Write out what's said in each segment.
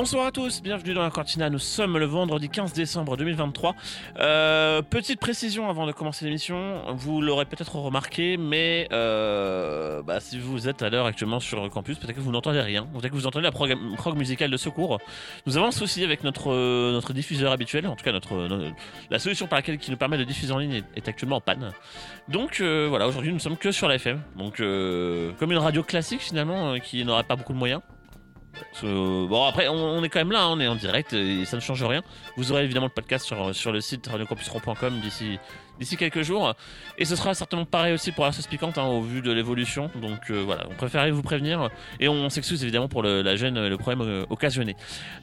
Bonsoir à tous, bienvenue dans la cantina. Nous sommes le vendredi 15 décembre 2023. Euh, petite précision avant de commencer l'émission, vous l'aurez peut-être remarqué, mais euh, bah, si vous êtes à l'heure actuellement sur le campus, peut-être que vous n'entendez rien, peut-être que vous entendez la prog, prog musicale de secours. Nous avons un souci avec notre, euh, notre diffuseur habituel, en tout cas notre, la solution par laquelle qui nous permet de diffuser en ligne est, est actuellement en panne. Donc voilà, aujourd'hui nous sommes que sur la FM, donc comme une radio classique finalement qui n'aurait pas beaucoup de moyens. Bon après on, on est quand même là, hein, on est en direct et ça ne change rien. Vous aurez évidemment le podcast sur, sur le site radiocampusron.com d'ici d'ici quelques jours et ce sera certainement pareil aussi pour la sauce piquante hein, au vu de l'évolution. Donc euh, voilà, on préférait vous prévenir et on s'excuse évidemment pour le, la gêne et le problème euh, occasionné.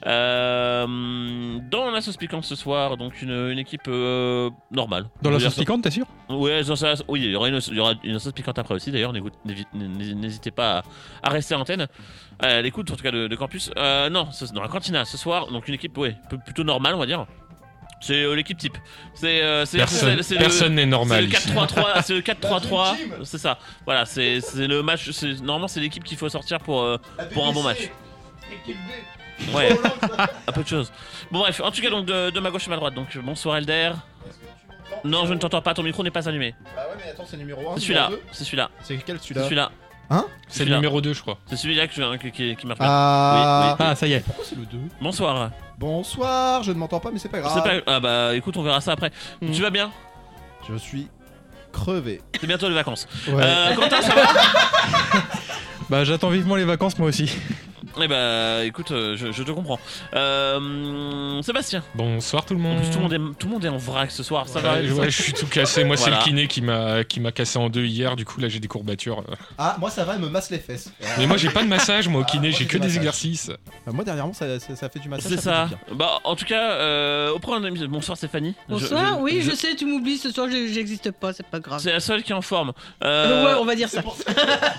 Euh, dans la sauce piquante ce soir, donc une, une équipe normale. Dans la sauce piquante, t'es sûr? Ouais, dans ça- oui, il y aura une, il y aura une sauce piquante après aussi. D'ailleurs, n'hésitez pas à, à rester à l'antenne, à l'écoute en tout cas de, de campus. Non, ce- dans la cantina ce soir, donc une équipe, ouais, plutôt normale, on va dire. C'est euh, l'équipe type. C'est euh, c'est- Personne c'est- c'est le- personne n'est c'est normal le ici. 4-3-3, c'est le 4-3-3, team. c'est ça. Voilà, c'est c'est le match. c'est- Normalement, c'est l'équipe qu'il faut sortir pour euh, pour un bon match. Équipe B. Ouais, un peu de choses. Bon bref, en tout cas donc de, de ma gauche à ma droite. Donc bonsoir Elder. Est-ce que tu m'entends Non, je ne t'entends pas. Ton micro n'est pas allumé. Bah ouais, mais attends, c'est numéro 1. C'est celui-là. C'est celui-là. C'est quel C'est celui-là celui-là. C'est le celui-là. numéro 2, je crois. C'est celui-là que je- qui, qui, qui marche pas. Ah. Ah, ça y est. Pourquoi c'est le 2 Bonsoir. Bonsoir, je ne m'entends pas, mais c'est pas grave. C'est pas... Ah bah écoute, on verra ça après. Mm. Tu vas bien? Je suis crevé. C'est bientôt les vacances. Ouais. Euh, Quentin, ça va? Bah, j'attends vivement les vacances, moi aussi. Eh bah écoute, euh, je, je te comprends. Euh, Sébastien. Bonsoir tout le En monde. plus, tout le, monde est, tout le monde est en vrac ce soir. Ça va Ouais, ouais, je suis tout cassé. Moi, Voilà. c'est le kiné qui m'a qui m'a cassé en deux hier. Du coup, là, j'ai des courbatures. Ah, moi ça va, elle me masse les fesses. Mais moi, j'ai pas de massage. Moi, au Ah, kiné, j'ai que des exercices. Bah, moi dernièrement, ça, ça, ça fait du massage. C'est ça. Bah en tout cas, euh, au programme de Bonsoir Stéphanie. Je- Bonsoir, je- oui, je- je sais, tu m'oublies ce soir, j'existe pas, c'est pas grave. C'est la seule qui est en forme. Euh, Euh, ouais, on va dire ça.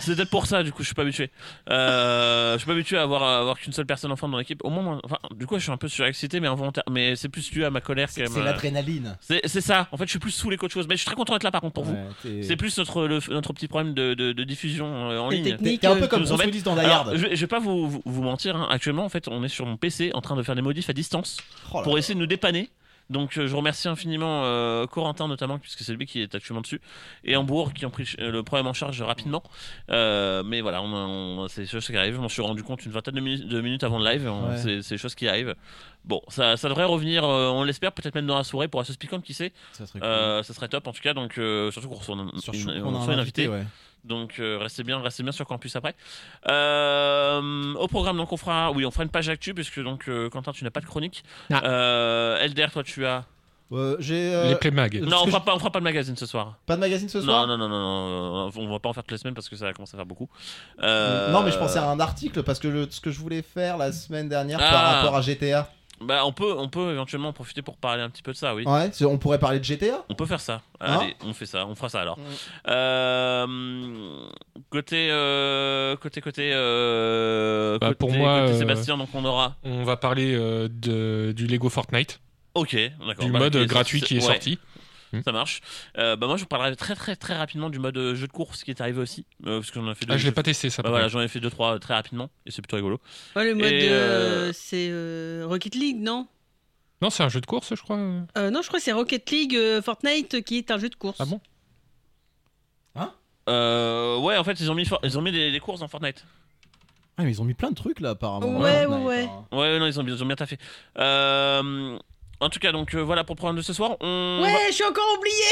C'est peut-être pour ça, du coup, je suis pas habitué. Euh, je suis pas habitué à avoir, à avoir qu'une seule personne en forme dans l'équipe. Au moins, enfin, du coup, je suis un peu surexcité, mais involontaire. Mais c'est plus dû à ma colère C'est qu'à c'est ma- l'adrénaline. C'est c'est ça. En fait, je suis plus saoulé qu'autre chose. Mais je suis très content d'être là, par contre, pour vous. Ouais, C'est plus notre, le- notre petit problème de, de- de diffusion euh, en ligne. T'es un euh, peu comme nous Bruce embête. Willis dans Die Alors, je, vais- je vais pas vous, vous, vous mentir. hein. Actuellement, en fait, on est sur mon PC en train de faire des modifs à distance Oh là pour là. essayer de nous dépanner. Donc euh, je remercie infiniment euh, Corentin notamment puisque c'est lui qui est actuellement dessus et Hambourg qui ont pris euh, le problème en charge rapidement. Euh, mais voilà, on, on- c'est des choses qui arrivent. Je m'en suis rendu compte une vingtaine de, minutes- de minutes avant le live. Ouais. C'est c'est des choses qui arrivent. Bon, ça, ça devrait revenir. euh, on l'espère peut-être même dans la soirée pour sauce piquante qui sait. Ça serait cool. Ça serait top en tout cas. Donc surtout qu'on reçoit une, on reçoit un invité, invitée. ouais. Donc euh, restez bien, restez bien sur campus après. Euh, au programme donc on fera, oui on fera une page actu puisque donc euh, Quentin tu n'as pas de chronique. Ah. Euh, Elder toi tu as. Euh, J'ai euh, Les Playmag. Non on fera pas, on fera pas de magazine ce soir. pas de magazine ce soir. Non non non non non, on va pas en faire toutes les semaines parce que ça commence à faire beaucoup. Euh, Non mais je pensais à un article parce que le- ce que je voulais faire la semaine dernière Ah. par rapport à GTA. Bah on peut, on peut éventuellement en profiter pour parler un petit peu de ça oui. Ouais, on pourrait parler de GTA. On peut faire ça. Hein Allez, on fait ça, on fera ça alors. Euh, côté, euh, côté, côté, euh, Bah, côté, pour moi, côté euh, Sébastien, donc on aura. On va parler euh, de, du Lego Fortnite, Ok, d'accord. du Bah, mode gratuit qui est ouais, sorti. Ça marche. Euh, bah moi, je vous parlerai très, très, très rapidement du mode euh, jeu de course qui est arrivé aussi, euh, parce qu'on a fait. Ah, deux- je l'ai pas testé ça. Bah voilà, j'en ai fait deux trois très rapidement et c'est plutôt rigolo. Ouais, le mode, euh, euh, c'est euh, Rocket League, non? Non, c'est un jeu de course, je crois. Euh, Non, je crois que c'est Rocket League euh, Fortnite qui est un jeu de course. Ah bon? Euh, ouais, en fait, ils ont mis, for- ils ont mis des, des courses dans Fortnite. Ah mais ils ont mis plein de trucs là apparemment. Ouais, Fortnite, ouais, ouais. hein. Ouais, non, ils ont, bien- ils ont bien taffé. Euh, en tout cas, donc euh, voilà pour le programme de ce soir. On Ouais, je suis encore oublié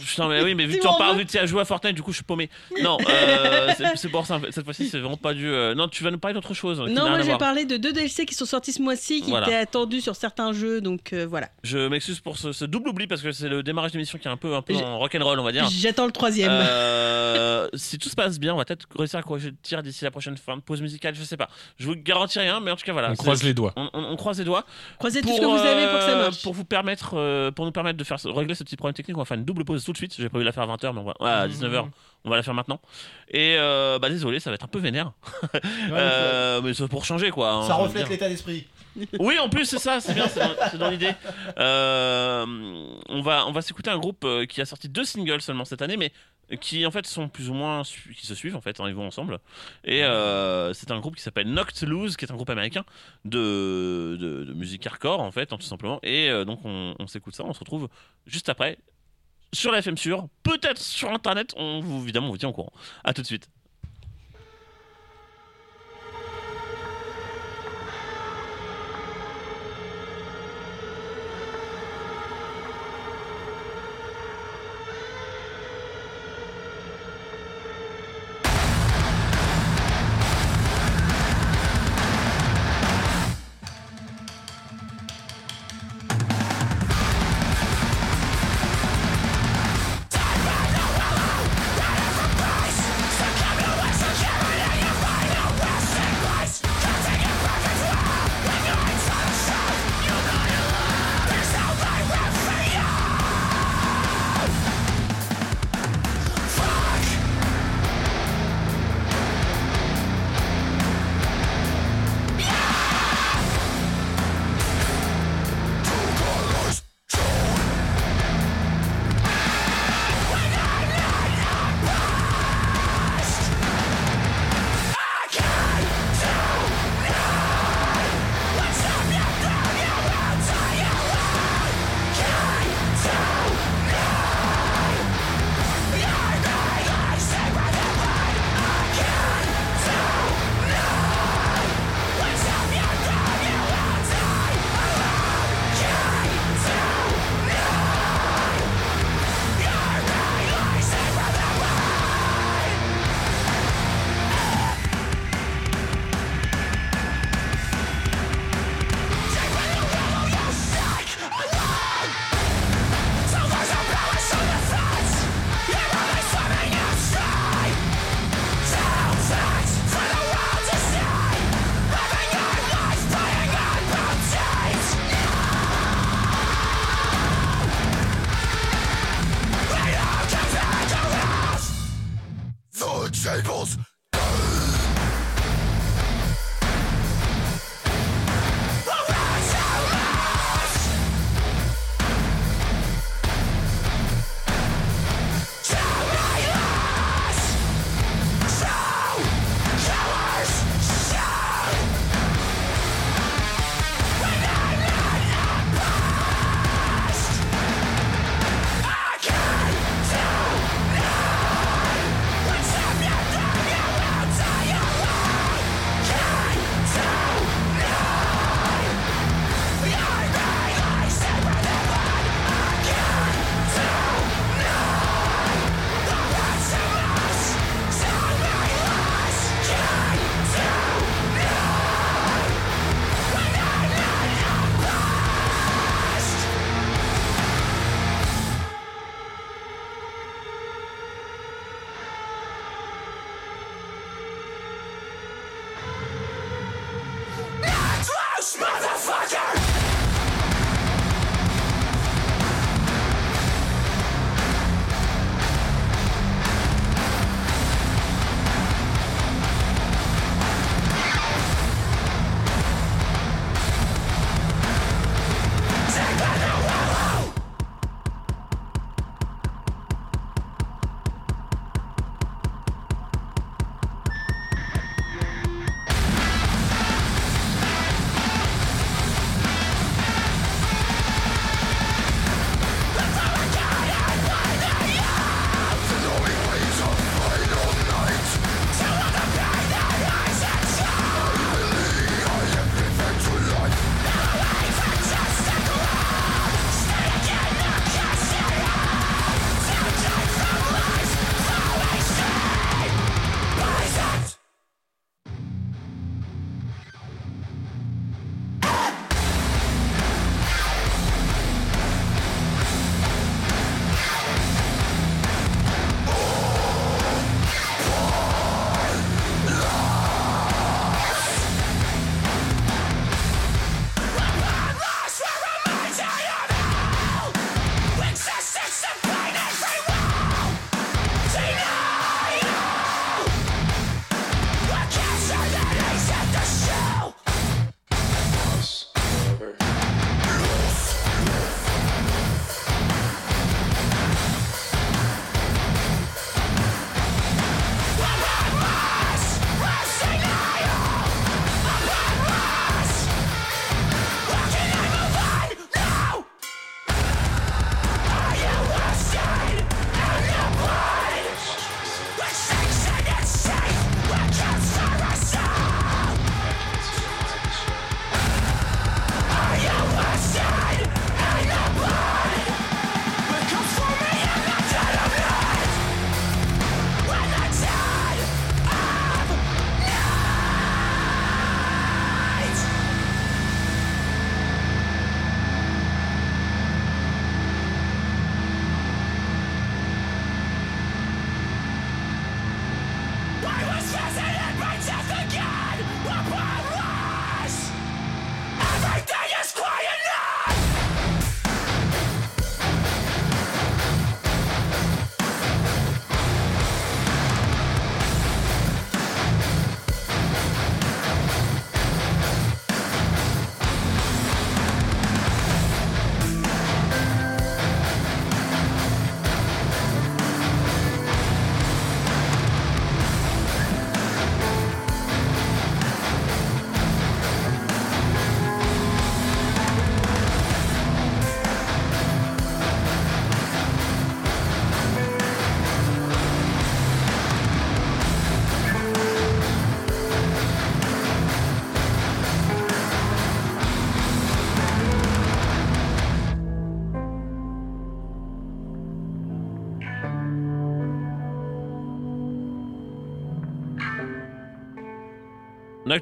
Putain, mais oui, mais vu que tu en parles, vu que tu as joué à Fortnite, du coup, je suis paumé. Non, euh, c'est- pour ça. Cette fois-ci, c'est vraiment pas du. euh, Non, tu vas nous parler d'autre chose. n'a Non, moi j'ai parlé de deux DLC qui sont sortis ce mois-ci, qui Voilà. étaient attendus sur certains jeux, donc euh, voilà. Je m'excuse pour ce, ce double oubli parce que c'est le démarrage d'émission qui est un peu, un peu en rock'n'roll, on va dire. J'attends le troisième. Euh, si tout se passe bien, on va peut-être réussir à corriger le tir d'ici la prochaine fin de pause musicale. Je sais pas. Je vous garantis rien, mais en tout cas, voilà. On croise les doigts. On, on- on croise les doigts. Croisez tout ce que vous avez pour que ça marche. Pour vous permettre, pour nous permettre de faire régler ce petit problème technique, on va faire une double pause tout de suite. J'ai prévu de la faire à 20h, mais on va, ouais, à mhm. 19h, on va la faire maintenant. Et euh, bah, désolé, ça va être un peu vénère. Euh, mais c'est pour changer, quoi. Hein, ça reflète l'état d'esprit. Oui, en plus, c'est ça, c'est bien, c'est dans, l'idée. Euh, on va, on va s'écouter un groupe qui a sorti deux singles seulement cette année, mais qui en fait sont plus ou moins qui se suivent en fait, hein, ils vont ensemble. Et c'est un groupe qui s'appelle Noctloose, qui est un groupe américain de, de, musique hardcore en fait, hein, tout simplement. Et donc on s'écoute ça, on se retrouve juste après sur la FM Sur, peut-être sur Internet. On vous, évidemment, on vous tient au courant. À tout de suite.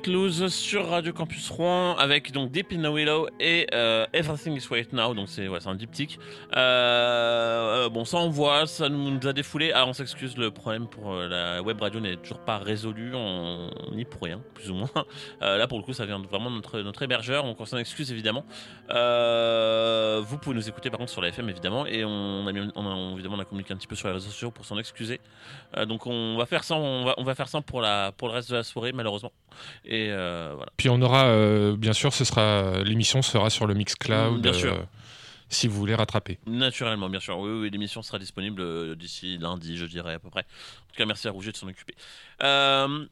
Loose sur Radio Campus Rouen avec donc Deep in the Willow et euh, Everything is Right Now. Donc c'est ouais, un diptyque. Euh, euh, bon, ça on voit, ça nous, a défoulé. Ah, on s'excuse, le problème pour la web radio n'est toujours pas résolu. On, on y pour rien, plus ou moins. Là pour le coup, ça vient vraiment de notre, notre hébergeur. Donc on s'en excuse évidemment. Vous pouvez nous écouter par contre sur la FM évidemment. Et on a, mis- on a- évidemment on communiqué un petit peu sur les réseaux sociaux pour s'en excuser. Donc on va faire ça, on va, on va faire ça pour, la, pour le reste de la soirée malheureusement. Et euh, voilà. Puis on aura, euh, bien sûr, ce sera l'émission sera sur le Mixcloud. Bien sûr. euh, si vous voulez rattraper. Naturellement, bien sûr. Oui, oui, l'émission sera disponible d'ici lundi, je dirais à peu près. En tout cas, merci à Rouget de s'en occuper. Euh,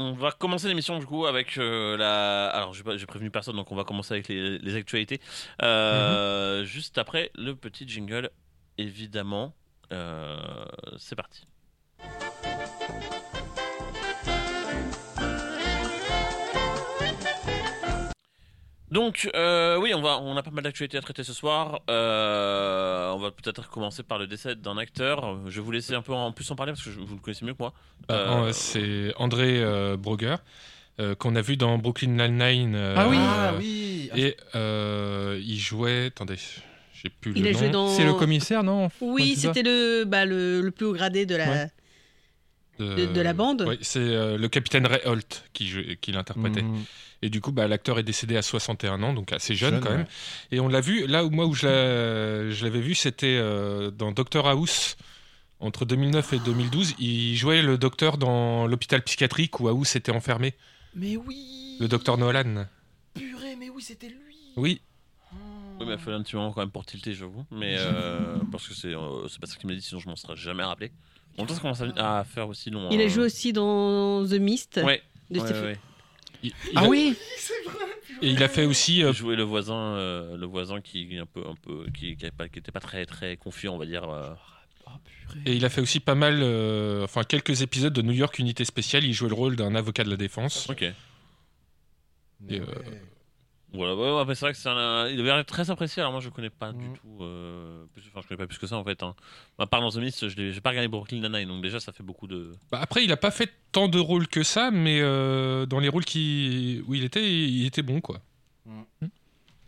on va commencer l'émission du coup avec euh, la. Alors, j'ai prévenu personne, donc on va commencer avec les, les actualités. Euh, Juste après le petit jingle, évidemment. C'est parti. Donc, euh, oui, on, va, on a pas mal d'actualités à traiter ce soir. Euh, on va peut-être commencer par le décès d'un acteur. Je vais vous laisser un peu en plus en parler parce que je- vous le connaissez mieux que moi. Bah, Euh, C'est André euh, Broger, euh, qu'on a vu dans Brooklyn Nine-Nine. euh, Ah oui. Ah oui. Et euh, il jouait. Attendez, j'ai plus Il le nom. dans. C'est le commissaire, non Oui, c'était le, bah, le, le plus haut gradé de la. Ouais. de- de la bande. Oui, c'est euh, le capitaine Ray Holt qui, l'interprétait. Mhm. Et du coup, bah, l'acteur est décédé à 61 ans, donc assez jeune, Jeune, quand même. ouais. Et on l'a vu, là où moi où je l'avais vu, c'était euh, dans Doctor House. Entre 2009 et 2012, il jouait le docteur dans l'hôpital psychiatrique où House était enfermé. Mais oui. Le docteur Nolan. Purée, mais oui, c'était lui. Oui, Oui, mais il a fallu un petit moment quand même pour tilter, j'avoue. Mais euh, parce que c'est euh, c'est pas ça qu'il m'a dit, sinon je m'en serais jamais rappelé. En même temps, ça commence à, à faire aussi long. Il hein. a joué aussi dans The Mist. Ouais, de ouais, Stephen- ouais. Il- il Ah a- oui Et il a fait aussi. Il euh, jouait le voisin, euh, le voisin qui un peu, un peu, qui, qui, pas, qui était pas très, très confiant, on va dire. euh. Oh purée. et il a fait aussi pas mal, euh, enfin quelques épisodes de New York Unité Spéciale. Il jouait le rôle d'un avocat de la défense. Ok. Et, euh, ouais. Voilà, ouais, ouais, mais c'est vrai que c'est un, il avait l'air très apprécié. Alors moi, je connais pas du Mhm. tout. euh, plus- enfin, je connais pas plus que ça en fait. Hein. À part dans The Mist, je j'ai pas regardé Brooklyn Nine-Nine, donc déjà ça fait beaucoup de. Bah, après, il a pas fait tant de rôles que ça, mais euh, dans les rôles qui, où il était, il était bon quoi.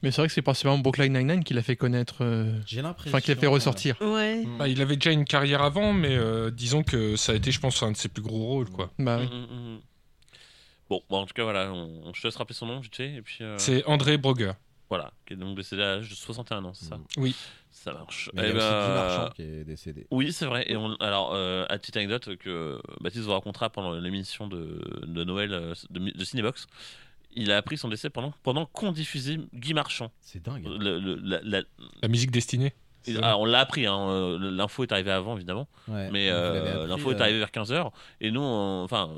Mais c'est vrai que c'est principalement Brooklyn Nine-Nine qui l'a fait connaître, euh, J'ai l'impression. enfin qui l'a fait ressortir. Ouais. Mm. Bah, il avait déjà une carrière avant, mais euh, disons que ça a été, je pense, un de ses plus gros rôles quoi. Bah oui. Bon, bon, en tout cas, voilà, on, on- je te laisse rappeler son nom, vite fait, et puis euh, C'est André Broger. voilà, qui est donc décédé à l'âge de 61 ans, c'est ça Mm. Oui. Ça marche. Mais il y Eh a aussi ben, Guy Marchand qui est décédé. Oui, c'est vrai. Et on, alors, euh, à petite anecdote que Baptiste vous racontera pendant l'émission de, de Noël euh, de, de Cinébox, il a appris son décès pendant, pendant qu'on diffusait Guy Marchand. C'est dingue. Le- le- la- la- La musique destinée. Ah, on l'a appris, hein, euh, l'info est arrivée avant évidemment, Ouais. mais euh, l'info est euh, arrivée vers 15h. Et nous, on- enfin,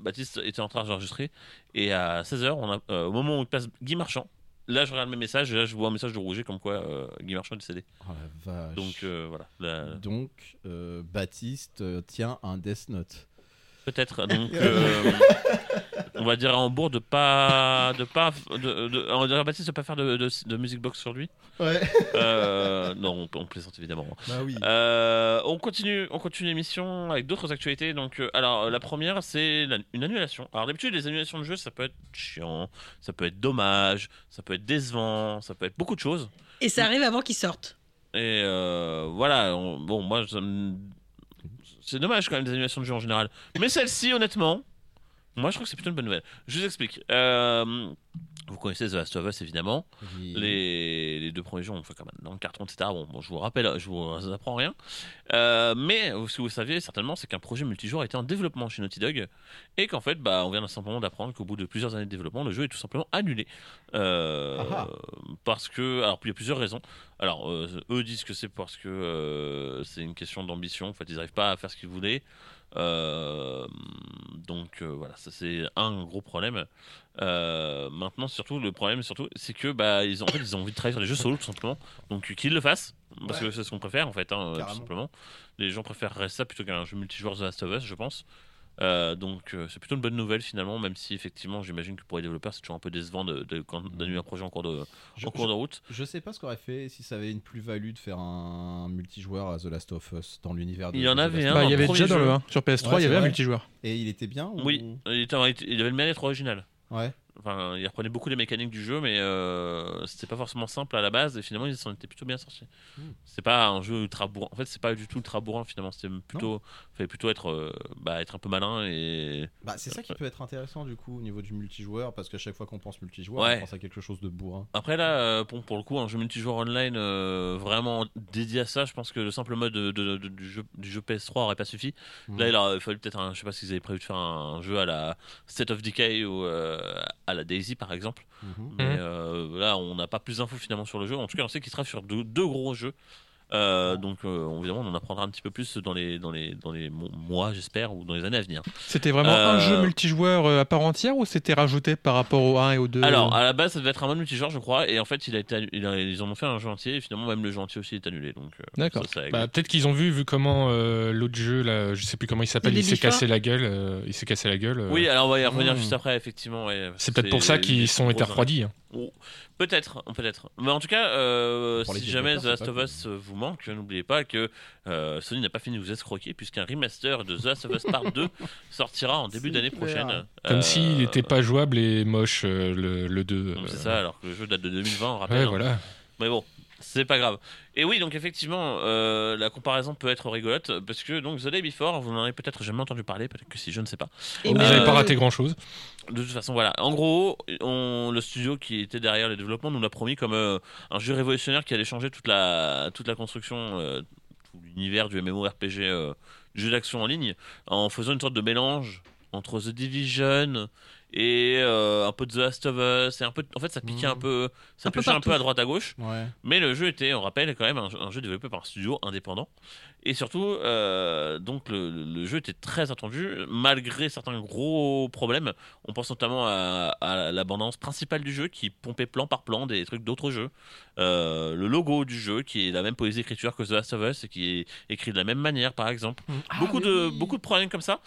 Baptiste était en train d'enregistrer. Et à 16h, on a, euh, au moment où il passe Guy Marchand, là je regarde mes messages, et là je vois un message de Rouget comme quoi Guy Marchand est décédé. Oh la vache. Donc voilà. La- Donc, Baptiste tient un Death Note. Peut-être. Donc, euh, on va dire à Hambourg de pas, de pas, de, de- on va dire à Baptiste de pas faire de, de, de music box sur lui. Ouais. Euh, non, on, on plaisante évidemment. Bah oui. Euh, on continue, on continue l'émission avec d'autres actualités. Donc, euh, alors la première, c'est une annulation. Alors d'habitude, les annulations de jeux, ça peut être chiant, ça peut être dommage, ça peut être décevant, ça peut être beaucoup de choses. Et ça arrive avant qu'il sorte. Et euh, voilà, on- bon, moi, ça me- c'est dommage quand même des animations de jeux en général. Mais celle-ci, honnêtement, moi je trouve que c'est plutôt une bonne nouvelle. Je vous explique. Euh, vous connaissez The Last of Us évidemment. Oui. Les, les deux premiers jeux, on fait quand même dans le carton, etc. Bon, bon, je vous rappelle, je vous apprends rien. Euh, mais ce que vous saviez certainement, c'est qu'un projet multijoueur était en développement chez Naughty Dog et qu'en fait, bah, on vient simplement d'apprendre qu'au bout de plusieurs années de développement, le jeu est tout simplement annulé. Euh, Ah parce que, alors, il y a plusieurs raisons. Alors, euh, eux disent que c'est parce que c'est une question d'ambition. En fait, ils n'arrivent pas à faire ce qu'ils voulaient. Euh, donc euh, voilà, ça c'est un gros problème. Euh, maintenant, surtout le problème, surtout, c'est que bah ils ont, en fait, ils ont envie de travailler sur des jeux solo tout simplement. Donc qu'ils le fassent, parce Ouais. que c'est ce qu'on préfère en fait, hein, tout simplement. Les gens préfèrent ça plutôt qu'un jeu multijoueur The Last of Us, je pense. Euh, donc euh, c'est plutôt une bonne nouvelle finalement, même si effectivement j'imagine que pour les développeurs c'est toujours un peu décevant de, de, quand- d'annuler un projet en cours de, Je, en cours de route. je- sais pas ce qu'aurait fait si ça avait une plus-value de faire un multijoueur à The Last of Us dans l'univers de Il y en de avait un Bah, il y avait déjà dans le 1. Sur PS3, Ouais, il y avait un multijoueur. Et il était bien ou- Oui, il, était, il avait le mérite original. Ouais. Enfin, il reprenait beaucoup les mécaniques du jeu, mais euh, c'était pas forcément simple à la base, et finalement ils s'en étaient plutôt bien sortis. Hmm. C'est pas un jeu ultra bourrin. En fait, c'est pas du tout ultra bourrin finalement. C'était plutôt, fallait plutôt être, euh, bah, être un peu malin et Bah, c'est ça qui peut être intéressant du coup au niveau du multijoueur parce qu'à chaque fois qu'on pense multijoueur, Ouais. on pense à quelque chose de bourrin. Après là, euh, bon, pour le coup, un jeu multijoueur online euh, vraiment dédié à ça, je pense que le simple mode de- de- de- du, jeu, du jeu PS3 aurait pas suffi. Là, il aurait fallu peut-être, un- je sais pas s'ils avaient prévu de faire un, jeu à la State of Decay ou euh, à la Daisy par exemple. Mhm. Mais euh, là, on n'a pas plus d'infos finalement sur le jeu. En tout cas, on sait qu'il travaille sur deux, deux gros jeux. Euh, donc euh, évidemment, on en apprendra un petit peu plus dans les, dans les, dans les mo- mois, j'espère, ou dans les années à venir. C'était vraiment Euh, un jeu multijoueur euh, à part entière ou c'était rajouté par rapport au 1 et au 2 Alors, à la base, ça devait être un mode multijoueur, je crois, et en fait, il a été, annu- il a- ils en ont fait un jeu entier, et finalement, même le jeu entier aussi est annulé. Donc, euh, D'accord. ça, ça règle. Bah, peut-être qu'ils ont vu, vu comment euh, l'autre jeu, là, je sais plus comment il s'appelle, il s'est cassé la gueule. euh, il s'est cassé la gueule. euh, oui, alors on va y revenir Hmm. juste après, effectivement. ouais, c'est peut-être pour ça qu'ils sont été refroidis. hein. Oh, Peut-être, peut-être. Mais en tout cas, euh, si jamais The Last of Us vous manque, n'oubliez pas que euh, Sony n'a pas fini de vous escroquer puisqu'un remaster de The Last of Us Part 2 sortira en début d'année prochaine. Comme Euh, s'il n'était pas jouable et moche, euh, le, le 2. donc euh, C'est ça, alors que le jeu date de 2020, on rappelle. Ouais, hein. voilà. Mais bon, c'est pas grave. Et oui, donc effectivement, euh, la comparaison peut être rigolote parce que donc The Day Before, vous n'en avez peut-être jamais entendu parler, peut-être que si, je ne sais pas. Et Vous n'avez pas euh, raté grand chose. De toute façon, voilà. En gros, on, le studio qui était derrière les développements nous l'a promis comme euh, un jeu révolutionnaire qui allait changer toute la, toute la construction, tout l'univers du MMORPG, jeu d'action en ligne, en faisant une sorte de mélange entre The Division et euh, un peu de The Last of Us. Et un peu, en fait, ça piquait Mhm. un peu, ça Un peu un peu à droite à gauche. Ouais. Mais le jeu était, on rappelle, quand même un, jeu- un jeu développé par un studio indépendant. Et surtout, euh, donc le, le jeu était très attendu, malgré certains gros problèmes. On pense notamment à, à l'abondance principale du jeu, qui pompait plan par plan des trucs d'autres jeux. Euh, le logo du jeu, qui est la même police d'écriture que The Last of Us, et qui est écrit de la même manière, par exemple. beaucoup, de, beaucoup de problèmes comme ça.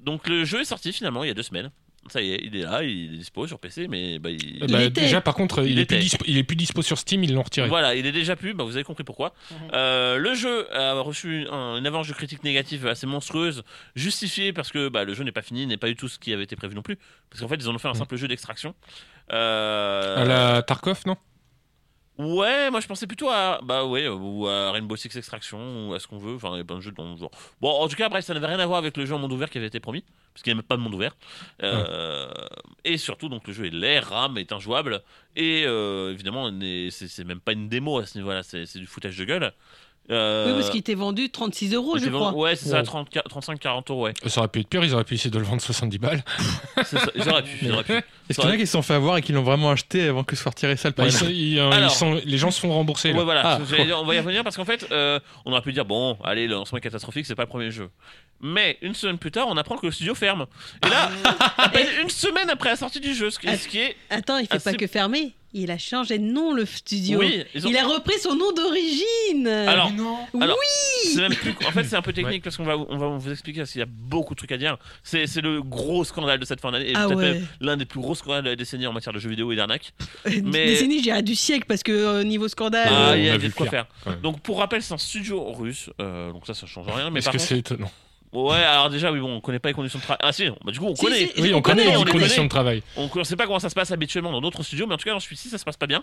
Donc le jeu est sorti finalement il y a deux semaines. Ça y est, il est là, il est dispo sur PC, mais bah, il, bah, était. déjà, par contre, il, Il est plus dispo, il est plus dispo sur Steam, ils l'ont retiré. Voilà, il est déjà plus, bah, vous avez compris pourquoi. Euh, le jeu a reçu un- une avalanche de critiques négatives assez monstrueuse, justifiée parce que bah, le jeu n'est pas fini, n'est pas du tout ce qui avait été prévu non plus. Parce qu'en fait, ils en ont fait un Mm. simple jeu d'extraction. Euh, À la Tarkov, non? Ouais, moi je pensais plutôt à bah ouais ou à Rainbow Six Extraction ou à ce qu'on veut, enfin il y a de jeux dans le genre. Bon, en tout cas, bref, ça n'avait rien à voir avec le jeu en monde ouvert qui avait été promis, parce qu'il n'y a même pas de monde ouvert. Euh, Et surtout, donc le jeu est laid, rame, est injouable, et euh, évidemment, c'est même pas une démo à ce niveau-là, c'est c'est du foutage de gueule. Euh, Oui, parce qu'il était vendu 36 euros, je vendu- crois. Ouais, c'est ça, Wow. 30 35-40 euros, ouais. Ça aurait pu être pire, ils auraient pu essayer de le vendre 70 balles. Ça, Ils auraient pu, ils auraient pu. Est-ce qu'il y en a qui se sont fait avoir et qui l'ont vraiment acheté avant que soit retiré ça le Bah, ils, euh, les gens se font rembourser. Ouais, voilà, Ah. on va y revenir parce qu'en fait, euh, on aurait pu dire bon, allez, le lancement est catastrophique, c'est pas le premier jeu. Mais une semaine plus tard, on apprend que le studio ferme. Et là, à peine une semaine après la sortie du jeu, ce qui, est. Attends, il fait Ah, pas que fermer. Il a changé de nom, le studio. Oui, ils ont- Il a repris son nom d'origine. Alors, non. alors, c'est même plus. En fait, c'est un peu technique parce qu'on va, on va vous expliquer parce qu'il y a beaucoup de trucs à dire. C'est c'est le gros scandale de cette fin d'année et Ah peut-être ouais. même l'un des plus gros scandales de la décennie en matière de jeux vidéo et d'arnaque. mais... mais- Décennie, j'ai du siècle parce que euh, niveau scandale. Ah, il y a de quoi faire. Donc, pour rappel, c'est un studio russe. euh, donc ça, ça change rien. Mais Est-ce que c'est étonnant ouais, alors déjà, oui, bon, on connaît pas les conditions de travail. Ah si, bah, du coup, on Si, connaît. si, Oui, on, connaît, on les conditions connaît. de travail. On ne sait pas comment ça se passe habituellement dans d'autres studios, mais en tout cas dans celui-ci ça se passe pas bien.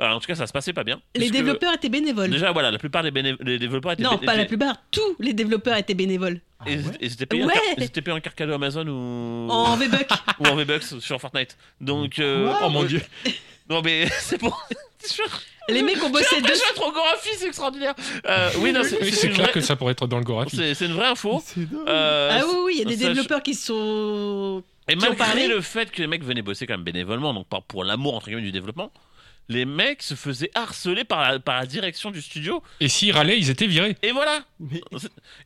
Euh, en tout cas ça se passait pas bien. les développeurs étaient bénévoles. Déjà voilà, la plupart des, béné- développeurs étaient non, bé- pas la plupart. Tous les développeurs étaient bénévoles. et- et ils étaient payés, en Ouais. car- ils étaient payés en carte cadeau Amazon ou En V-Buck. ou en V-Bucks sur Fortnite. Donc euh, Oh mon dieu. Non mais c'est bon. Je les mecs ont bossé suis deux. trop Gorafi, c'est extraordinaire. Euh, oui non, c'est Oui, c'est clair vraie- que ça pourrait être dans le Gorafi. c'est- c'est une vraie info. Euh, Ah oui, oui, il y a des je- développeurs qui sont. Et qui malgré parlé. le fait que les mecs venaient bosser quand même bénévolement, donc par- pour l'amour entre guillemets du développement, les mecs se faisaient harceler par la, par la direction du studio. Et s'ils râlaient, ils étaient virés. Et voilà. Mais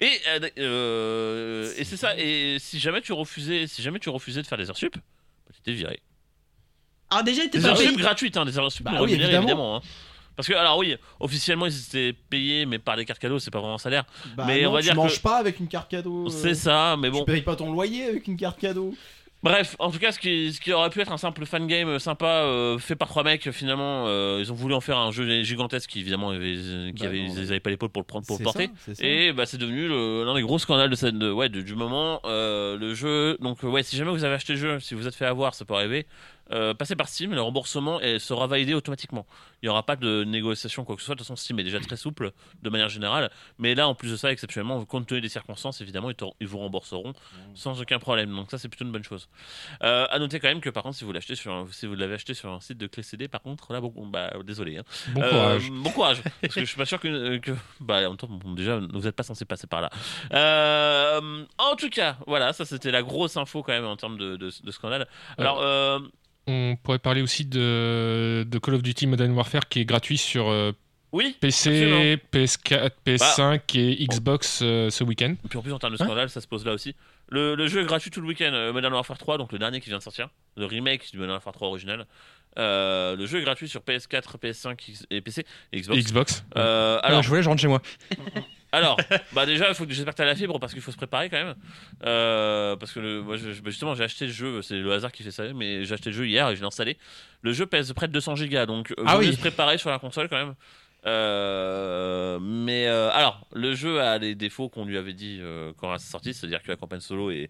Et, euh, euh, et c'est ça. Et si jamais tu refusais, si jamais tu refusais de faire des heures sup, bah, t'étais viré. Alors déjà, ils étaient Des pas heures payés. sup gratuites, hein, des heures sup Bah oui, évidemment. évidemment. hein. Parce que, alors oui, officiellement, ils étaient payés, mais par des cartes cadeaux, c'est pas vraiment un salaire. Bah Mais non, on va tu dire que- manges pas avec une carte cadeau. euh, C'est ça, mais bon. Tu payes pas ton loyer avec une carte cadeau. Bref, en tout cas, ce qui, ce qui aurait pu être un simple fan game sympa euh, fait par trois mecs, finalement, euh, ils ont voulu en faire un jeu gigantesque qui, évidemment, avait, qui Bah avait, non, ils avaient pas l'épaule pour le prendre, pour le porter. ça, c'est ça. Et bah, c'est devenu l'un des gros scandales de cette, de- ouais, de- du moment. Euh, le jeu, donc ouais, si jamais vous avez acheté le jeu, si vous êtes fait avoir, ça peut arriver. Euh, passez par Steam, le remboursement sera validé automatiquement. Il n'y aura pas de négociation quoi que ce soit. De toute façon, Steam est déjà très souple de manière générale. Mais là, en plus de ça, exceptionnellement, compte tenu des circonstances, évidemment, ils, vous rembourseront sans aucun problème. Donc ça, c'est plutôt une bonne chose. Euh, à noter quand même que par contre, si vous l'achetez sur, un- si vous l'avez acheté sur un site de clé CD, par contre, là, bon, bah, désolé. hein. Bon Euh, courage. bon courage. Parce que je suis pas sûr que, que- bah, en même temps, bon, déjà, vous n'êtes pas censé passer par là. Euh, en tout cas, voilà, ça c'était la grosse info quand même en termes de, de- de scandale. Alors, euh, On pourrait parler aussi de, de Call of Duty Modern Warfare qui est gratuit sur euh, oui. PC, PS4, PS5 et Xbox euh, ce week-end. Et puis en plus, en termes de Hein scandale, ça se pose là aussi. Le, le jeu est gratuit tout le week-end. euh, Modern Warfare 3, donc le dernier qui vient de sortir, le remake du Modern Warfare 3 original. Euh, le jeu est gratuit sur PS4, PS5 X- et PC et Xbox. Xbox. Euh, Alors, alors, je voulais, je rentre chez moi. Alors, bah déjà, faut que j'espère que t'as la fibre parce qu'il faut se préparer quand même. Euh, parce que le, moi, je- bah, justement, j'ai acheté le jeu, c'est le hasard qui fait ça, mais j'ai acheté le jeu hier et je l'ai installé. Le jeu pèse près de 200 gigas, donc euh, Ah mieux oui. se préparer sur la console quand même. Euh, mais euh, alors, le jeu a les défauts qu'on lui avait dit euh, quand elle est sortie, c'est-à-dire que la campagne solo est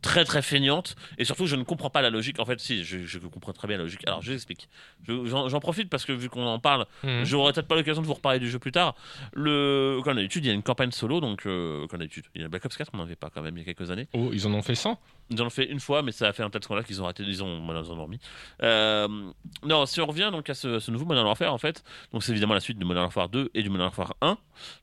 très très feignante et surtout je ne comprends pas la logique. En fait, si, je, je comprends très bien la logique. Alors, je l'explique. Je- J'en j'en profite parce que vu qu'on en parle, Mhm. J'aurai peut-être pas l'occasion de vous reparler du jeu plus tard. Le... Comme d'habitude, il y a une campagne solo, donc euh, comme d'habitude, il y a Black Ops 4, on n'en avait pas quand même il y a quelques années. Oh, ils en ont fait 100 Ils en ont fait une fois, mais ça a fait un tel scandale qu'ils ont raté, ils ont, ont dormi. Euh, non, si on revient donc à ce, ce nouveau Modern Warfare, en fait, donc c'est évidemment la suite de Modern Warfare 2 et du Modern Warfare 1,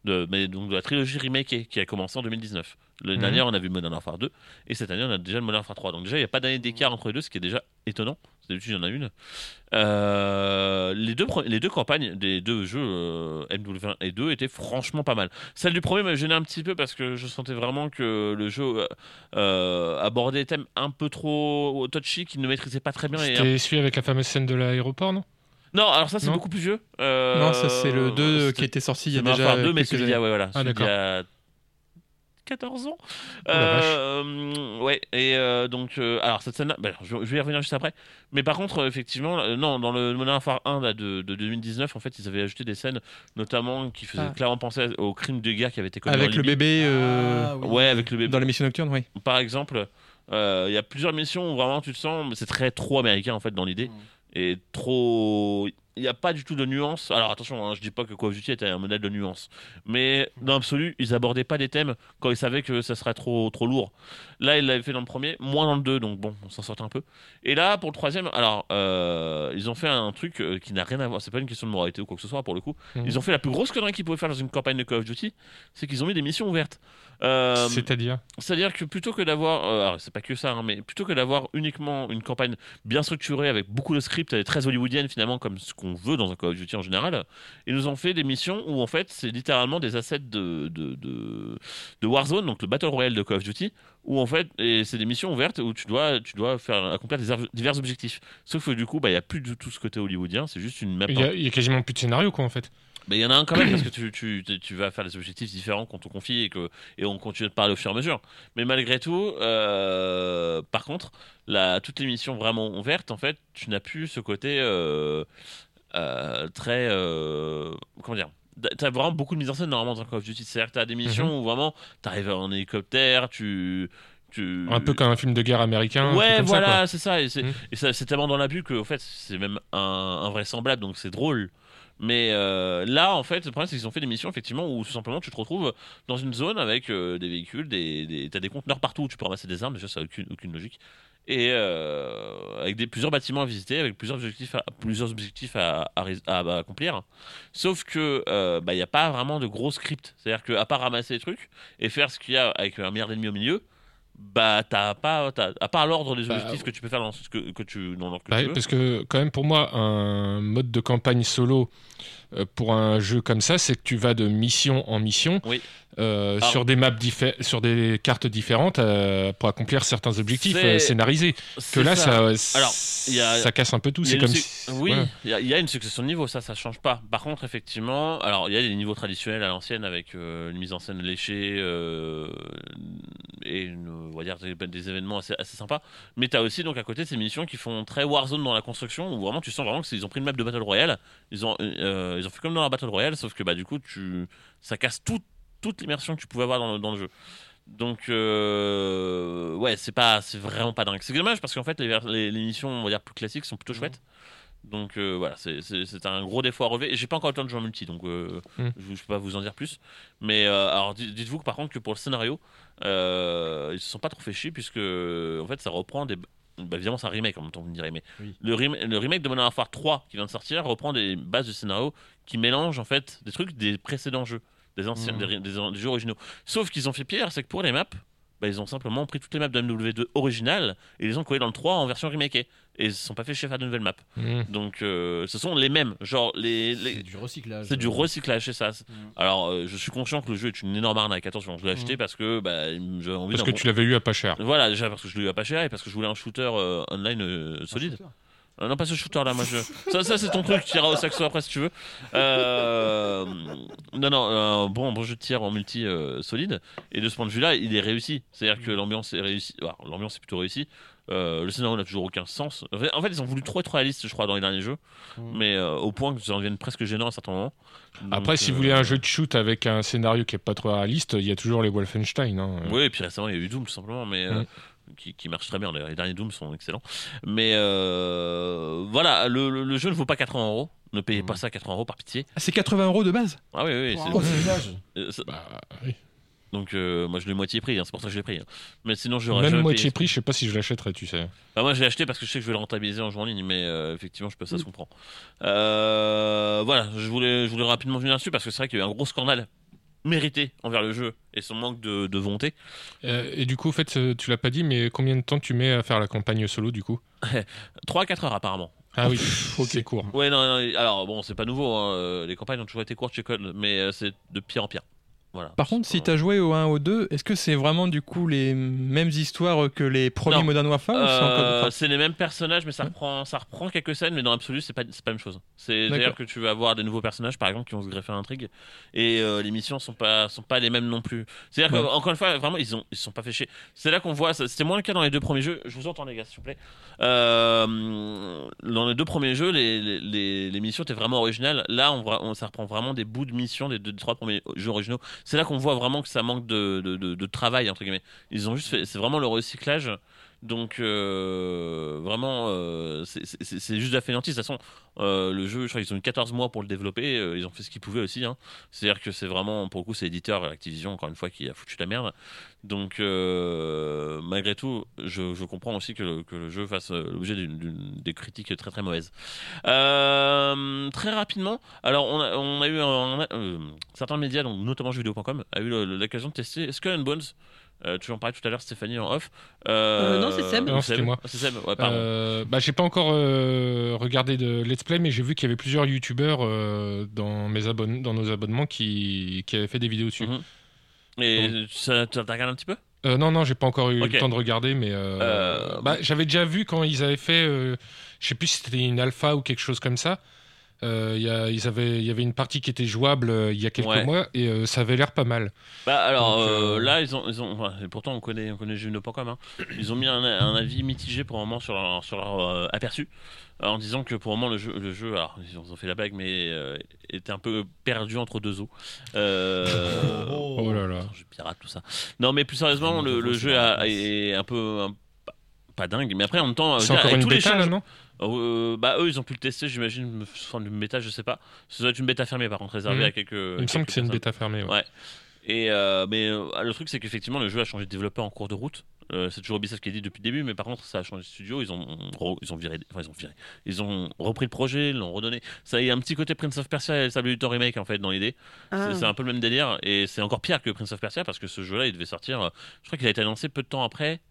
de, mais donc de la trilogie remake qui a commencé en 2019. L'année Mhm. dernière, on a vu Modern Warfare 2, et cette année, on a déjà le Modern Warfare 3. Donc déjà, il n'y a pas d'année d'écart entre les deux, ce qui est déjà étonnant. D'habitude, il y en a une. Euh, les, deux, les deux campagnes des deux jeux, euh, MW1 et 2, étaient franchement pas mal. Celle du premier me gênait un petit peu parce que je sentais vraiment que le jeu euh, euh, abordait des thèmes un peu trop touchy, qu'il ne maîtrisait pas très bien. Et un- C'était celui avec la fameuse scène de l'aéroport, non? Non, alors ça, c'est beaucoup plus vieux. Euh, non, ça c'est le 2 c'était- qui était sorti il y a déjà Warfare 2, mais quelques celui d'il y a, ouais, voilà, Ah, celui d'il y a 14 ans. Oh. Euh, ouais, et euh, donc, euh, alors cette scène-là, bah, je, je vais y revenir juste après. Mais par contre, effectivement, euh, non, dans le Modern Warfare 1 là, de, de 2019, en fait, ils avaient ajouté des scènes, notamment qui faisaient Ah. clairement penser au crime de guerre qui avait été commis en Avec le Libye. bébé euh, Ah, oui. Ouais, avec le bébé. dans l'émission nocturne, oui. Par exemple, euh, il y a plusieurs missions où vraiment tu te sens, c'est très trop américain en fait dans l'idée, Mm. Et trop. Il n'y a pas du tout de nuance. Alors attention, hein, je dis pas que Call of Duty était un modèle de nuance, mais dans l'absolu, ils abordaient pas des thèmes quand ils savaient que ça serait trop trop lourd. Là, ils l'avaient fait dans le premier, moins dans le 2, donc bon, on s'en sortait un peu. Et là, pour le troisième, alors euh, ils ont fait un truc euh, qui n'a rien à voir. C'est pas une question de moralité ou quoi que ce soit pour le coup. Mhm. Ils ont fait la plus grosse connerie qu'ils pouvaient faire dans une campagne de Call of Duty, c'est qu'ils ont mis des missions ouvertes. Euh, C'est-à-dire c'est-à-dire que plutôt que d'avoir, euh, c'est pas que ça, hein, mais plutôt que d'avoir uniquement une campagne bien structurée avec beaucoup de scripts et très hollywoodienne finalement comme ce qu'on veut dans un Call of Duty en général, ils nous ont fait des missions où en fait c'est littéralement des assets de, de, de, de Warzone, donc le Battle Royale de Call of Duty, où en fait et c'est des missions ouvertes où tu dois, tu dois faire accomplir des divers objectifs. Sauf que du coup, bah, il n'y a plus du tout ce côté hollywoodien, c'est juste une map Il y, a, a quasiment plus de scénario, quoi, en fait. Mais il y en a un quand même parce que tu, tu, tu- vas faire des objectifs différents qu'on te confie et, que, et on continue de parler au fur et à mesure. Mais malgré tout, euh, par contre, la, toutes les missions vraiment ouvertes, en fait, tu n'as plus ce côté euh, euh, très. comment dire T'as vraiment beaucoup de mise en scène normalement dans Call of Duty. C'est-à-dire que t'as des missions où vraiment t'arrives en hélicoptère, tu. tu... Un peu comme un film de guerre américain. Ouais, voilà, c'est ça. Et c'est ça- c'est tellement dans l'abus que, au fait, c'est même un, invraisemblable, donc c'est drôle. Mais euh, là, en fait, le problème, c'est qu'ils ont fait des missions, effectivement, où tout simplement tu te retrouves dans une zone avec euh, des véhicules, des, des, t'as des conteneurs partout où tu peux ramasser des armes, déjà, ça n'a aucune, aucune logique. Et euh, avec des, plusieurs bâtiments à visiter, avec plusieurs objectifs à, plusieurs objectifs à, à accomplir. Sauf que bah, il n'y a pas vraiment de gros script. C'est-à-dire qu'à part ramasser les trucs et faire ce qu'il y a avec un milliard d'ennemis au milieu, bah t'as pas, t'as- à part l'ordre des Bah, objectifs que tu peux faire dans ce que, que tu, dans l'ordre que Bah tu oui, veux. parce que quand même pour moi un mode de campagne solo pour un jeu comme ça c'est que tu vas de mission en mission Oui. euh, sur des maps sur des cartes différentes euh, pour accomplir certains objectifs euh, scénarisés. Que là, ça, Alors, a- ça casse un peu tout. C'est comme si- Oui, il y, a- il y a une succession de niveaux, ça, ça change pas. Par contre, effectivement, alors il y a des niveaux traditionnels à l'ancienne avec euh, une mise en scène léchée euh, et une, on va dire des, des événements assez, assez sympas. Mais tu as aussi donc à côté ces missions qui font très Warzone dans la construction où vraiment tu sens vraiment qu'ils ont pris une map de Battle Royale. Ils ont, euh, ils ont fait comme dans la Battle Royale, sauf que bah, du coup, tu, ça casse tout- toute l'immersion que tu pouvais avoir dans le, dans le jeu. Donc euh, ouais, c'est pas, c'est vraiment pas dingue. C'est dommage parce qu'en fait les, les, les missions, on va dire plus classiques, sont plutôt chouettes. Donc euh, voilà, c'est- un gros défaut à relever. J'ai pas encore le temps de jouer en multi, donc euh, Mm. je, je peux pas vous en dire plus. Mais euh, alors di- dites-vous que par contre que pour le scénario, ils se sont pas trop fait chier puisque en fait ça reprend des bah, évidemment c'est un remake en même temps vous me direz mais Oui. le, rem- le remake de Modern Warfare 3 qui vient de sortir reprend des bases de scénario qui mélangent en fait des trucs des précédents jeux des anciens Mhm. des, des- des jeux originaux sauf qu'ils ont fait pire c'est que pour les maps bah, ils ont simplement pris toutes les maps de MW2 originales et les ont collées dans le 3 en version remakée et ils se sont pas fait chier à de nouvelles maps Mm. donc euh, ce sont les mêmes genre les, les- C'est du recyclage. c'est du recyclage, c'est ça. Mhm. Alors, euh, je suis conscient que le jeu est une énorme arnaque. Attention, je l'ai acheté parce que bah, envie Parce que bon- tu l'avais eu à pas cher. Voilà, déjà parce que je l'ai eu à pas cher et parce que je voulais un shooter euh, online un solide. shooter. Euh, non, pas ce shooter là, moi je. Ça, ça c'est ton truc, tu iras au saxo après si tu veux. Euh, Non, non, un bon, bon jeu de tir en multi euh, solide. Et de ce point de vue-là, il est réussi. C'est-à-dire que l'ambiance est réussie. Alors, l'ambiance est plutôt réussie. Euh, le scénario n'a toujours aucun sens. En fait, ils ont voulu trop être réalistes, je crois, dans les derniers jeux. Mhm. Mais euh, au point que ça en devienne presque gênant à certains moments. Après, si vous euh, voulez un jeu de shoot avec un scénario qui est pas trop réaliste, il y a toujours les Wolfenstein. hein. Oui, et puis récemment, il y a eu Doom, tout simplement, mais euh, Mm. Qui, qui marche très bien. D'ailleurs, les derniers Doom sont excellents. Mais euh, voilà, le, le- le jeu ne vaut pas 80 euros. Ne payez Mm. pas ça 80 euros par pitié. Ah, c'est 80 euros de base? Ah oui, oui, c'est- euh, ça- Bah, oui. Donc, euh, moi, je l'ai moitié prix, hein, c'est pour ça que je l'ai pris. hein. Mais sinon, j'aurais Même moitié payé. prix, je sais pas si je l'achèterais, tu sais. Bah, moi, je l'ai acheté parce que je sais que je vais le rentabiliser en jouant en ligne, mais euh, effectivement, je peux, ça se comprend. Euh, voilà, je voulais, je voulais rapidement venir dessus parce que c'est vrai qu'il y a eu un gros scandale mérité envers le jeu et son manque de, de volonté. Euh, et du coup, en fait, euh, tu l'as pas dit, mais combien de temps tu mets à faire la campagne solo du coup 3 à 4 heures apparemment. Ah oui, c'est court. Ouais, non, non, alors bon, c'est pas nouveau, hein, euh, les campagnes ont toujours été courtes chez Code, mais c'est de pire en pire. Voilà. Par contre, si Euh, tu as joué au 1 au 2, est-ce que c'est vraiment du coup les mêmes histoires que les premiers Non. Modern Warfare c'est Euh, enfin, c'est les mêmes personnages, mais ça Ouais. reprend, ça reprend quelques scènes, mais dans l'absolu, c'est pas, pas la même chose. C'est- C'est-à-dire que tu vas avoir des nouveaux personnages, par exemple, qui vont se greffer à l'intrigue, et euh, les missions sont pas, sont pas les mêmes non plus. C'est-à-dire Ouais. qu'encore une fois, vraiment, ils ont, ils se sont pas fait chier. C'est là qu'on voit, c'était moins le cas dans les deux premiers jeux. Je vous entends, les gars, s'il vous plaît. Euh, dans les deux premiers jeux, les, les, les- les missions étaient vraiment originales. Là, on, on- ça reprend vraiment des bouts de missions des deux, des trois premiers jeux originaux. C'est là qu'on voit vraiment que ça manque de, travail, entre guillemets. Ils ont juste c'est vraiment le recyclage. Donc euh, vraiment, euh, c'est- juste de la fainéantise. De toute façon, euh, le jeu, je crois qu'ils ont eu 14 mois pour le développer. ils ont fait ce qu'ils pouvaient aussi. hein. C'est-à-dire que c'est vraiment, pour le coup, c'est l'éditeur Activision, encore une fois, qui a foutu la merde. Donc malgré tout, je, comprends aussi que le, jeu fasse l'objet des critiques très très mauvaises. Très rapidement, alors on a, eu certains médias, donc notamment jeuxvideo.com, a eu l'occasion de tester Skull and Bones. Euh, tu en parlais tout à l'heure, Stéphanie en off. Euh, non, c'est Seb. Non, c'était moi. Ah, C'est Seb, ouais, pardon. Euh, bah, j'ai pas encore euh, regardé de let's play, mais j'ai vu qu'il y avait plusieurs youtubeurs euh, dans, mes abonne- dans nos abonnements qui, qui avaient fait des vidéos dessus. Mhm. Et ça, tu as regardé un petit peu? Euh, non, non, j'ai pas encore eu le temps de regarder, mais euh, Euh, bah, j'avais déjà vu quand ils avaient fait, euh, je sais plus si c'était une alpha ou quelque chose comme ça. Euh, il y, a- ils avaient- il y avait une partie qui était jouable euh, il y a quelques Ouais. mois et euh, ça avait l'air pas mal. Bah alors Donc, là ils ont, ils ont enfin, et pourtant on connaît on connaît hein. ils ont mis un, un avis mitigé pour le moment sur leur, sur leur aperçu en disant que pour le moment le jeu le jeu alors ils ont fait la blague mais était un peu perdu entre deux eaux Oh. Là là. Je pirate tout ça non mais plus sérieusement le, le jeu a- est un peu un- pas- dingue mais après en même temps C'est encore avec une tous les là, non euh, bah eux ils ont pu le tester j'imagine sous forme d'une bêta je sais pas ça doit être une bêta fermée par contre réservée Mhm. à quelques Il me semble que c'est une bêta fermée. ouais. Ouais. Et euh, mais euh, le truc c'est qu'effectivement le jeu a changé de développeur en cours de route. Euh, c'est toujours Ubisoft qui est dit depuis le début, mais par contre ça a changé de studio. Ils ont ils ont viré, enfin ils ont viré, ils ont repris le projet, ils l'ont redonné. Ça y a un petit côté Prince of Persia et Sable Luthor remake en fait dans l'idée. Ah. C'est- un peu le même délire et c'est encore pire que Prince of Persia parce que ce jeu-là il devait sortir. Je crois qu'il a été annoncé peu de temps après.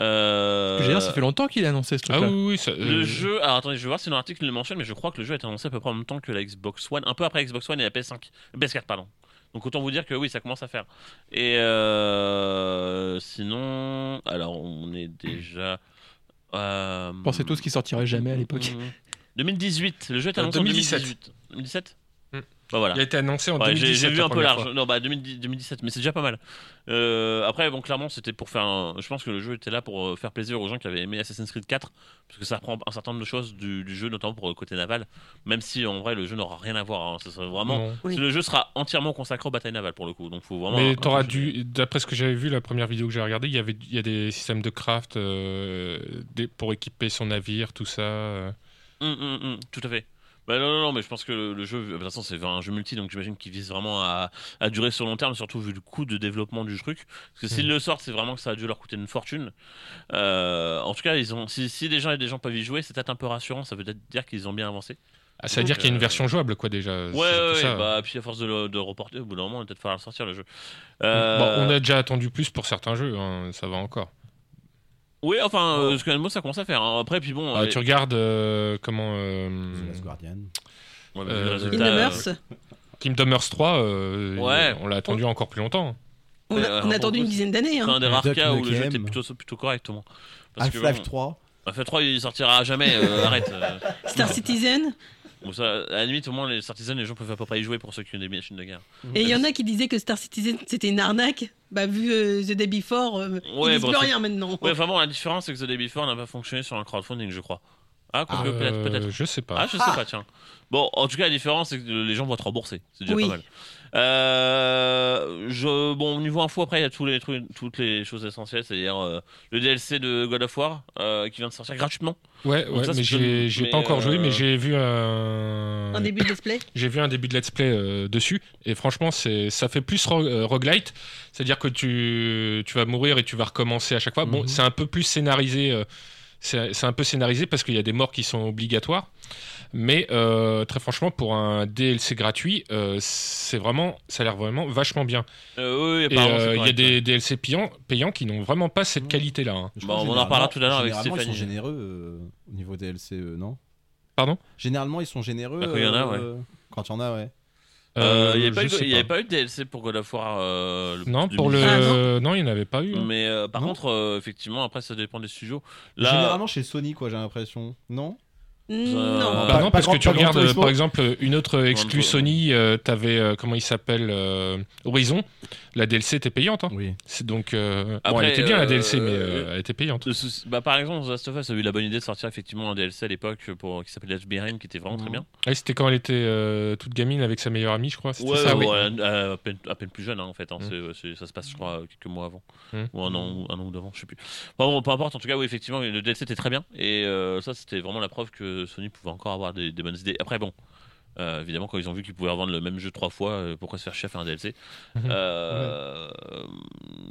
Euh, Je veux dire, ça fait longtemps qu'il a annoncé ce Ah truc-là. oui, oui, ça, le euh, jeu, alors attendez, je vais voir si dans l'article il le mentionne, mais je crois que le jeu a été annoncé à peu près en même temps que la Xbox One, un peu après la Xbox One et la PS5, PS4 pardon. Donc autant vous dire que oui, ça commence à faire. Et euh, sinon, alors on est déjà. Euh, Pensez tous qu'il sortirait jamais à l'époque. 2018, le jeu est annoncé 2017. en 2018. 2017 Hmm. Bah voilà. Il a été annoncé en Ouais, j'ai 2017. j'ai vu un peu large. fois. Non, bah 2010 2017, mais c'est déjà pas mal. Euh, après, bon, clairement, c'était pour faire. un- Je pense que le jeu était là pour euh, faire plaisir aux gens qui avaient aimé Assassin's Creed 4, parce que ça reprend un certain nombre de choses du, du jeu, notamment pour le côté naval. Même si en vrai, le jeu n'aura rien à voir. hein. Ça vraiment. Oui. Le jeu sera entièrement consacré aux batailles navales pour le coup. Donc, faut vraiment. Mais t'auras dû, d'après ce que j'avais vu, la première vidéo que j'ai regardée, il y avait, il y a des systèmes de craft euh, des- pour équiper son navire, tout ça. euh. Hum, hum, hum, tout à fait. Bah non, non, non, mais je pense que le, jeu, de toute façon, c'est un jeu multi, donc j'imagine qu'il vise vraiment à, à durer sur long terme, surtout vu le coût de développement du truc. Parce que s'ils Mhm. le sortent, c'est vraiment que ça a dû leur coûter une fortune. Euh, en tout cas, ils ont, si, si des gens et des gens peuvent y jouer, c'est peut-être un peu rassurant, ça veut peut-être dire qu'ils ont bien avancé. Ah, ça veut dire qu'il y a une euh, version jouable, quoi, déjà. Ouais, ouais, ça. bah, puis à force de, le- de reporter, au bout d'un moment, il va peut-être falloir le sortir le jeu. Bon, Euh, on a déjà attendu plus pour certains jeux, hein, ça va encore. Oui, enfin, euh, ce que moi, ça commence à faire. hein. Après, puis bon. Ah, euh, tu regardes comment. euh, euh, The Last Guardian. ouais, euh, le In résultat, the euh, Mers. Kingdom Hearts 3, euh, Ouais. on l'a attendu encore plus longtemps. On a, Euh, on a attendu une dizaine d'années. C'est Hein. un des rares Duck cas où le jeu Nukem. était plutôt, plutôt correct, au moins. Parce que Half-Life bon, 3. Half-Life 3, il sortira jamais, euh, arrête. euh. Star Citizen. Bon, ça, à la limite, au moins, les Artisans, les gens peuvent à peu près y jouer pour ceux qui ont des machines de guerre. Et il y en a qui disaient que Star Citizen c'était une arnaque. Bah, vu euh, The Day Before, euh, Ouais, ils disent bon, plus rien maintenant. Ouais, vraiment, la différence, c'est que The Day Before n'a pas fonctionné sur un crowdfunding, je crois. Ah, Euh, peut-être, peut-être. Je sais pas. Ah, je sais pas, tiens. Bon, en tout cas, la différence, c'est que les gens vont être remboursés. C'est déjà Oui. pas mal. Euh, je, bon, au niveau info, après, il y a tous les trucs, toutes les choses essentielles, c'est-à-dire euh, le DLC de God of War euh, qui vient de sortir gratuitement. Ouais, Donc ouais, ça, mais j'ai pas encore joué, euh, mais j'ai vu un. Un début de display. J'ai vu un début de let's play euh, dessus et franchement c'est ça fait plus ro- euh, roguelite, c'est-à-dire que tu, tu vas mourir et tu vas recommencer à chaque fois. Bon, Mhm. c'est un peu plus scénarisé, euh, c'est c'est un peu scénarisé parce qu'il y a des morts qui sont obligatoires. Mais euh, très franchement, pour un DLC gratuit, euh, c'est vraiment, ça a l'air vraiment vachement bien. Euh, oui, c'est euh, il y a des DLC payants, payants qui n'ont vraiment pas cette Mhm. qualité-là. hein. Que on en reparlera tout à l'heure avec généralement, Stéphanie. Ils sont généreux euh, au niveau DLC, euh, non? Pardon? Généralement, ils sont généreux. Bah, quand il y en a, euh, Quand il y en a, ouais. Euh, il n'y avait, pas je eu- sais il y avait pas. pas eu de DLC pour God of War. euh, le Non, pour le, 2018. Ah, non, il n'y en avait pas eu. hein. Mais euh, par Non. contre, euh, effectivement, après, ça dépend des studios. Là, Généralement chez Sony, quoi, j'ai l'impression. Non? Non. Bah, Pas- non, pas parce grand- que tu regardes, euh, par exemple, une autre exclue Turismo. Sony, euh, t'avais, euh, comment il s'appelle, euh, Horizon. La DLC était payante. hein. Oui. C'est donc, euh, bon, elle était bien la euh, DLC, mais euh, elle était payante. Bah, par exemple, The Last of Us a eu la bonne idée de sortir effectivement un DLC à l'époque pour qui s'appelait Behind, qui était vraiment très Mhm. bien. Ouais, c'était quand elle était euh, toute gamine avec sa meilleure amie, je crois. C'était Ouais, ça, ouais, oui. ouais, euh, à, peine, à peine plus jeune hein, en fait. hein. Mhm. Ça se passe, je crois, quelques mois avant, Mhm. ou un an, ou un an ou deux avant, je sais plus. Bon, bon, peu importe. En tout cas, oui, effectivement, le DLC était très bien, et euh, ça, c'était vraiment la preuve que Sony pouvait encore avoir des, des bonnes idées. Après, bon. Euh, évidemment, quand ils ont vu qu'ils pouvaient revendre le même jeu trois fois, euh, pourquoi se faire chier à faire un DLC Mhm. Euh,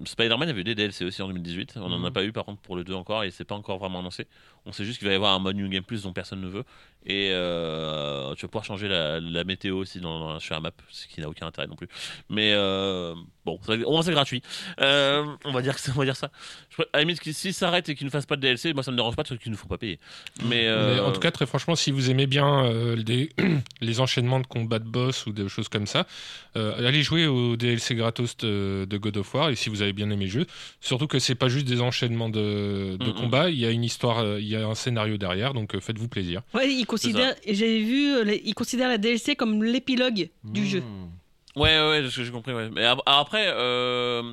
Spider-Man avait eu des DLC aussi en 2018. On n'en a Mhm. pas eu par contre pour le 2 encore et c'est pas encore vraiment annoncé. On sait juste qu'il va y avoir un mode New Game Plus dont personne ne veut. Et euh, tu vas pouvoir changer la, la météo aussi dans, dans, sur la map, ce qui n'a aucun intérêt non plus. Mais euh, bon, au moins c'est gratuit. Euh, on, va dire, on va dire ça. Je, à la limite, s'ils s'arrêtent et qu'ils ne fassent pas de DLC, moi ça me dérange pas parce qu'ils ne faut pas payer. Mais, Mais euh, en tout cas, très franchement, si vous aimez bien euh, les, les enchaînements de combats de boss ou des choses comme ça, euh, allez jouer au DLC gratos de, de God of War. Et si vous avez bien aimé le jeu, surtout que c'est pas juste des enchaînements de, de combats, il y a une histoire, euh, y a un scénario derrière, donc euh, faites-vous plaisir. Ouais, ils considèrent, et j'avais vu, euh, ils considèrent la DLC comme l'épilogue du Mmh. jeu. Ouais, ouais, ouais, de ce que j'ai compris. Ouais. Mais ap- après, euh,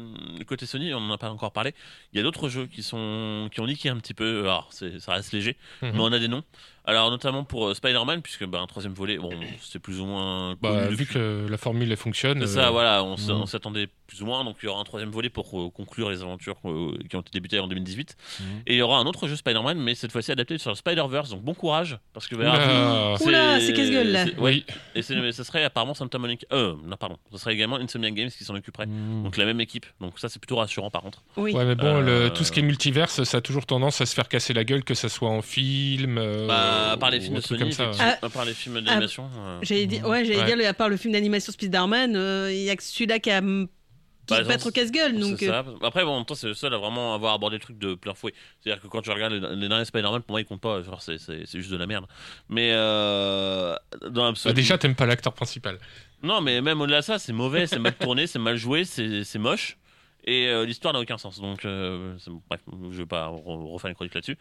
côté Sony, on n'en a pas encore parlé. Il y a d'autres jeux qui sont qui ont niqué un petit peu. Alors, c'est- ça reste léger, Mhm. mais on a des noms. Alors, notamment pour euh, Spider-Man, puisque bah, un troisième volet, bon, c'est plus ou moins. Bah, vu depuis- que la formule elle fonctionne, C'est ça, euh, voilà, on Mhm. s'attendait plus ou moins. Donc, il y aura un troisième volet pour euh, conclure les aventures euh, qui ont été débutées en 2018. Mhm. Et il y aura un autre jeu Spider-Man, mais cette fois-ci adapté sur le Spider-Verse. Donc, bon courage, parce que. bah, Oula. C'est casse-gueule, là. oui, et ce serait apparemment Santa Monica. Euh, non, pardon. Ce serait également Insomniac Games qui s'en occuperait. Mmh. Donc la même équipe. Donc ça c'est plutôt rassurant par contre. Oui. Ouais, mais bon, Euh, le- tout ce qui est multiverse, ça a toujours tendance à se faire casser la gueule, que ça soit en film. euh, bah, par les ou films un de Sony, ça. Ah. à part les films d'animation. euh, J'allais dire, ouais, j'allais Ouais. dire, à part le film d'animation Spider-Man, euh, il y a que celui-là qui a qui Bah, genre, au casse-gueule. Donc, c'est euh, ça. Après, bon, en même temps, c'est le seul à vraiment avoir abordé le truc de plein fouet. C'est-à-dire que quand tu regardes les, les derniers Spider-Man, pour moi, ils comptent pas. C'est, juste de la merde. Mais euh, dans Bah, l'absolu. déjà, t'aimes pas l'acteur principal. Non, mais même au-delà de ça, c'est mauvais, c'est mal tourné, c'est mal joué, c'est moche. Et euh, l'histoire n'a aucun sens. Donc, euh, bref, je vais pas re- refaire une chronique là-dessus.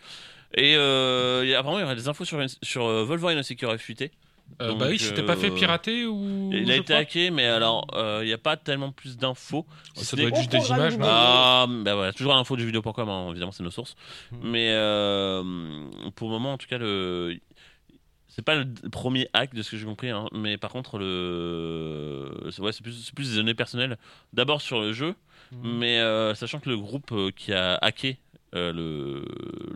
Et euh, il y a- apparemment, il y aurait des infos sur, sur euh, Wolverine aussi qui aurait fuité. Euh, Donc, bah oui, c'était pas fait euh, pirater ou. il a été crois hacké, mais alors, euh, il n'y a pas tellement plus d'infos. Si Ça doit être juste des images, non Ah, bah voilà, toujours l'info du vidéo.com, hein, évidemment, c'est nos sources. Hmm. Mais euh, pour le moment, en tout cas, le. C'est pas le premier hack de ce que j'ai compris, hein, mais par contre, le. c'est- Ouais, c'est plus, c'est plus des données personnelles. D'abord sur le jeu, Mhm. mais euh, sachant que le groupe euh, qui a hacké euh, le,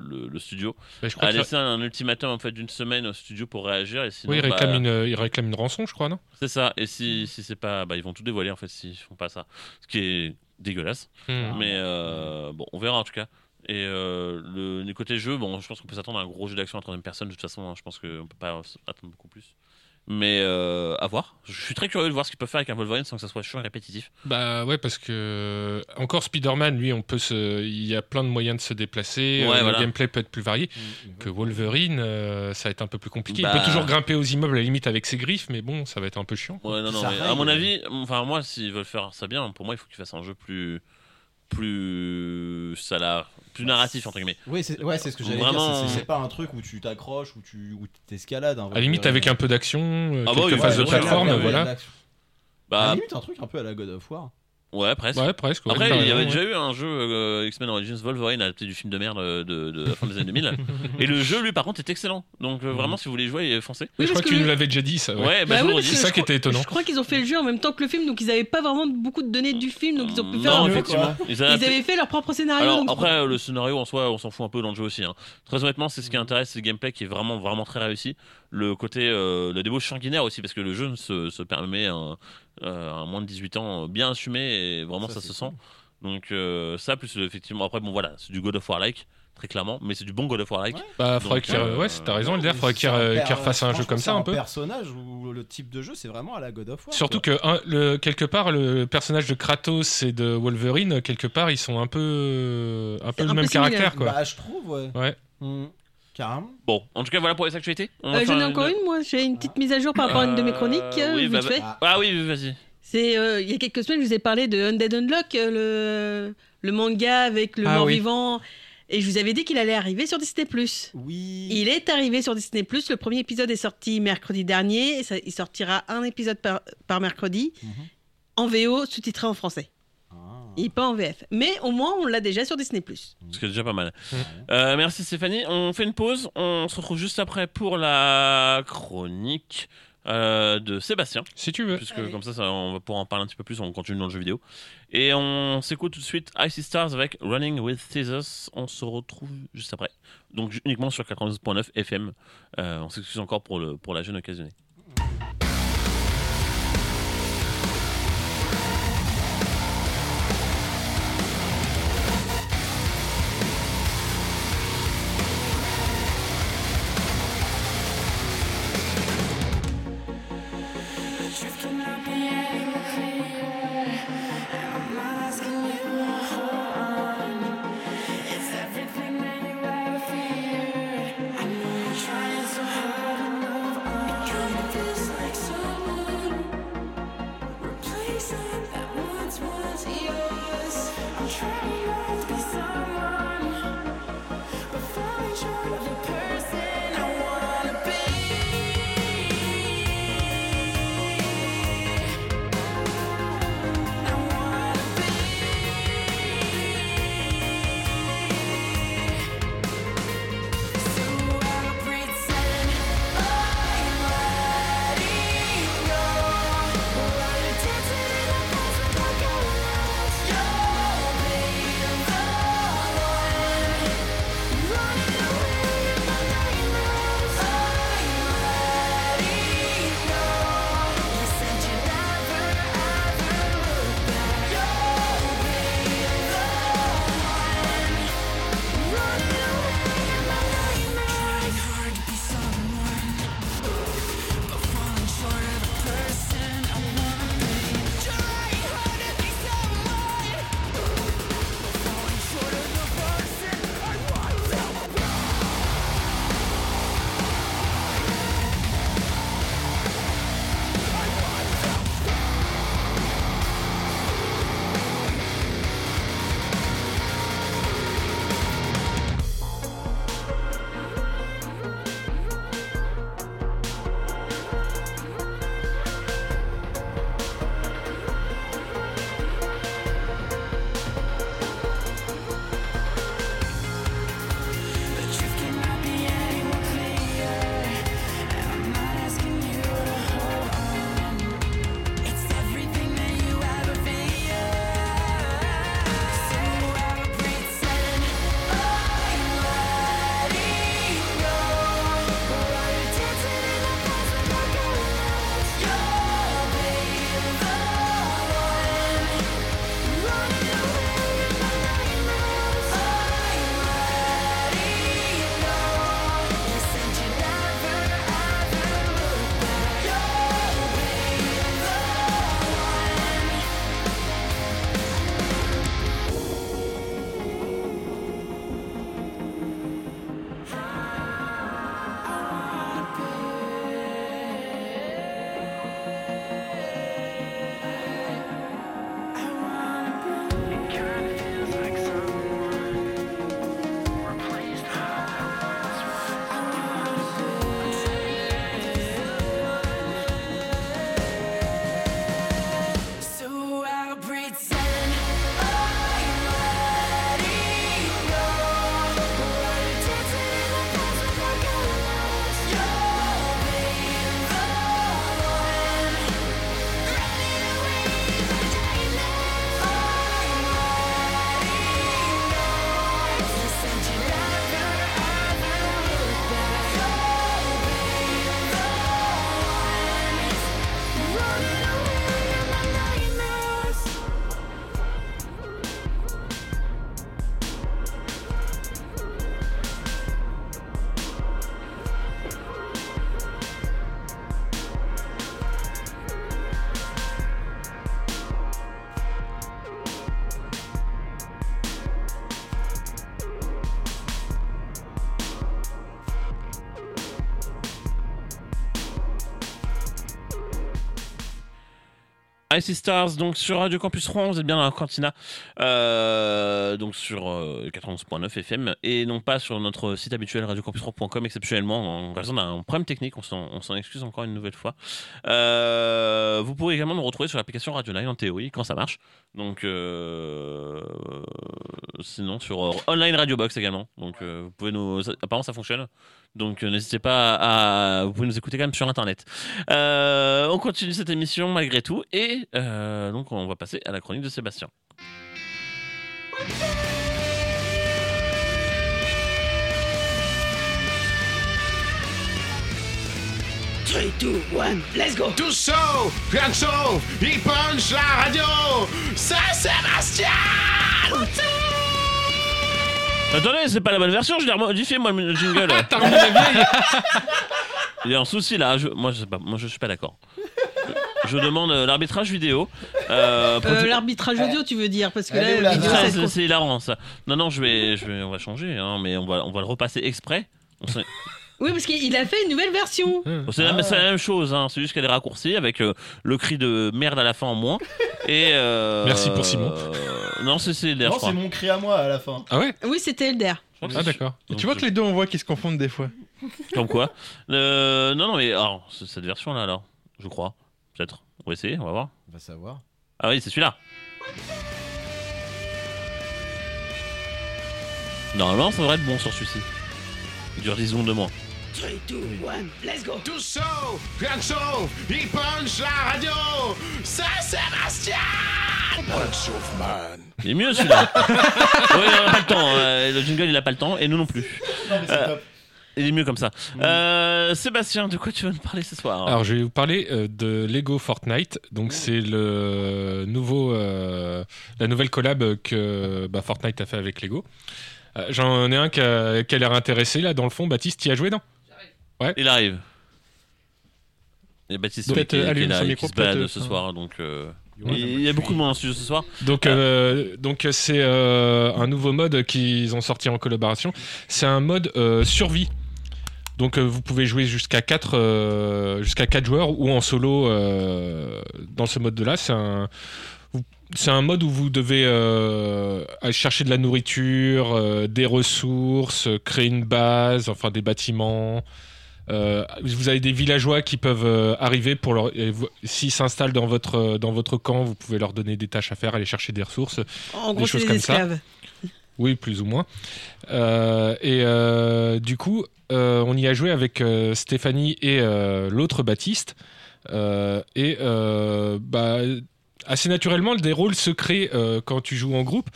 le, le studio Bah, je crois a laissé un ultimatum en fait d'une semaine au studio pour réagir. Et sinon, Oui, il bah, réclame, une, il réclame une rançon, je crois, non? C'est ça. Et si, si c'est pas. Bah, ils vont tout dévoiler en fait s'ils font pas ça. Ce qui est dégueulasse. Hmm. Mais euh, bon, on verra en tout cas. Et euh, le, du côté jeu, bon, je pense qu'on peut s'attendre à un gros jeu d'action à troisième personne. De toute façon, hein, je pense qu'on peut pas attendre beaucoup plus. Mais euh, à voir. Je suis très curieux de voir ce qu'ils peuvent faire avec un Wolverine sans que ça soit chiant et répétitif. Bah ouais, parce que encore Spider-Man, lui, on peut se, il y a plein de moyens de se déplacer. Ouais, euh, voilà. Le gameplay peut être plus varié. Mhm. Que Wolverine, euh, ça va être un peu plus compliqué. Bah. Il peut toujours grimper aux immeubles à la limite avec ses griffes, mais bon, ça va être un peu chiant. Ouais, non, non, mais à mon avis, enfin, moi, s'ils veulent faire ça bien, pour moi, il faut qu'ils fassent un jeu plus. Plus. salar, plus narratif, entre guillemets. Oui, c'est ouais, c'est ce que j'allais Vraiment- dire. c'est- pas un truc où tu t'accroches, où tu où t'escalades. hein, À la limite, avec un peu d'action, euh, Ah bah quelques oui, phases ouais, de ouais, plateforme, voilà. À la Bah, limite, un truc un peu à la God of War. Ouais, presque. Ouais, presque. ouais, Après, t'as il y avait ouais. déjà eu un jeu euh, X-Men Origins Wolverine adapté du film de merde de, de, de la fin des années 2000. et le jeu, lui, par contre, est excellent. Donc, euh, vraiment, si vous voulez y jouer, foncez. Mais Oui, je crois que que tu nous l'avais déjà dit, ça. ouais. Ouais, bah, Bah oui, C'est ça qui était étonnant. Je crois qu'ils ont fait le jeu en même temps que le film, donc ils n'avaient pas vraiment beaucoup de données du film, donc ils ont pu faire. Non, un- effectivement. Ils avaient fait leur propre scénario. Alors donc- après le scénario en soi on s'en fout un peu dans le jeu aussi. hein. Très honnêtement c'est ce qui intéresse c'est le gameplay qui est vraiment vraiment très réussi. Le côté euh, la débauche sanguinaire aussi parce que le jeu se, se permet un, euh, un moins de 18 ans bien assumé et vraiment ça, Ça, se sent. Donc euh, ça plus euh, effectivement après bon voilà c'est du God of War like très clairement mais c'est du bon God of War like. Ouais. Bah, faudrait Donc, qu'il. euh, Ouais, t'as raison, Elder, faudrait qu'il un euh, refasse un jeu comme ça un peu. personnage où le type de jeu, c'est vraiment à la God of War. Surtout quoi. que un, le, quelque part le personnage de Kratos et de Wolverine quelque part ils sont un peu un peu le un même peu caractère quoi. Bah, je trouve, ouais. Ouais. Mhm. Carrément. Bon en tout cas voilà pour les actualités. On Euh, J'en ai encore une, moi. J'ai une petite mise à jour par rapport à une de mes chroniques. Euh, euh, oui, vite bah, fait. Ah, Ah oui vas-y. C'est euh, il y a quelques semaines, je vous ai parlé de Undead Unlock, euh, le, le manga avec le Ah oui. mort-vivant. Et je vous avais dit qu'il allait arriver sur Disney+. oui. Il est arrivé sur Disney+. Le premier épisode est sorti mercredi dernier. Et ça- il sortira un épisode par, par mercredi Mhm. en VO, sous-titré en français. Ah. Et pas en VF. Mais au moins, on l'a déjà sur Disney+. Ce qui est déjà pas mal. Euh, merci Stéphanie. On fait une pause. On se retrouve juste après pour la chronique euh, de Sébastien. Si tu veux. Puisque Allez. comme ça, ça, on va pouvoir en parler un petit peu plus. On continue dans le jeu vidéo. Et on s'écoute tout de suite Icy Stars avec Running with Scissors. On se retrouve juste après. Donc uniquement sur 92.9 FM. Euh, on s'excuse encore pour, le, pour la jeune occasionnée. Icy Stars, donc sur Radio Campus Rouen, vous êtes bien dans la cantina, euh, donc sur euh, 91.9 FM, et non pas sur notre site habituel radiocampusrouen.com, exceptionnellement, en raison d'un problème technique, on s'en excuse encore une nouvelle fois. Euh, vous pouvez également nous retrouver sur l'application Radio Line en théorie, quand ça marche. Donc, euh, sinon sur Online Radio Box également. Donc, vous pouvez nous. apparemment, ça fonctionne. Donc, euh, n'hésitez pas à. Vous pouvez nous écouter quand même sur Internet. Euh, on continue cette émission malgré tout. Et euh, donc, on va passer à la chronique de Sébastien. Tout chaud, rien de chaud, il punch la radio, c'est Sébastien Attendez, c'est pas la bonne version, je l'ai modifié moi le jingle. T'as remis la vieille Il y a un souci là. Je- moi, je sais pas. Moi, je suis pas d'accord. Je demande euh, l'arbitrage vidéo. Euh, Euh, L'arbitrage audio, tu veux dire Parce que là, la vidéo, ça c'est se- c'est hilarant ça. Non, non, je vais, je vais, on va changer, hein, mais on va, on va le repasser exprès. On sait- Oui, parce qu'il a fait une nouvelle version. C'est la, c'est la même chose, hein, c'est juste qu'elle est raccourcie avec euh, le cri de merde à la fin en moins. Et euh, Merci pour Simon. euh, non, c'est je Non, crois. c'est mon cri à moi à la fin. Ah ouais Oui, c'était Elder. Ah d'accord. donc, Tu vois que les deux, on voit qu'ils se confondent des fois. Comme quoi Euh, Non, non, mais alors, c'est cette version-là, alors, je crois. Peut-être. On va essayer, on va voir. On va savoir. Ah oui, c'est celui-là. Normalement, ça devrait être bon sur celui-ci. Il dure 10 secondes de moins. Tout chaud, rien de chaud, il punch la radio, c'est Sébastien Il est mieux celui-là. oui, on a pas le temps. euh, le jingle, il a pas le temps, et nous non plus. Non, mais c'est Euh, top. Il est mieux comme ça. Euh, Sébastien, de quoi tu vas nous parler ce soir? Alors, je vais vous parler euh, de Lego Fortnite. Donc, c'est le nouveau, euh, la nouvelle collab que bah, Fortnite a fait avec Lego. Euh, J'en ai un qui a, qui a l'air intéressé là dans le fond. Baptiste, tu y as joué non? Il arrive. Il y a Baptiste qui, est- qui est là et qui se balade peut-être, ce hein. soir. Donc, euh, il y a beaucoup de monde en studio ce soir. Donc, euh, donc c'est euh, un nouveau mode qu'ils ont sorti en collaboration. C'est un mode euh, survie. Donc, euh, vous pouvez jouer jusqu'à 4 jusqu'à quatre joueurs ou en solo euh, dans ce mode-là. C'est un c'est un mode où vous devez euh, aller chercher de la nourriture, euh, des ressources, euh, créer une base, enfin des bâtiments. Euh, vous avez des villageois qui peuvent euh, arriver pour leur s'ils s'installent dans votre euh, dans votre camp, vous pouvez leur donner des tâches à faire, aller chercher des ressources. En Des gros, choses des comme ça. esclaves. Oui, plus ou moins. Et du coup, on y a joué avec Stéphanie et l'autre Baptiste. Euh, et euh, bah, assez naturellement, des rôles se créent euh, quand tu joues en groupe.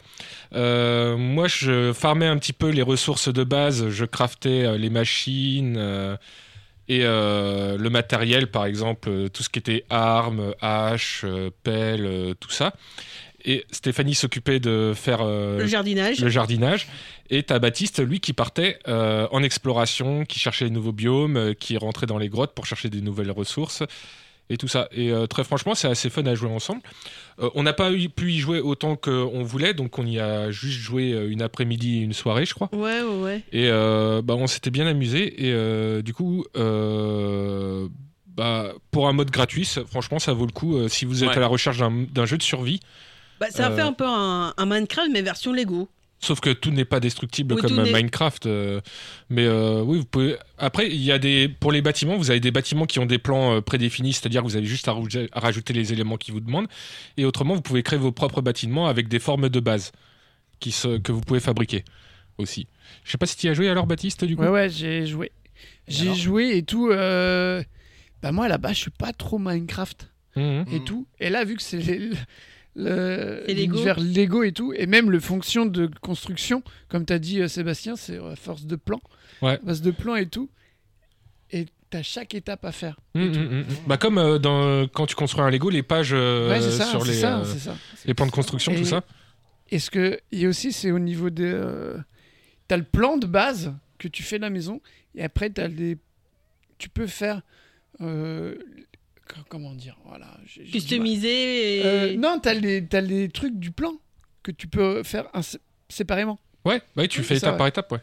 Euh, moi, je farmais un petit peu les ressources de base. Je craftais euh, les machines euh, et le matériel, par exemple, tout ce qui était armes, haches, pelles, tout ça. Et Stéphanie s'occupait de faire Le jardinage. le jardinage. Et t'as Baptiste, lui, qui partait en exploration, qui cherchait de nouveaux biomes, qui rentrait dans les grottes pour chercher des nouvelles ressources et tout ça. Et euh, très franchement, c'est assez fun à jouer ensemble. Euh, on n'a pas eu- pu y jouer autant qu'on voulait, donc on y a juste joué euh, une après-midi et une soirée, je crois. Ouais, ouais, ouais. Et euh, bah, on s'était bien amusé. Et euh, du coup, euh, bah, pour un mode gratuit, ça- franchement, ça vaut le coup. Euh, si vous êtes Ouais. à la recherche d'un jeu de survie, Bah, ça a Euh, fait un peu un, un Minecraft, mais version Lego. Sauf que tout n'est pas destructible Oui, comme Minecraft. euh, mais euh, oui, vous pouvez. Après, il y a des pour les bâtiments, vous avez des bâtiments qui ont des plans euh, prédéfinis, c'est-à-dire que vous avez juste à, rajouter les éléments qu'ils vous demandent. Et autrement, vous pouvez créer vos propres bâtiments avec des formes de base qui se, que vous pouvez fabriquer aussi. Je sais pas si tu y as joué alors, Baptiste, du coup. Ouais, ouais, j'ai joué. J'ai joué et tout. Bah, moi, là-bas, je suis pas trop Minecraft Mhm. et Mhm. tout. Et là, vu que c'est les- le C'est Lego. l'univers Lego et tout, et même le fonction de construction, comme tu as dit, euh, Sébastien, c'est euh, force de plan. Ouais. Force de plan et tout. Et tu as chaque étape à faire. Mhm, mhm, mhm. Bah comme euh, dans, quand tu construis un Lego, les pages euh, ouais, c'est ça, sur les, ça, euh, c'est ça. les plans de construction, Et- tout ça. Et ce que il y a aussi, c'est au niveau de. euh, t'as le plan de base que tu fais de la maison, et après t'as les. Tu peux faire. Co- Comment dire Voilà. Customisé et... Euh, non, t'as les, t'as les trucs du plan que tu peux faire séparément. Ouais, ouais, tu Oui, fais c'est ça, étape ouais. par étape, ouais.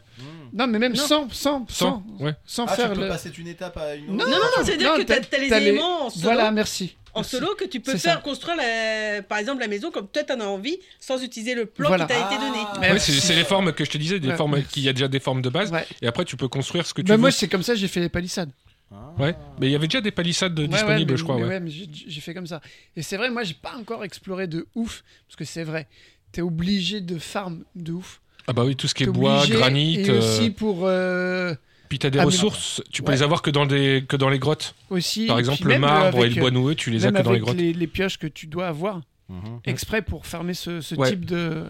Non, mais même Non. sans, sans, Sans, sans, ouais. sans Ah, tu faire peux le. passer d'une étape à une autre Non, non, non, c'est-à-dire Non, que t'as t'as- t'as les t'as les- éléments en solo. Voilà, merci. en solo que tu peux C'est faire ça. construire, la- par exemple, la maison comme toi t'en as envie, sans utiliser le plan Voilà. qui t'a été Ah. donné. Mais- Ouais, c'est c'est les formes que je te disais, des Ouais. formes qui y a déjà des formes de base, Ouais. et après tu peux construire ce que tu Bah, veux. moi, c'est comme ça que j'ai fait les palissades. Ah. Ouais, mais il y avait déjà des palissades Ouais, disponibles, ouais, je crois. mais ouais. mais j'ai fait comme ça. Et c'est vrai, moi, j'ai pas encore exploré de ouf, parce que c'est vrai, t'es obligé de farm de ouf. Ah bah oui, tout ce qui est bois, granit. Et euh, aussi pour. euh, Puis t'as des Ah, ressources, tu peux les avoir que dans, des, que dans les grottes. aussi, Par exemple, le euh, marbre et le bois noueux, tu les as que dans les grottes. les, les pioches que tu dois avoir Mhm. exprès pour fermer ce, type de.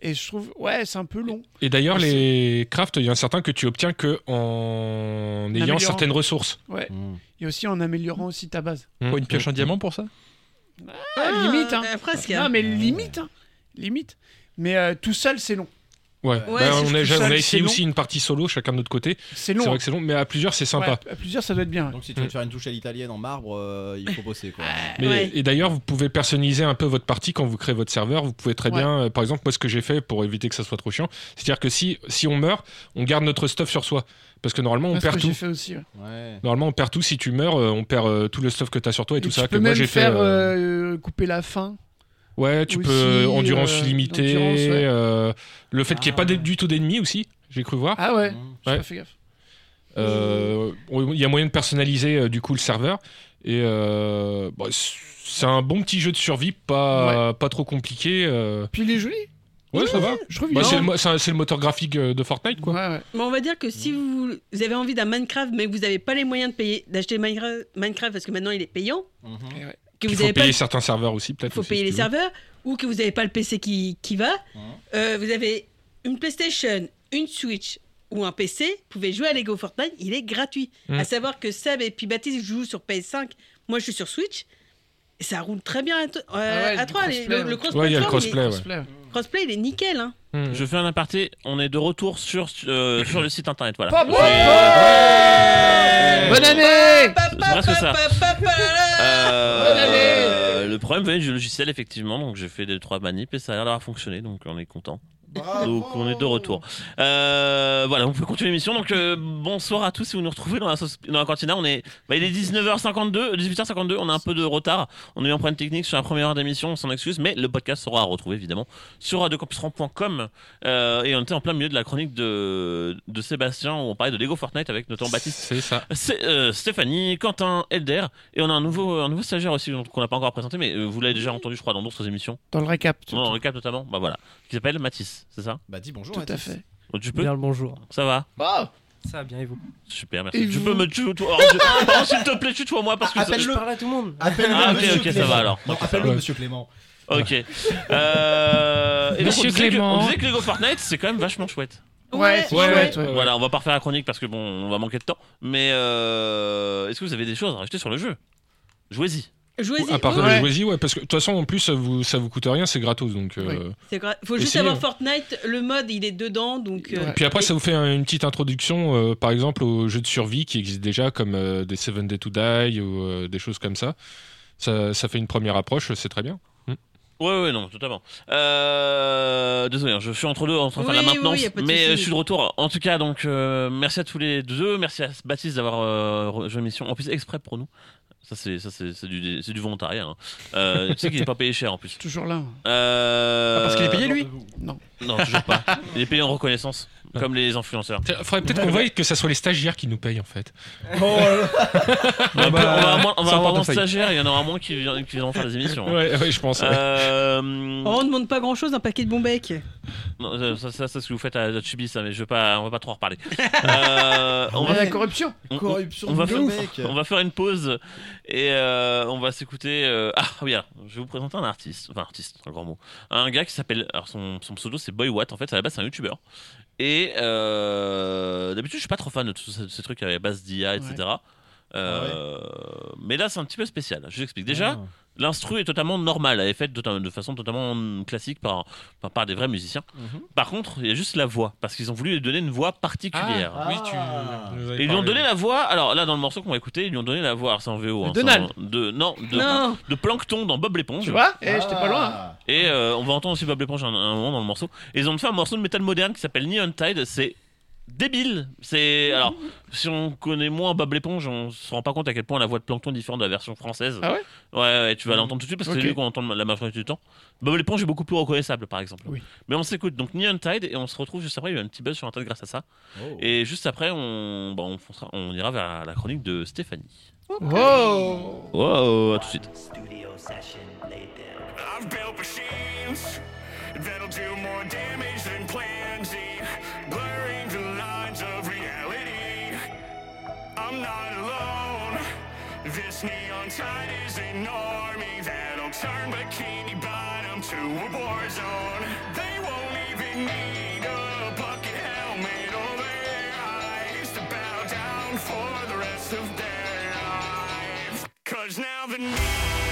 Et je trouve, ouais, c'est un peu long. Et d'ailleurs, les crafts, il y en a certains que tu obtiens que en ayant certaines ressources. Ouais. Mhm. Et aussi en améliorant aussi ta base. Mmh. Quoi, une pioche en diamant pour ça Ah, limite, hein. euh, presque. Non, hein. mais limite, hein. Limite. Mais euh, tout seul, c'est long. Ouais, Ouais, Bah, c'est on, a, on essayé c'est aussi une partie solo, chacun de notre côté. C'est C'est long. vrai que c'est long, mais à plusieurs, c'est sympa. Ouais, à plusieurs, ça doit être bien. Donc si tu veux faire une touche à l'italienne en marbre, euh, il faut bosser quoi. Mais- Ouais. Et d'ailleurs, vous pouvez personnaliser un peu votre partie quand vous créez votre serveur. Vous pouvez très Ouais. bien, euh, par exemple, moi, ce que j'ai fait pour éviter que ça soit trop chiant, c'est-à-dire que si, si on meurt, on garde notre stuff sur soi. Parce que normalement, on Moi, c'est ce perd que j'ai tout. fait aussi. ouais. Ouais. Normalement, on perd tout. Si tu meurs, euh, on perd euh, tout le stuff que tu as sur toi et, Et tout tu ça. peux que moi, même j'ai fait. faire euh, euh, couper la fin. Ouais, tu aussi, peux endurance euh, limitée. endurance, ouais. euh, le fait qu'il n'y ait Ah pas ouais. du tout d'ennemis aussi, j'ai cru voir. Ah ouais, Mhm. j'ai Ouais. pas fait gaffe. Euh, Il y a moyen de personnaliser euh, du coup le serveur. Et euh, bon, c'est un bon petit jeu de survie, pas, pas trop compliqué. euh. Puis il est joli. Ouais, ça va. Je Bah, c'est le, moteur graphique euh, de Fortnite, quoi. Ouais, on va dire que si vous, vous avez envie d'un Minecraft, mais que vous n'avez pas les moyens de payer, d'acheter Minecraft, Minecraft parce que maintenant il est payant, Mhm. Que Il vous faut n'avez pas payer certains serveurs aussi, peut-être. faut aussi, payer si les serveurs, ou que vous n'avez pas le PC qui, qui va, Mhm. euh, vous avez une PlayStation, une Switch ou un PC, vous pouvez jouer à Lego Fortnite, il est gratuit. Mhm. À savoir que Seb et puis Baptiste jouent sur PS5, moi je suis sur Switch, et ça roule très bien à, euh, Ah ouais, à les- crossplay, le, le ouais. crossplay, Ouais, il y a le il est- crossplay, ouais. Cosplay. crossplay, il est nickel. Hein. Hmm. Je fais un aparté, on est de retour sur, euh, sur le site internet. Voilà. Bonne année C'est presque ça. Euh, Bonne année. le problème venait du logiciel, effectivement. Donc j'ai fait des trois manips et ça a l'air d'avoir fonctionné. Donc on est content. Donc on est de retour. Euh, voilà, on peut continuer l'émission. Donc euh, bonsoir à tous si vous nous retrouvez dans la, dans la cantina. On est, bah, il est 19h52, 18h52. On a un peu de retard. On a eu un problème technique sur la première heure d'émission. On s'en excuse, mais le podcast sera à retrouver évidemment sur radiocampusran.com. Euh, et on était en plein milieu de la chronique de, de Sébastien où on parlait de Lego Fortnite avec notamment Baptiste C'est ça. c'est euh, Stéphanie, Quentin, Elder, et on a un nouveau, un nouveau stagiaire aussi qu'on n'a pas encore présenté, mais vous l'avez déjà entendu, je crois, dans d'autres émissions. Dans le récap. Non, dans le cap notamment, bah voilà, qui s'appelle Mathis, c'est ça Bah dis bonjour. Tout à fait. Donc, Tu peux Bien le bonjour. Ça va Ça va bien et vous Super, merci. Et tu vous peux me tutoyer oh, je- oh, S'il te plaît, tutoie-moi parce que. Appelle-le. Je parle à tout le monde. Appelle-le Ah, ok, Monsieur ok, ça Clément. va alors. Non, appelle-le. Monsieur Clément. Ok. Euh, et donc, Monsieur on disait que- Clément. on disait que Lego Fortnite, c'est quand même vachement chouette. Ouais, c'est Ouais, chouette, ouais. ouais. Voilà, on va pas refaire la chronique parce que bon, on va manquer de temps. Mais euh, est-ce que vous avez des choses à rajouter sur le jeu? Jouez-y. Jouez-y. À part Oui, de Ouais. jouer-y, ouais, parce que de toute façon, en plus, ça vous, ça vous coûte rien, c'est gratos. Donc, euh, Oui. c'est grave. Faut juste avoir hein. Fortnite, le mode il est dedans donc. euh. Puis après, ça vous fait un- une petite introduction, euh, par exemple, aux jeux de survie qui existent déjà, comme euh, des Seven Day to Die ou euh, des choses comme ça. ça. Ça fait une première approche, c'est très bien. Ouais, ouais, non, totalement. Euh, désolé, hein, je suis entre deux en train de faire Oui, la maintenance, oui, mais je suis de retour. En tout cas, donc, euh, merci à tous les deux. Merci à Baptiste d'avoir euh, rejoint l'émission. En plus, exprès pour nous. Ça, c'est, ça, c'est, c'est du, du volontariat. hein. Euh, tu sais qu'il n'est pas payé cher en plus. Toujours là. Euh... Ah, parce qu'il est payé, lui? Non. Non, toujours pas. Il est payé en reconnaissance, comme les influenceurs. Il faudrait peut-être qu'on veuille que ça soit les stagiaires qui nous payent, en fait. On va, on va avoir moins- on va sans avoir moins de stagiaires, il y en aura moins qui, vi- qui viendront faire des émissions. hein. Ouais, ouais, je pense. ouais. Euh, Oh, on ne demande pas grand chose, un paquet de bons becs. non, ça, ça, ça, c'est ce que vous faites à, à Chibi, ça, mais je veux pas, on va pas trop en reparler. Euh, on, va, la corruption. on- on- Corruption on va faire- mec. on va faire une pause et euh, on va s'écouter. euh, Ah oui, alors, je vais vous présenter un artiste, enfin artiste, un grand mot, un gars qui s'appelle, alors son, son pseudo c'est Boy Watt. En fait, à la base c'est un youtubeur. Et euh, d'habitude, je suis pas trop fan de tous ces, ces trucs à base d'IA, etc. Euh, Mais là, c'est un petit peu spécial. Je vous explique. Déjà, Ah. L'instru est totalement normal, elle est faite de, façon totalement classique par, par, par des vrais musiciens. Mhm. Par contre, il y a juste la voix, parce qu'ils ont voulu lui donner une voix particulière. Ah. oui, tu Et ils lui ont donné la voix. Alors là, dans le morceau qu'on va écouter, ils lui ont donné la voix. C'est en VO. hein, Donald. c'est en- de, non, de, Non. de Plankton dans Bob l'éponge. Tu vois Eh, j'étais pas loin. Ah. Et euh, on va entendre aussi Bob l'éponge un, un moment dans le morceau. Et ils ont fait un morceau de métal moderne qui s'appelle Neon Tide. C'est débile. C'est alors si on connaît moins Bob l'éponge, on se rend pas compte à quel point la voix de Plankton est différente de la version française. Ah ouais? Ouais, ouais, tu vas l'entendre tout de suite parce que c'est lui qu'on entend la majorité du temps. Bob l'éponge est beaucoup plus reconnaissable par exemple. Oui. Mais on s'écoute donc Neon Tide et on se retrouve juste après. Il y a eu un petit buzz sur Internet grâce à ça. Oh. Et juste après, on, bah, on, foncera- on ira vers la chronique de Stéphanie. Wow Wow, à tout de suite. I've built machines that'll do more damage than Plan Z, blurring I'm not alone. This neon tide is an army that'll turn Bikini Bottom to a war zone. They won't even need a bucket helmet or their eyes to bow down for the rest of their lives. Cause now the neon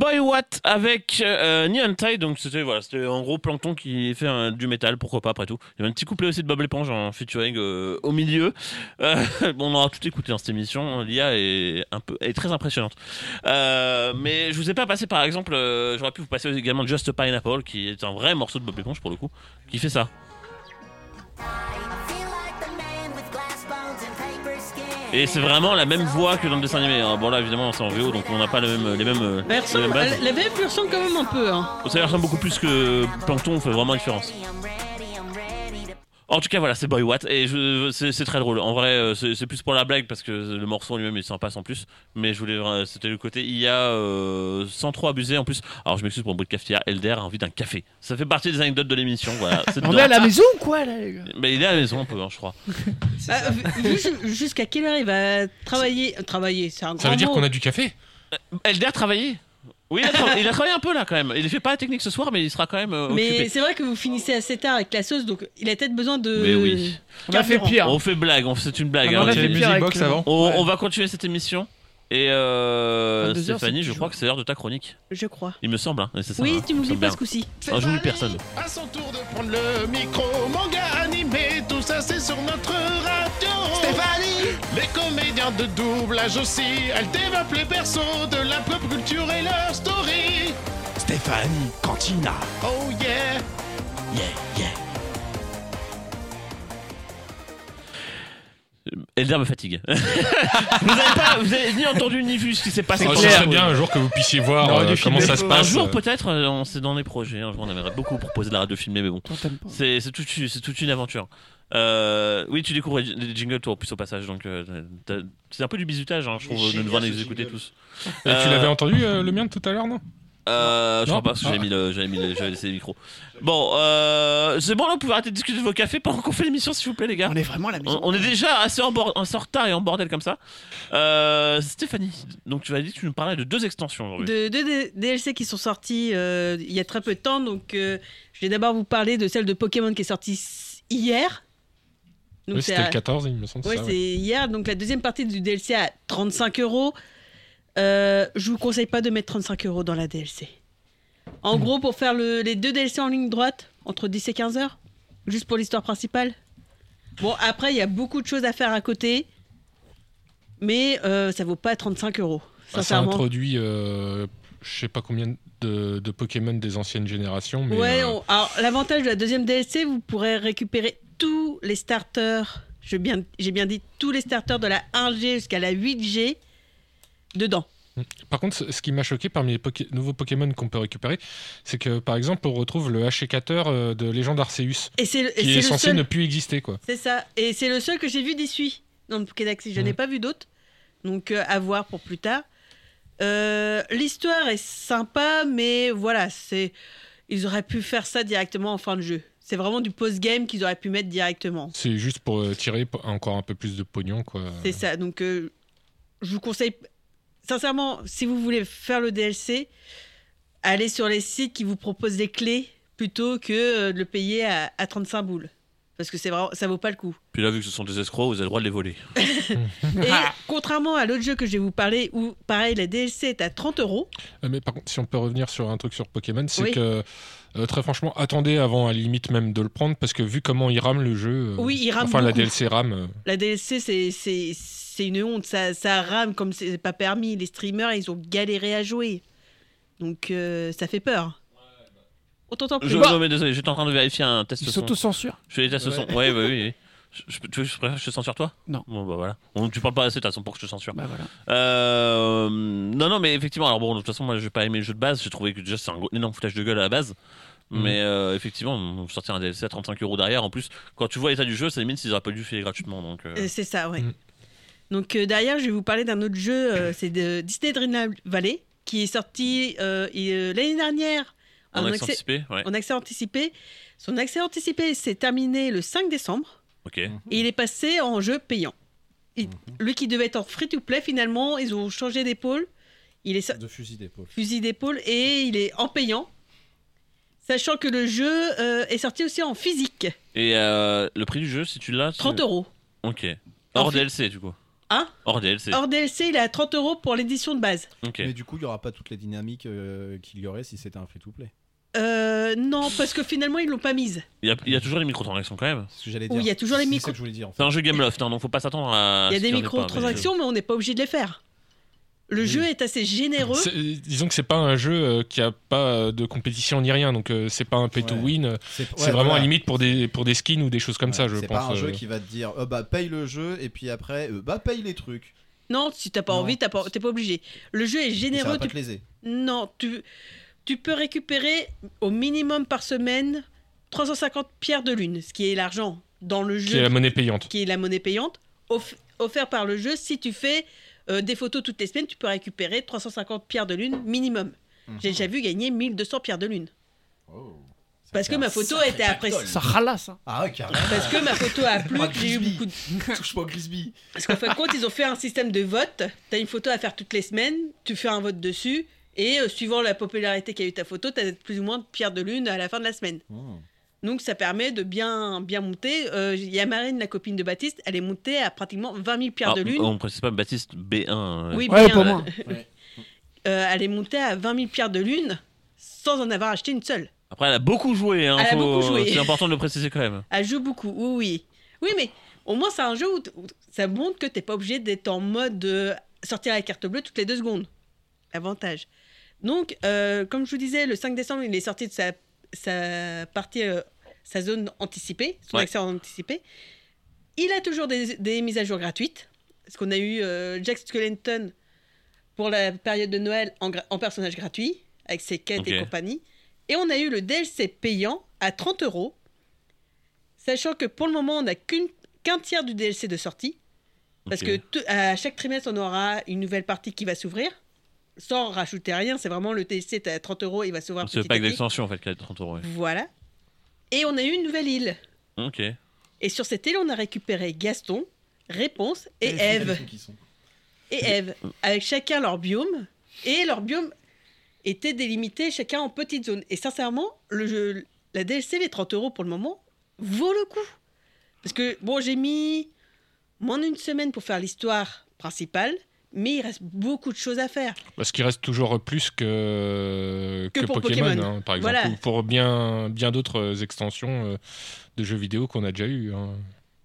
Boy Watt avec euh, Neon Tide, donc c'était voilà, en gros Plankton qui fait du métal, pourquoi pas après tout. Il y avait un petit couplet aussi de Bob l'éponge en featuring euh, au milieu. Euh, bon, on aura tout écouté dans cette émission. L'IA est un peu, est très impressionnante. Euh, mais je vous ai pas passé par exemple, j'aurais pu vous passer également Just Pineapple, qui est un vrai morceau de Bob l'éponge pour le coup, qui fait ça. Et c'est vraiment la même voix que dans le dessin animé. hein. Bon là évidemment c'est en VO donc on n'a pas le même, les mêmes. Elle les mêmes bases. elle- la VF lui ressemble quand même un peu. Hein. Ça lui ressemble beaucoup plus que Plankton, on fait vraiment la différence. En tout cas, voilà, c'est Boy Watt et je- c'est c'est très drôle. En vrai, euh, c'est plus pour la blague parce que le morceau en lui-même est sympa sans plus. Mais je voulais, vra- c'était le côté IA euh, sans trop abuser en plus. Alors, je m'excuse pour le bruit de cafetière. Elder a envie d'un café. Ça fait partie des anecdotes de l'émission. Voilà. c'est On est à la maison ou quoi là les gars? Mais il est à la maison un peu, hein, je crois. Ah, ju- jusqu'à quelle heure il va travailler? Euh, Travailler, c'est un grand Ça veut dire qu'on a du café? Elder a travaillé? Oui, il a, tra- il a travaillé un peu là quand même. Il fait pas la technique ce soir, mais il sera quand même euh, Mais c'est vrai que vous finissez assez tard avec la sauce, donc il a peut-être besoin de. Mais oui. On a fait pire. On fait blague, on- c'est une blague. Ah, hein. on a fait pire avec Box avant. On, Ouais. on va continuer cette émission. Et euh, Stéphanie, je crois que c'est l'heure de ta chronique. Je crois. Il me semble, hein. ça, Oui, hein. tu m'oublies pas ce coup-ci. Ah, j'oublie personne. À son tour de prendre le micro, manga animé, tout ça c'est sur notre radio. Stéphanie comédiens de doublage aussi, elles développent les persos de la pop culture et leur story. Stéphanie Cantina. Oh yeah Yeah, yeah. Elder me fatigue. vous avez pas, vous avez ni entendu ni vu ce qui s'est passé. Oh, serait bien un jour que vous puissiez voir Non, euh, comment ça se passe. Un jour euh. peut-être, euh, on- c'est dans les projets. Un jour, on aimerait beaucoup proposer de la radio filmée, mais bon, toute, c'est toute une aventure. Euh, oui, tu découvres les les jingles toi en plus au passage, donc euh, c'est un peu du bisutage, hein, je trouve, de devoir les écouter tous. Et tu Euh, l'avais entendu euh, le mien de tout à l'heure, non? Euh, je crois pas parce que j'avais Ah. mis le, j'avais mis le- j'avais laissé les micros. Bon, euh, c'est bon là, vous pouvez arrêter de discuter de vos cafés pendant qu'on fait l'émission, s'il vous plaît, les gars. On est vraiment à la On, maison. on est déjà assez en, bord- assez en retard et en bordel comme ça. Euh, Stéphanie, donc tu as dit que tu nous parlais de deux extensions aujourd'hui. de deux DLC qui sont sortis euh, il y a très peu de temps. Donc, euh, je vais d'abord vous parler de celle de Pokémon qui est sortie hier. Oui, c'était à- le 14, il me semble. Ouais, ça, c'est ouais. hier. Donc, la deuxième partie du DLC à 35 euros. Euh, je vous conseille pas de mettre 35 euros dans la DLC. En Hmm. gros, pour faire le- les deux DLC en ligne droite, entre 10 et 15 heures, juste pour l'histoire principale. Bon, après, il y a beaucoup de choses à faire à côté, mais euh, ça vaut pas 35 euros. Bah, ça introduit, euh, je sais pas combien de, de Pokémon des anciennes générations, mais Ouais, euh, on- alors l'avantage de la deuxième DLC, vous pourrez récupérer tous les starters, bien- j'ai bien dit tous les starters de la 1G jusqu'à la 8G dedans. Par contre, ce qui m'a choqué parmi les Poké- nouveaux Pokémon qu'on peut récupérer, c'est que par exemple, on retrouve le Hachécateur de Légende Arceus, Et c'est le, et qui est censé seul. ne plus exister, quoi. C'est ça. Et c'est le seul que j'ai vu d'issue dans le Pokédex. Je n'ai Mhm. pas vu d'autres. Donc euh, à voir pour plus tard. Euh, L'histoire est sympa, mais voilà, c'est ils auraient pu faire ça directement en fin de jeu. C'est vraiment du post-game qu'ils auraient pu mettre directement. C'est juste pour euh, tirer encore un peu plus de pognon, quoi. C'est ça. Donc, euh, je vous conseille, sincèrement, si vous voulez faire le DLC, allez sur les sites qui vous proposent les clés plutôt que de le payer à, à 35 boules. Parce que c'est vraiment, ça vaut pas le coup. Puis là, vu que ce sont des escrocs, vous avez le droit de les voler. Et contrairement à l'autre jeu que je vais vous parler, où pareil, la DLC est à 30 euros. Euh, Mais par contre, si on peut revenir sur un truc sur Pokémon, c'est Oui. que euh, très franchement, attendez avant à la limite même de le prendre parce que vu comment il rame le jeu, euh, Oui, il rame enfin la. DLC rame. euh, La DLC, c'est- c'est c'est une honte. Ça, ça rame comme c'est pas permis. Les streamers, ils ont galéré à jouer. Donc, euh, ça fait peur. On t'entend plus. Je, non, mais désolé, j'étais en train de vérifier un test Il son. s'auto-censure. Je fais des tests Ouais. son. Ouais, bah oui. oui. Je, je- tu veux que je, préfère que je te censure toi? Non. Bon, bah voilà. Tu parles pas assez de toute façon pour que je te censure. Bah voilà. Euh, non, non, mais effectivement, alors bon, de toute façon, moi, j'ai pas aimé le jeu de base. J'ai trouvé que déjà, c'est un gros- énorme foutage de gueule à la base. Mhm. Mais euh, effectivement, on va sortir un DLC à 35 euros derrière. En plus, quand tu vois l'état du jeu, ça limite s'ils auraient pas dû faire gratuitement. Donc, euh, Euh, c'est ça, ouais. Mm. Donc euh, derrière, je vais vous parler d'un autre jeu, euh, c'est de Disney Dreamlight Valley, qui est sorti euh, euh, l'année dernière en accès anticipé, ouais. en accès anticipé. Son accès anticipé s'est terminé le 5 décembre Ok. et il est passé en jeu payant. Il- Lui qui devait être en free-to-play, finalement, ils ont changé d'épaule. Il est De fusil d'épaule. fusil d'épaule et il est en payant. Sachant que le jeu euh, est sorti aussi en physique, Et euh, le prix du jeu, si tu l'as. tu- 30 euros. Ok. Hors En DLC, du coup. Hein? Hors DLC. Hors DLC, il est à 30 euros pour l'édition de base. Ok. Mais du coup, il n'y aura pas toutes les dynamiques euh, qu'il y aurait si c'était un free-to-play. Euh, non, parce que finalement, ils l'ont pas mise. Il y, a, il y a toujours les microtransactions quand même. C'est ce que j'allais Oui, dire. il y a toujours les C'est micro- ça que je voulais dire. En fait. C'est un jeu Gameloft, hein, donc faut pas s'attendre à. Il y a ce des qu'il y en ait pas, mais- microtransactions, mais on n'est pas obligé de les faire. Le jeu est assez généreux. c'est- disons que c'est pas un jeu euh, qui a pas euh, de compétition ni rien, donc euh, c'est pas un pay to Ouais. win. euh, C'est C'est ouais, vraiment voilà. à la limite pour des pour des skins ou des choses comme Ouais, ça, je C'est pense. pas un jeu euh. qui va te dire euh, bah paye le jeu et puis après euh, bah paye les trucs. Non, si t'as pas Non. envie, t'as pas, t'es pas obligé. Le jeu est Et ça généreux. va pas tu- te léser. Non, tu, tu peux récupérer au minimum par semaine 350 pierres de lune, ce qui est l'argent dans le jeu, Qui est la monnaie payante. qui est la monnaie payante, off- offert par le jeu. Si tu fais euh, des photos toutes les semaines, tu peux récupérer 350 pierres de lune minimum. J'ai déjà vu gagner 1200 pierres de lune. Parce que ma photo sacré était appréciée. Ça ralasse. Hein. Ah ouais, carrément. Parce que ma photo a plu, j'ai eu beaucoup de... Touche-moi Grisby. Parce qu'en fin de compte, ils ont fait un système de vote. Tu as une photo à faire toutes les semaines, tu fais un vote dessus, et euh, suivant la popularité qu'a eu ta photo, tu as plus ou moins de pierres de lune à la fin de la semaine. Donc ça permet de bien, bien monter. Euh, Il y a Marine, la copine de Baptiste, elle est montée à pratiquement 20 000 pierres Ah, de lune. On précise pas Baptiste B1. euh, Oui, Ouais, bien, pour moi. euh, elle est montée à 20 000 pierres de lune sans en avoir acheté une seule. Après, elle a beaucoup joué. Hein, Elle a faut- beaucoup joué. C'est important de le préciser quand même. Elle joue beaucoup, oui, oui. Oui, mais au moins, c'est un jeu où, ça montre que t'es pas obligé d'être en mode euh, sortir la carte bleue toutes les deux secondes. Avantage. Donc, euh, comme je vous disais, le 5 décembre, il est sorti de sa, sa partie, euh, sa zone anticipée, son Ouais. accès anticipé. Il a toujours des, des mises à jour gratuites. Parce qu'on a eu euh, Jack Skellington pour la période de Noël en, personnage gratuit, avec ses quêtes et compagnie. Et on a eu le DLC payant à 30 euros. Sachant que pour le moment, on n'a qu'un tiers du DLC de sortie. Parce Ok. que à chaque trimestre, on aura une nouvelle partie qui va s'ouvrir. Sans rajouter rien, c'est vraiment le DLC est à 30 euros, il va s'ouvrir C'est le à pack d'extension en fait qui a 30 euros. Voilà. Et on a eu une nouvelle île. Ok. Et sur cette île, on a récupéré Gaston, Réponse et Eve. Et Eve, avec chacun leur biome. Et leur biome était délimité chacun en petites zones. Et sincèrement, le jeu, la DLC, les 30 euros pour le moment, vaut le coup. Parce que, bon, j'ai mis moins d'une semaine pour faire l'histoire principale, mais il reste beaucoup de choses à faire. Parce qu'il reste toujours plus que, Que que pour Pokémon, Pokémon. hein, par exemple, Voilà. ou pour bien, bien d'autres extensions euh, de jeux vidéo qu'on a déjà eu. hein.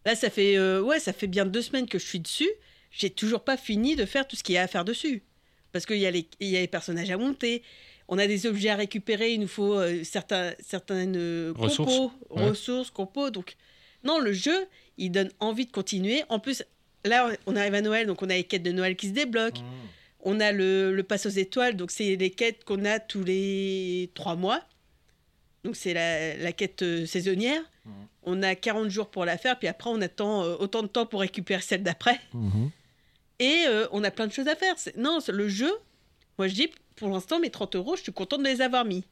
Là, ça fait, euh, ouais, ça fait bien deux semaines que je suis dessus. J'ai toujours pas fini de faire tout ce qu'il y a à faire dessus. Parce qu'il y, a les- y a les personnages à monter, on a des objets à récupérer, il nous faut euh, certains, certaines euh, Ressources. compos, Ouais. ressources, compos. Donc, non, le jeu, il donne envie de continuer. En plus, là, on arrive à Noël, donc on a les quêtes de Noël qui se débloquent. On a le, le pass aux étoiles, donc c'est les quêtes qu'on a tous les trois mois. Donc c'est la, la quête euh, saisonnière. On a 40 jours pour la faire, puis après on attend euh, autant de temps pour récupérer celle d'après. Et euh, on a plein de choses à faire. C'est- Non, c'est- le jeu, moi je dis, pour l'instant, mes 30 euros, je suis contente de les avoir mis.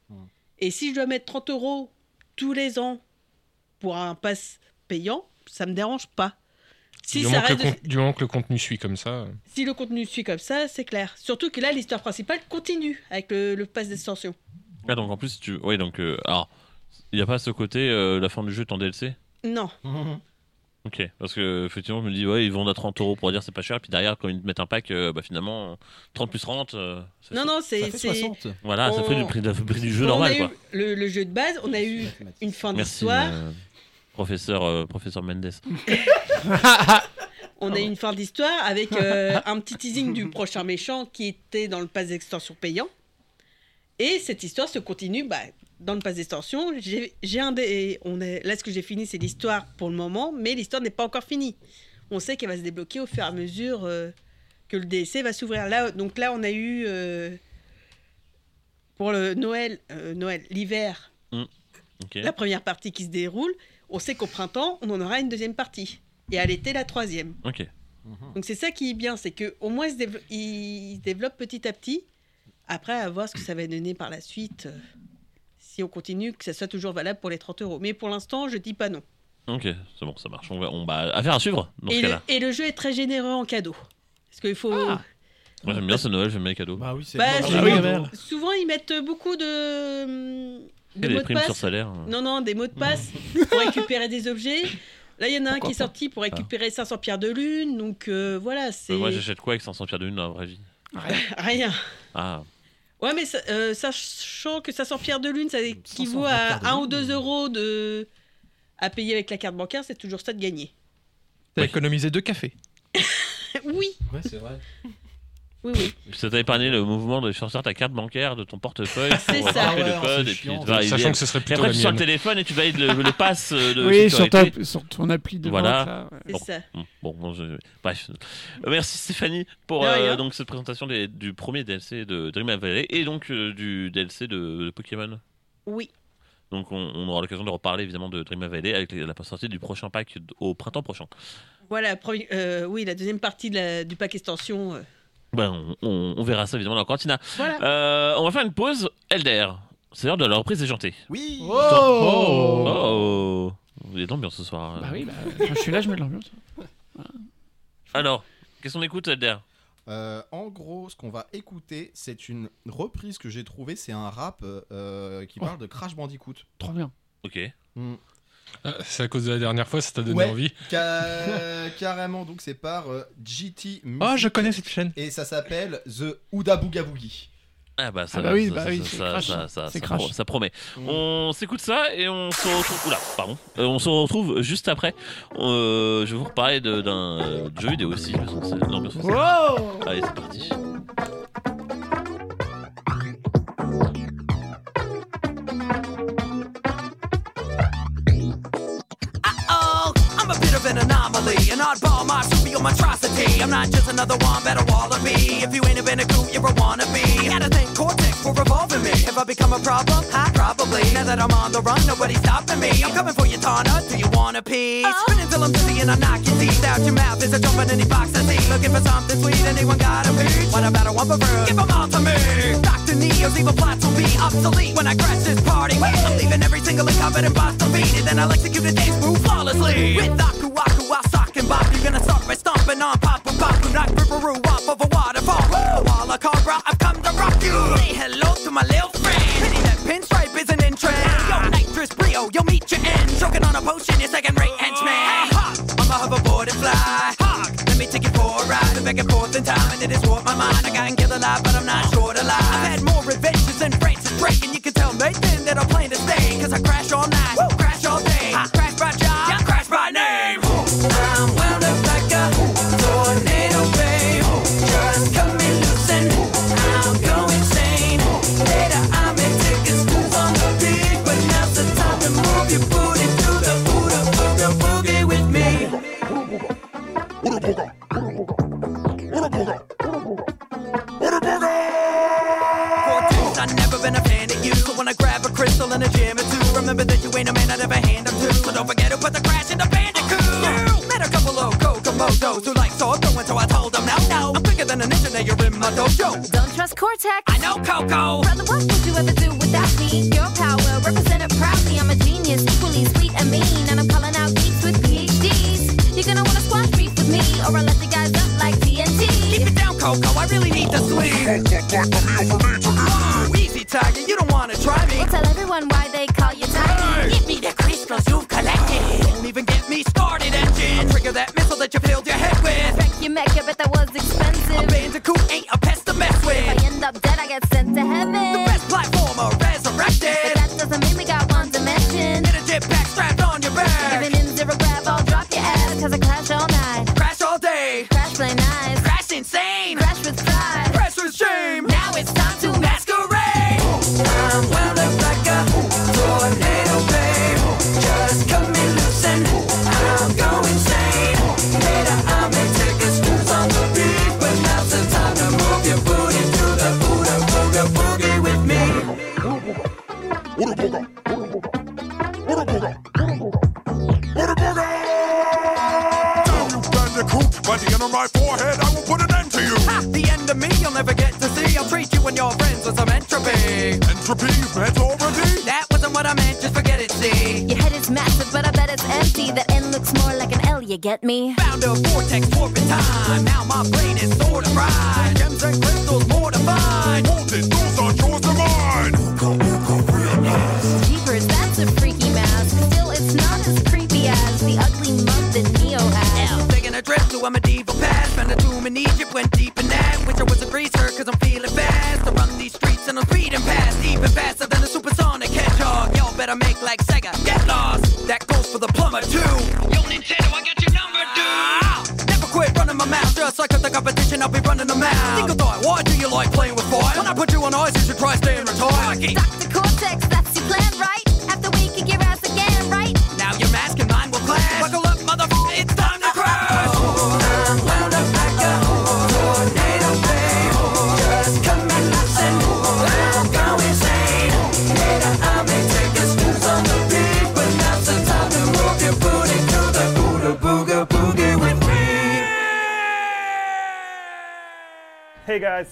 Et si je dois mettre 30 euros tous les ans pour un pass payant, ça me dérange pas. Si, du, moment que le reste de- con- du moment que le contenu suit comme ça. si le contenu suit comme ça, c'est clair. Surtout que là, l'histoire principale continue avec le, le pass d'extension. Ah, donc en plus, tu. Oui, donc. euh, alors, il n'y a pas ce côté, euh, la fin du jeu est en DLC Non. Ok, parce que effectivement, je me dis, ouais, ils vendent à 30 euros pour dire c'est pas cher, puis derrière, quand ils te mettent un pack, euh, bah finalement, 30 plus 30. euh, c'est Non, ça. non, c'est. Ça fait c'est- 60. Voilà, ça fait le prix, le prix du jeu on normal, eu quoi. Le, le jeu de base, on a eu une fin Merci, d'histoire. Professeur, euh, professeur Mendes. On a eu une fin d'histoire avec euh, un petit teasing du prochain méchant qui était dans le pass d'extension payant. Et cette histoire se continue bah, dans le pass d'extension. J'ai un des. On est, là, ce que j'ai fini, c'est l'histoire pour le moment, mais l'histoire n'est pas encore finie. On sait qu'elle va se débloquer au fur et à mesure euh, que le DLC va s'ouvrir. Là, donc là, on a eu. euh, pour le Noël, euh, Noël l'hiver, Ok. la première partie qui se déroule. On sait qu'au printemps, on en aura une deuxième partie. Et à l'été, la troisième. Ok. Donc c'est ça qui est bien, c'est que au moins il se, développe, il se développe petit à petit. Après, à voir ce que ça va donner par la suite. euh, si on continue, que ça soit toujours valable pour les 30 euros. Mais pour l'instant, je dis pas non. Ok, c'est bon, ça marche. On va, on va affaire à suivre dans ce Et le, cas-là. et le jeu est très généreux en cadeaux. Parce qu'il faut. Moi j'aime bien ce Noël, j'aime bien les cadeaux. Bah oui, c'est Bah, bon. souvent, ils mettent beaucoup de, de Et les mots de primes sur passe. salaire. euh. Non, non, des mots de passe pour récupérer des objets. Là, il y en a un qui est pas sorti pour récupérer 500 pierres de lune. Donc euh, voilà, c'est Euh, moi j'achète quoi avec 500 pierres de lune dans la vraie vie? Rien. Ah, Ouais, mais ça- euh, sachant que 500 pierres de lune, ça équivaut 520 à pierres de 1 lune. ou 2 euros de... à payer avec la carte bancaire, c'est toujours ça de gagner. T'as Oui. économisé deux cafés. oui, Ouais, c'est vrai. Oui, oui. ça t'a épargné le mouvement de sortir ta carte bancaire de ton portefeuille C'est pour ça. Ah ouais, le code et puis chiant. tu vas Sachant que ce serait Et plutôt après tu sors le téléphone et tu valides le, le pass euh, de Oui, sur, sécurité. ta, sur ton appli de Voilà. ouais. C'est Bon. ça. Bon, bon, bon, je- bref. Euh, Merci Stéphanie pour euh, donc cette présentation des- du premier DLC de Dream Valley et donc euh, du DLC de, de Pokémon. Oui. Donc on, on aura l'occasion de reparler évidemment de Dream Valley avec la sortie du prochain pack au printemps prochain. Voilà, euh, oui, la deuxième partie de la- du pack extension. Ben, on, on- on verra ça évidemment dans la cantina. Voilà. Euh, on va faire une pause. Elder, c'est l'heure de la reprise déjantée. Oui Oh, Oh, y a de l'ambiance ce soir. Bah oui, bah, quand je suis là, je mets de l'ambiance. Alors, qu'est-ce qu'on écoute Elder? Euh, en gros, ce qu'on va écouter, c'est une reprise que j'ai trouvée. C'est un rap euh, qui Oh. parle de Crash Bandicoot. Trop bien. Ok. Hmm. Ah, C'est à cause de la dernière fois, ça t'a donné Ouais. envie. Ca- carrément, donc c'est par euh, GT Music. Oh, je connais cette chaîne. Et ça s'appelle The Ouda Booga Boogie. Ah bah ça, Ah bah oui, ça, bah ça, oui, ça, c'est ça, Crash. ça, ça, pro- promet. Mm. On s'écoute ça et on se retrouve. Oula, pardon. Euh, on se retrouve juste après. Euh, je vais vous reparler de- d'un euh, jeu vidéo aussi. l'ambiance. Wow Allez, c'est parti. Oh, I'm a bit of an anomaly. monstrosity. I'm not just another one, better wallaby. If you ain't a been a goot, you're a wannabe. I gotta thank Cortex for revolving me. If I become a problem, huh? Probably. Now that I'm on the run, nobody's stopping me. I'm coming for you, Tana. Do you want a piece? Uh-huh. Spinning till I'm dizzy and I knock your teeth out your mouth. There's a jump in any box I see. Looking for something sweet, anyone got a peach? What about a one for fruit? Give them all to me. Dr. Neo's evil plots will be obsolete when I crash this party. I'm leaving every single incompetent boss defeated. Then I'll execute a dance move flawlessly. With Aku Aku, sock and bop. You're gonna start by stomping on Papa Papu. Knock Ripperoo off of a waterfall. A wall of Cobra, I've come to rock you. Say hello to my little friend. Pity that pinstripe isn't in trend. Yo, nitrous brio, you'll meet your end. Choking on a potion, your second rate henchman. Ha! I'm a hoverboard and fly. Ha! Let me take you for a ride. Back and forth in time, and it has warped my mind. I got killed alive, but I'm not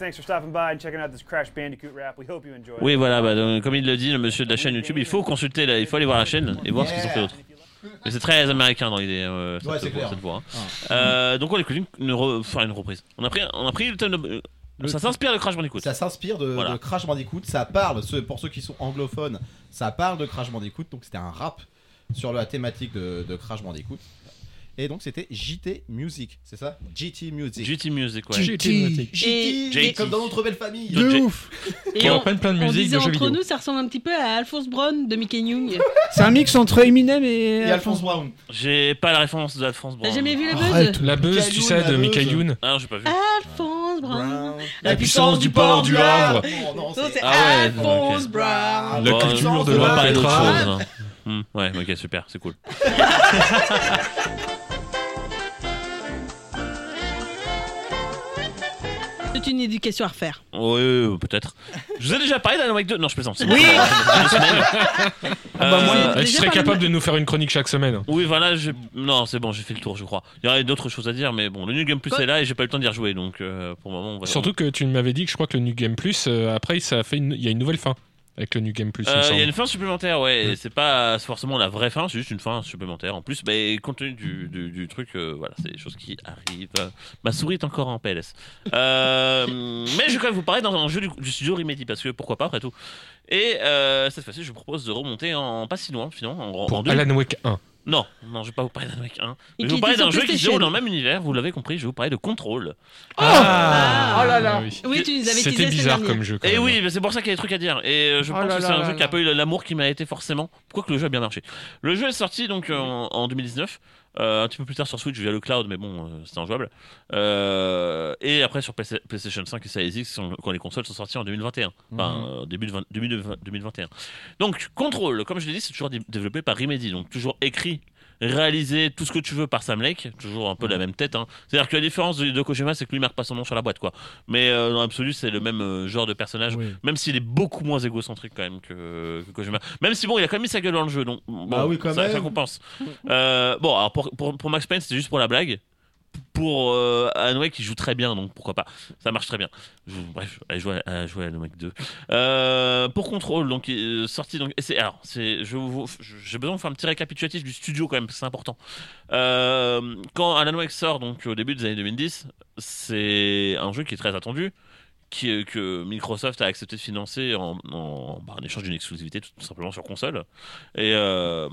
thanks for stopping by and checking out this Crash Bandicoot rap. We hope you enjoy it. Oui, voilà, bah, donc, comme il le dit, le monsieur de la chaîne YouTube, il faut consulter, la- il faut aller voir la chaîne et voir ce qu'ils ont fait d'autre. Mais c'est très américain dans l'idée, euh, cette, Ouais, c'est clair. cette voix. hein. Ah. Euh, donc on écoute une, une, re- enfin, une reprise. On a pris, on a pris le thème de. Le ça s'inspire de Crash Bandicoot. Ça s'inspire de, Voilà. de Crash Bandicoot. Ça parle, ce- pour ceux qui sont anglophones, ça parle de Crash Bandicoot. Donc c'était un rap sur la thématique de, de Crash Bandicoot. Et donc c'était JT Music, c'est ça? GT Music. GT Music, ouais. GT Music. JT, JT. comme dans notre belle famille. De J- ouf Et on, plein de on musique de jeux entre vidéo. nous, ça ressemble un petit peu à Alphonse Brown de Mickey Young. C'est un mix entre Eminem et, Et Alphonse Brown. J'ai pas la référence d'Alphonse Brown. T'as jamais vu la buzz? Arrête. La buzz, Michael tu sais, la de buzz. Michael Youn. Ah, j'ai pas vu. Alphonse Brown. La puissance du port du Havre. Non, c'est Ah ouais, Alphonse. Brown. La culture de hein. Hmm, ouais, ok, super, c'est cool. C'est une éducation à refaire. Oui, oui, peut-être. Je vous ai déjà parlé d'Alan Wake 2 Non, je plaisante. Oui. Ah bah, moi, Euh, tu serais capable de nous faire une chronique chaque semaine. Oui, voilà, je... non, c'est bon, j'ai fait le tour, je crois. Il y aurait d'autres choses à dire, mais bon, le New Game Plus Quoi est là et j'ai pas eu le temps d'y rejouer, donc euh, pour le moment, on va. Surtout que tu m'avais dit que je crois que le New Game Plus, euh, après, ça a fait une- il y a une nouvelle fin avec le New Game Plus. il Euh, Il y a une fin supplémentaire, ouais. Mm. et C'est pas forcément la vraie fin, c'est juste une fin supplémentaire. En plus, bah, compte tenu du, du, du truc, euh, voilà, c'est des choses qui arrivent. Ma souris est encore en PLS. Euh, mais je vais quand même vous parler dans un jeu du, du studio Remedy, parce que pourquoi pas, après tout. Et cette fois-ci, je vous propose de remonter en pas si loin, finalement. En, Pour en Alan Wake 1. Non, non, je vais pas vous parler d'un 1. Et Je vais vous parler d'un jeu qui se déroule dans le même univers, vous l'avez compris, je vais vous parler de Control. Ah, Oh là là. oui. Oui, tu nous avais C'était bizarre comme jeu. quand Et même. oui, mais c'est pour ça qu'il y a des trucs à dire. Et euh, je Oh pense là que c'est un là jeu qui a pas eu l'amour qui m'a été forcément. Pourquoi que le jeu a bien marché Le jeu est sorti donc euh, en, en 2019. Euh, un petit peu plus tard sur Switch via le cloud, mais bon, euh, c'était injouable. Euh, et après sur PC PlayStation 5 et Series X quand- les consoles sont sorties en 2021. Enfin, euh, début de 20 début de 20 2021. Donc, Control, comme je l'ai dit, c'est toujours dé- développé par Remedy. Donc, toujours écrit, réalisé, tout ce que tu veux par Sam Lake. Toujours un peu la même tête. hein. C'est-à-dire que la différence de, de Kojima, c'est que lui marque pas son nom sur la boîte, quoi. Mais euh, dans l'absolu, c'est le même euh, genre de personnage. Oui. Même s'il est beaucoup moins égocentrique quand même que, que Kojima. Même si bon, il a quand même mis sa gueule dans le jeu, donc bon, Bah oui, quand ça, même. ça compense. Euh, bon, alors pour, pour, pour Max Payne, c'était juste pour la blague. Pour euh, Wake, il joue très bien, donc pourquoi pas. Ça marche très bien. Bref, allez jouer à, jouer à Alan Wake 2. Euh, pour Control, donc euh, sorti donc. c'est alors, j'ai besoin de faire un petit récapitulatif du studio quand même, c'est important. Euh, quand Alan Wake sort donc au début des années 2010, c'est un jeu qui est très attendu qui, que Microsoft a accepté de financer en, en, bah, en échange d'une exclusivité tout, tout simplement sur console. Et euh,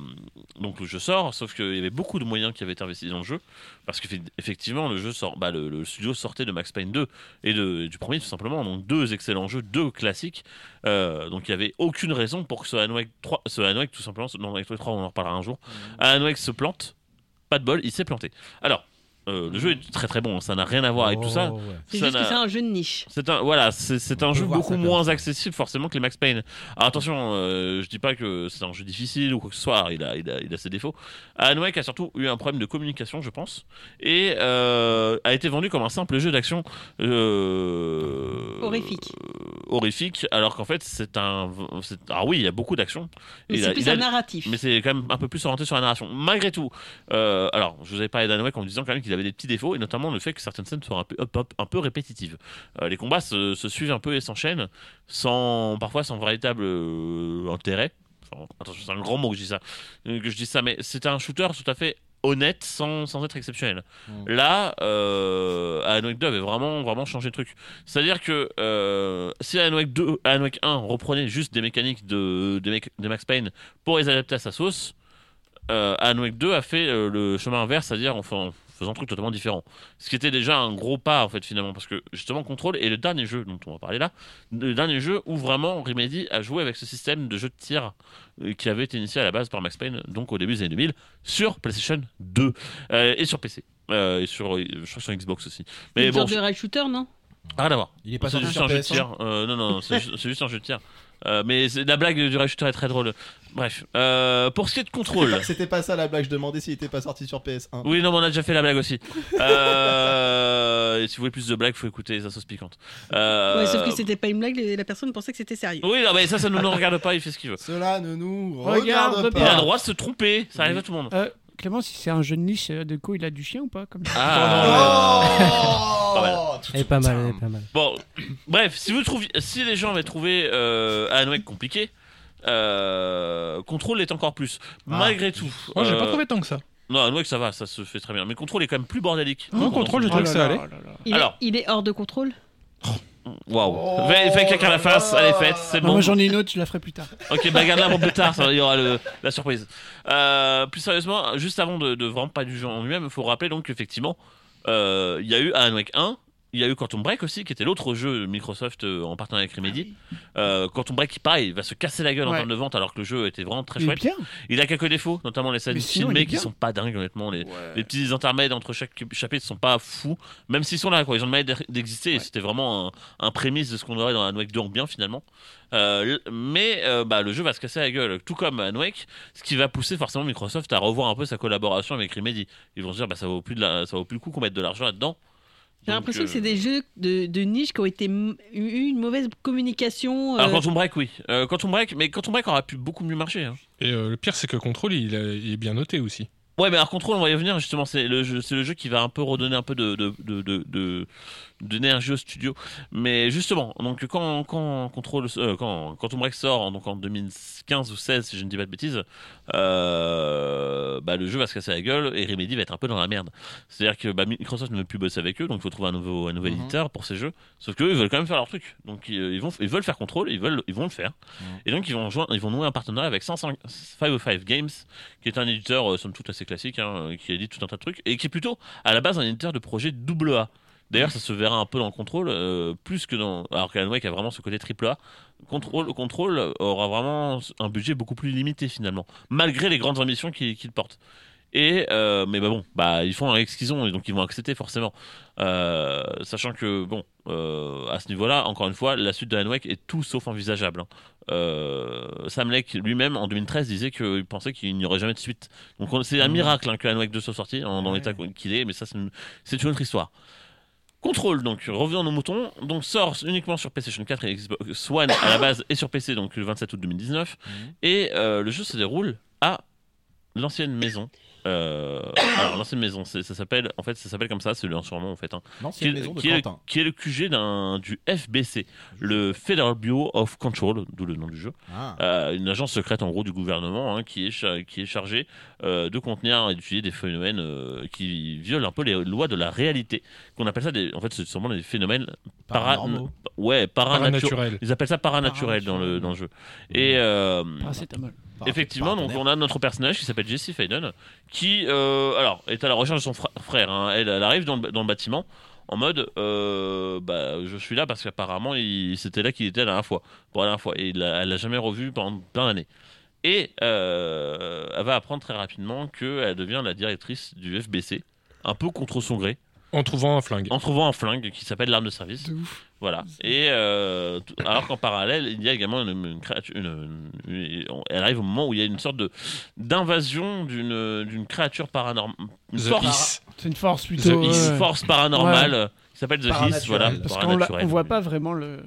donc le jeu sort, sauf qu'il y avait beaucoup de moyens qui avaient été investis dans le jeu, parce qu'effectivement le jeu sort, bah, le, le studio sortait de Max Payne 2 et de, du premier tout simplement, donc deux excellents jeux, deux classiques. Euh, donc il n'y avait aucune raison pour que ce Wake 3, ce tout simplement, non Alan Wake 3 on en reparlera un jour, Alan Wake se plante, pas de bol, il s'est planté. Alors euh, le jeu est très très bon, ça n'a rien à voir avec tout ça. Ouais. C'est juste que c'est un jeu de niche. c'est un voilà, c'est c'est un jeu beaucoup moins accessible forcément que les Max Payne. Alors attention, euh, je dis pas que c'est un jeu difficile ou quoi que ce soit, il a il a, il a ses défauts. Alan Wake a surtout eu un problème de communication, je pense, et euh, a été vendu comme un simple jeu d'action euh, Horrifique. euh, horrifique, alors qu'en fait c'est un c'est- ah oui, il y a beaucoup d'action. Mais Il c'est a- plus il a- un narratif. mais c'est quand même un peu plus orienté sur la narration. Malgré tout, euh, alors je vous avais parlé d'Alan Wake en me disant quand même qu'il avait des petits défauts, et notamment le fait que certaines scènes soient un peu, hop, hop, un peu répétitives. Euh, les combats se, se suivent un peu et s'enchaînent, sans, parfois sans véritable euh, intérêt. Enfin, attention, c'est un grand mot que je dis ça, euh, que je dis ça, mais c'était un shooter tout à fait honnête sans, sans être exceptionnel. Là, euh, Alan Wake 2 avait vraiment, vraiment changé de truc. C'est-à-dire que euh, si Alan Wake 2, Alan Wake 1 reprenait juste des mécaniques de, mec- de Max Payne pour les adapter à sa sauce, euh, Alan Wake 2 a fait euh, le chemin inverse, c'est-à-dire en, fa- en faisant un truc totalement différent. Ce qui était déjà un gros pas en fait finalement, parce que justement Control est le dernier jeu dont on va parler là, le dernier jeu où vraiment Remedy a joué avec ce système de jeu de tir euh, qui avait été initié à la base par Max Payne, donc au début des années 2000, sur PlayStation 2 euh, et sur PC. Euh, et sur, je crois sur Xbox aussi. Mais Une bon, sorte de rail shooter, non? À voir. Il est pas sorti juste sur un jeu de PS1? tir. Euh, non, non, c'est juste un jeu de tir. Euh, mais la blague du shooter est très drôle. Bref, euh, pour ce qui est de contrôle. C'était pas ça la blague, je demandais s'il était pas sorti sur PS1. Oui, non, mais on a déjà fait la blague aussi. Euh, et si vous voulez plus de blagues, faut écouter sa sauce piquante. Euh, Ouais, sauf que c'était pas une blague, les- la personne pensait que c'était sérieux. Oui, non, mais ça, ça ne nous regarde pas, il fait ce qu'il veut. Cela ne nous Regarde regarde pas. Il a le droit de se tromper, ça arrive à tout le monde. Clément, si c'est un jeu de niche, euh, de quoi il a du chien ou pas comme ça Ah, Pas mal. Oh, Elle est pas mal, elle est pas mal. Bon, bref, si vous trouviez, si les gens avaient trouvé euh, Alan Wake compliqué, euh, Control est encore plus. Malgré tout. Moi, j'ai pas euh, trouvé tant que ça. Non, Alan Wake ça va, ça se fait très bien. Mais Control est quand même plus bordélique. Non, Control, j'ai Oh trouvé là que ça allait. oh là. Il, Alors. est, il est hors de contrôle? Waouh. Fais, fais quelqu'un la face, allez, faites, c'est bon. moi j'en ai une autre, je la ferai plus tard. Ok, bah garde-la pour plus tard, ça, il y aura le- la surprise. Euh, plus sérieusement, juste avant de, de vraiment pas du jeu en lui-même, il faut rappeler donc qu'effectivement, euh, il y a eu Alan Wake 1, il y a eu Quantum Break aussi, qui était l'autre jeu de Microsoft euh, en partenariat avec Remedy. Euh, Quantum Break, pareil, va se casser la gueule en termes de vente alors que le jeu était vraiment très chouette. bien. Il a quelques défauts, notamment les scènes filmées qui sont pas dingues, honnêtement. Les, les petits intermèdes entre chaque chapitre sont pas fous, même s'ils sont là, quoi. Ils ont le mérite d'exister et c'était vraiment un, un prémisse de ce qu'on aurait dans Wake 2 en bien finalement. Euh, mais euh, bah, le jeu va se casser la gueule, tout comme Alan Wake, ce qui va pousser forcément Microsoft à revoir un peu sa collaboration avec Remedy. Ils vont se dire, bah, ça vaut plus, de la- ça vaut plus le coup qu'on mette de l'argent là-dedans. J'ai l'impression que euh, c'est des jeux de, de niche qui ont été eu une mauvaise communication. euh, Alors Quantum Break, oui. Euh, Quantum Break, mais Quantum Break aurait pu beaucoup mieux marcher. hein. Et euh, le pire, c'est que Control, il, a- il est bien noté aussi. Ouais, mais alors Control, on va y venir justement. C'est le jeu, c'est le jeu qui va un peu redonner un peu de de de de- de- d'énergie au studio. Mais justement, donc quand quand Control, euh, quand Quantum Break sort, donc en 2015 ou 16, si je ne dis pas de bêtises, euh, bah le jeu va se casser la gueule et Remedy va être un peu dans la merde. C'est-à-dire que bah, Microsoft ne veut plus bosser avec eux, donc il faut trouver un nouveau un nouvel Mhm. éditeur pour ces jeux. Sauf qu'eux, ils veulent quand même faire leur truc. Donc ils, ils vont ils veulent faire Control, ils veulent ils vont le faire. Et donc ils vont ils vont nouer un partenariat avec 505 505 Games, qui est un éditeur euh, somme toute assez classique, hein, qui édite tout un tas de trucs et qui est plutôt à la base un éditeur de projet double A. D'ailleurs, ça se verra un peu dans le contrôle, euh, plus que dans. Alors qu'Alan Wake a vraiment ce côté triple A. Contrôle, contrôle aura vraiment un budget beaucoup plus limité finalement, malgré les grandes ambitions qu'il porte. Et euh, mais bah bon, bah ils font avec ce qu'ils ont et donc ils vont accepter forcément. Euh, sachant que bon, euh, à ce niveau-là, encore une fois, la suite de Alan Wake est tout sauf envisageable. hein. Sam Lake lui-même en 2013 disait qu'il pensait qu'il n'y aurait jamais de suite. Donc on- c'est un miracle hein, que Alan Wake 2 soit sorti en- dans l'état qu'il est, mais ça c'est une, c'est une autre histoire. Contrôle, donc revenons nos moutons, donc sort uniquement sur PlayStation 4 et Xbox One à la base et sur PC donc le 27 août 2019 et euh, le jeu se déroule à l'ancienne maison. Euh, alors l'ancienne maison, c'est- ça s'appelle en fait ça s'appelle comme ça, c'est un surnom en fait. Hein, L'ancienne qui est- maison de qui est, qui est le QG d'un du FBC, le Federal Bureau of Control, d'où le nom du jeu. Ah. Euh, une agence secrète en gros du gouvernement hein, qui est qui est chargée euh, de contenir et d'étudier des phénomènes euh, qui violent un peu les lois de la réalité. Qu'on appelle ça des en fait c'est sûrement des phénomènes para- ouais Paranaturel. paranaturels. Ils appellent ça paranaturel dans le dans le jeu. Et euh, Paracétamol. Effectivement, donc on a notre personnage qui s'appelle Jessie Faden, qui euh, alors est à la recherche de son frère. hein. Elle, elle arrive dans le, dans le bâtiment en mode euh, bah, je suis là parce qu'apparemment c'était là qu'il était la dernière fois, pour la dernière fois, et il l'a- elle l'a jamais revu pendant plein d'années. Et euh, elle va apprendre très rapidement qu'elle devient la directrice du FBC, un peu contre son gré. En trouvant un flingue. En trouvant un flingue qui s'appelle l'arme de service. Voilà. Et euh, alors qu'en parallèle, il y a également une, une créature. une- une- elle arrive au moment où il y a une sorte de d'invasion d'une d'une créature paranormale. C'est une force plutôt. une force paranormale Ouais. euh, qui s'appelle The Hiss. Voilà. Parce qu'on voit pas vraiment le.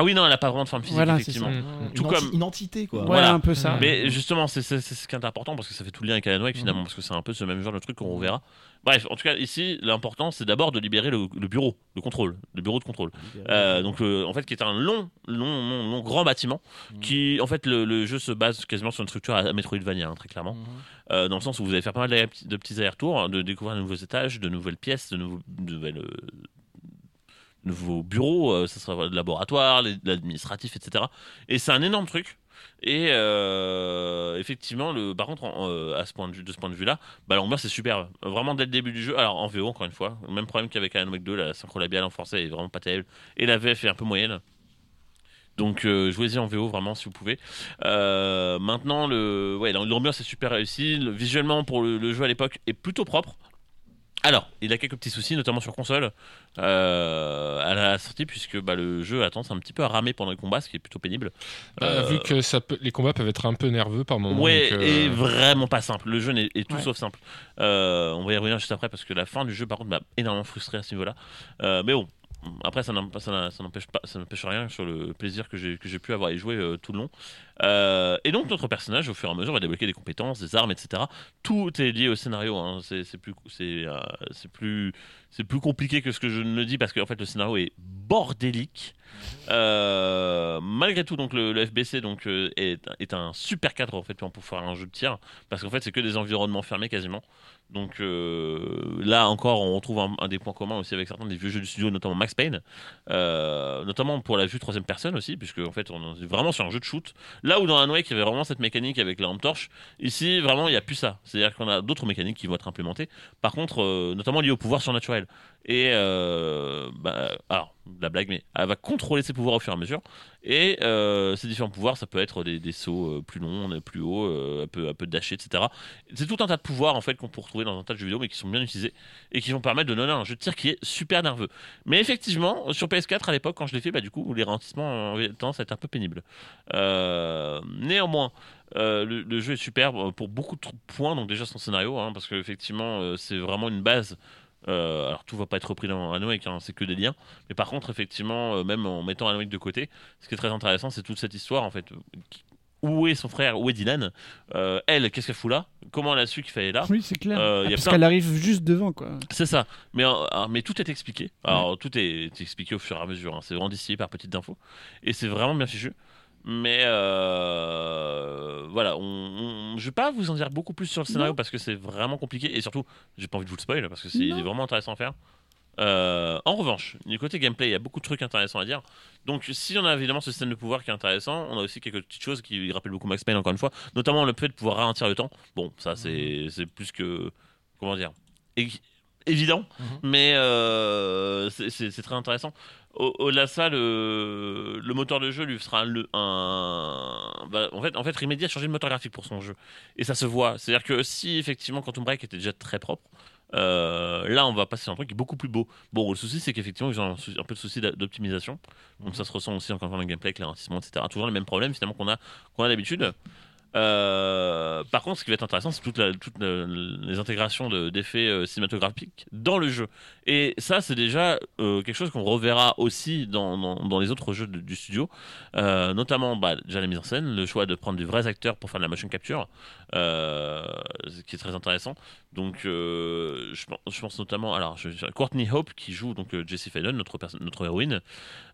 Ah oui, non, elle n'a pas vraiment de forme physique, Voilà, c'est effectivement. ça. Mm. Tout une, comme. une entité quoi. Ouais, un peu ça. Mais justement, c'est c'est- c'est ce qui est important parce que ça fait tout le lien avec Alan Wake finalement, parce que c'est un peu ce même genre de truc qu'on reverra. Bref, en tout cas, ici, l'important, c'est d'abord de libérer le, le bureau de contrôle, le bureau de contrôle. Euh, donc, le- en fait, qui est un long, long, long, long grand bâtiment, qui, en fait, le, le jeu se base quasiment sur une structure à Metroidvania, hein, très clairement. Euh, dans le sens où vous allez faire pas mal de petits allers-retours, hein, de découvrir de nouveaux étages, de nouvelles pièces, de nouveaux, de nouvelles, nouveaux bureaux, euh, ça sera le laboratoire, l'administratif, etc. Et c'est un énorme truc. Et euh, effectivement, le, par contre, euh, à ce point de de ce point de vue-là, bah, l'ambiance est superbe. Vraiment dès le début du jeu. Alors en VO, encore une fois, même problème qu'avec Alan Wake 2, la synchro labiale en français est vraiment pas terrible. Et la VF est un peu moyenne. Donc jouez-y en VO vraiment si vous pouvez. Maintenant, le, ouais, l'ambiance est super réussie. Le- visuellement, pour le, le jeu à l'époque, est plutôt propre. Alors, il a quelques petits soucis, notamment sur console, euh, à la sortie, puisque bah, le jeu a tendance un petit peu à ramer pendant les combats, ce qui est plutôt pénible. Bah, Euh, Vu que ça peut- les combats peuvent être un peu nerveux par moment. Ouais, donc, euh, et vraiment pas simple. Le jeu est, est tout Ouais. sauf simple. Euh, on va y revenir juste après parce que la fin du jeu, par contre, m'a énormément frustré à ce niveau-là. Euh, mais bon, après, ça n'empêche pas, ça n'empêche rien sur le plaisir que j'ai que j'ai pu avoir à y jouer euh, tout le long. Euh, et donc notre personnage, au fur et à mesure, va débloquer des compétences, des armes, etc. Tout est lié au scénario. hein. C'est c'est plus, c'est euh, c'est plus, c'est plus compliqué que ce que je ne le dis parce qu'en fait le scénario est bordélique. Euh, malgré tout, donc le, le FBC donc est, est un super cadre en fait pour faire un jeu de tir parce qu'en fait c'est que des environnements fermés quasiment. Donc euh, là encore, on retrouve un, des points communs aussi avec certains des vieux jeux du studio, notamment Max Payne, euh, notamment pour la vue troisième personne aussi, puisque en fait on est vraiment sur un jeu de shoot. Là où dans Alan Wake il y avait vraiment cette mécanique avec la lampe torche, ici vraiment il n'y a plus ça. C'est-à-dire qu'on a d'autres mécaniques qui vont être implémentées. Par contre, euh, notamment liées au pouvoir surnaturel. Et euh, bah, alors la blague, mais elle va contrôler ses pouvoirs au fur et à mesure. Et euh, ces différents pouvoirs, ça peut être des, sauts euh, plus longs, plus hauts, euh, un peu, un peu etc. C'est tout un tas de pouvoirs en fait qu'on peut retrouver dans un tas de jeux vidéo, mais qui sont bien utilisés et qui vont permettre de donner un jeu de tir qui est super nerveux. Mais effectivement, sur PS4 à l'époque, quand je l'ai fait, bah, du coup, les ralentissements ont tendance à être un peu pénibles. Néanmoins, le, le jeu est superbe pour beaucoup de points, donc déjà son scénario, hein, parce qu'effectivement, euh, c'est vraiment une base Euh, alors tout va pas être repris dans Wake, hein, c'est que des liens. Mais par contre, effectivement, euh, même en mettant Wake de côté, ce qui est très intéressant, c'est toute cette histoire en fait. Où est son frère Où est Dylan? Euh, Elle, qu'est-ce qu'elle fout là? Comment elle a su qu'il fallait là? Oui, c'est clair. Ah, il y a parce plein- qu'elle arrive juste devant, quoi. c'est ça. Mais tout est expliqué. Alors, tout est expliqué au fur et à mesure. hein. C'est vraiment distillé par petites infos. Et c'est vraiment bien fichu. Mais euh, voilà, on, on- je vais pas vous en dire beaucoup plus sur le scénario Non. parce que c'est vraiment compliqué. Et surtout, j'ai pas envie de vous le spoil parce que c'est vraiment intéressant à faire. Euh, en revanche, du côté gameplay, il y a beaucoup de trucs intéressants à dire. Donc, si on a évidemment ce système de pouvoir qui est intéressant, on a aussi quelques petites choses qui rappellent beaucoup Max Payne, encore une fois, notamment le fait de pouvoir ralentir le temps. Bon, ça, c'est c'est plus que. Comment dire Évident, mais euh, c'est- très intéressant. Au- Au-delà de ça, le, le moteur de jeu lui sera le, un. bah, en, fait, en fait, Remedy a changé de moteur graphique pour son jeu. Et ça se voit. C'est-à-dire que si effectivement Quantum Break était déjà très propre, euh, là on va passer sur un truc qui est beaucoup plus beau. Bon, le souci c'est qu'effectivement ils ont un, peu de souci d'optimisation. Donc ça se ressent aussi encore dans le gameplay, avec les ralentissements, etc. Toujours les mêmes problèmes finalement qu'on a, qu'on a d'habitude. Euh, par contre, ce qui va être intéressant, c'est toutes, les intégrations de- d'effets euh, cinématographiques dans le jeu. Et ça, c'est déjà euh, quelque chose qu'on reverra aussi dans, les autres jeux de- du studio, notamment bah, déjà la mise en scène, le choix de prendre des vrais acteurs pour faire de la motion capture, ce qui est très intéressant. Donc, je, pense, notamment, alors, je, je- Courtney Hope qui joue donc Jessie Faden, notre héroïne,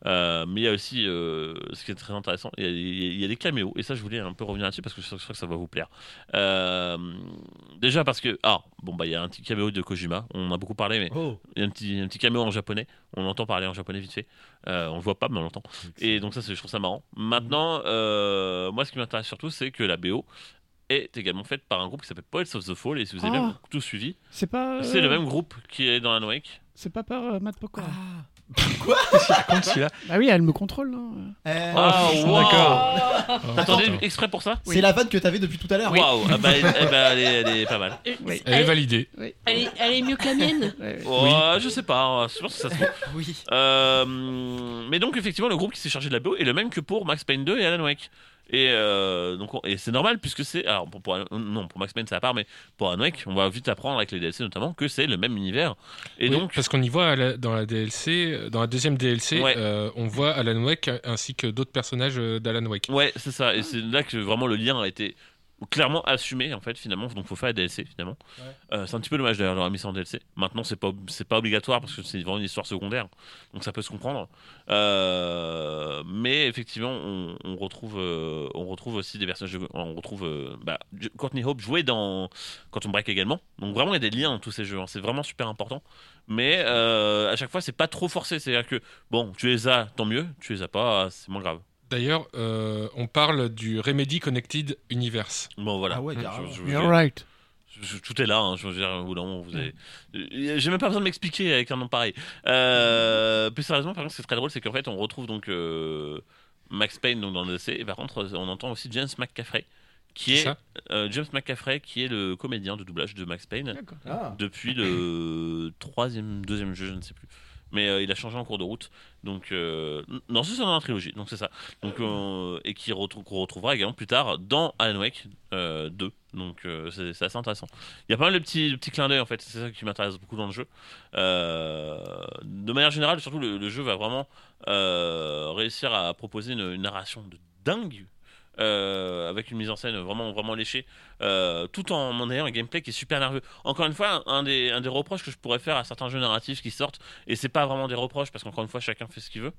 mais il y a aussi ce qui est très intéressant, il y, a, il y a des caméos, et ça, je voulais un peu revenir là-dessus parce que je crois que ça va vous plaire. Euh, déjà parce que, ah, bon bah il y a un petit caméo de Kojima, on en a beaucoup parlé, mais Oh. il y a un petit, un petit caméo en japonais, on entend parler en japonais vite fait, Euh, on le voit pas mais on l'entend. Et donc ça c'est- je trouve ça marrant. Maintenant, euh, moi ce qui m'intéresse surtout c'est que la BO est également faite par un groupe qui s'appelle Poets of the Fall et si vous avez Ah. même tout suivi, C'est pas. c'est euh, le même groupe qui est dans Alan Wake. C'est pas par euh, Matt Pokora. Raconte celui-là Bah oui, elle me contrôle. Là. Eh, Ah, Oh, wow. d'accord. T'attendais exprès pour ça C'est la vanne que t'avais depuis tout à l'heure. Waouh, ah bah, elle, eh bah, elle est, elle est pas mal. Oui. Elle est validée. Elle est, elle est mieux que la mienne. Ouais, ouais. Je sais pas, hein, je pense que ça se trouve. Oui. Euh, mais donc effectivement le groupe qui s'est chargé de la BO est le même que pour Max Payne 2 et Alan Wake. Et euh, donc on- et c'est normal puisque c'est alors pour, pour- non pour Max Payne c'est à part mais pour Alan Wake on va vite apprendre avec les DLC notamment que c'est le même univers et Oui, donc parce qu'on y voit la- dans la DLC, dans la deuxième DLC, Ouais. euh, on voit Alan Wake ainsi que d'autres personnages euh, d'Alan Wake. ouais c'est ça et c'est là que vraiment le lien a été clairement assumé en fait finalement. Donc faut faire les DLC finalement. Euh, c'est un petit peu dommage d'ailleurs d'avoir mis ça en DLC maintenant c'est pas c'est pas obligatoire parce que c'est vraiment une histoire secondaire. Donc ça peut se comprendre. Euh, mais effectivement on, on retrouve euh, on retrouve aussi des personnages on retrouve bah, Courtney Hope jouait dans Quantum Break également. Donc vraiment il y a des liens dans tous ces jeux hein. c'est vraiment super important. Mais à chaque fois c'est pas trop forcé. C'est à dire que bon tu les as tant mieux. Tu les as pas c'est moins grave D'ailleurs, euh, on parle du Remedy Connected Universe. bon voilà Ah ouais, Je- je- je- You're right. Je- tout est là, hein, je veux dire, au bout d'un vous avez... Euh, J'ai même pas besoin de m'expliquer avec un nom pareil. Euh, plus sérieusement, par contre, ce qui est très drôle, c'est qu'en fait, on retrouve donc euh, Max Payne donc, dans le DC, et par contre, on entend aussi James McCaffrey, qui est euh, James McCaffrey, qui est le comédien de doublage de Max Payne. Ah. depuis le troisième, deuxième jeu, je ne sais plus. Mais euh, il a changé en cours de route. Donc, euh, non, c'est ça dans la trilogie. Donc, c'est ça. Donc, euh, et qu'on retrouvera également plus tard dans Alan Wake euh, 2. Donc, euh, c'est c'est assez intéressant. Il y a pas mal de petits, de petits clins d'œil, en fait. C'est ça qui m'intéresse beaucoup dans le jeu. De manière générale, surtout, le, jeu va vraiment réussir à proposer une narration de dingue. Euh, avec une mise en scène vraiment vraiment léchée euh, tout en en ayant un gameplay qui est super nerveux. Encore une fois un des, un des reproches que je pourrais faire à certains jeux narratifs qui sortent et c'est pas vraiment des reproches parce qu'encore une fois chacun fait ce qu'il veut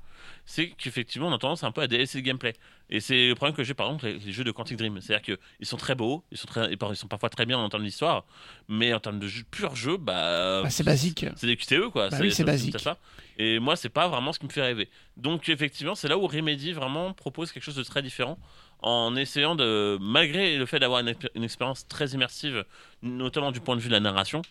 c'est qu'effectivement on a tendance un peu à délaisser le gameplay. Et c'est le problème que j'ai par exemple avec les jeux de Quantic Dream. C'est à dire qu'ils sont très beaux ils sont, très, ils sont parfois très bien en termes d'histoire mais en termes de jeu, pur jeu bah, Bah, c'est basique. c'est des QTE quoi. Bah oui, c'est basique. ça. Et moi c'est pas vraiment ce qui me fait rêver. Donc effectivement c'est là où Remedy vraiment propose quelque chose de très différent en essayant de malgré le fait d'avoir une, expé- une expérience très immersive notamment du point de vue de la narration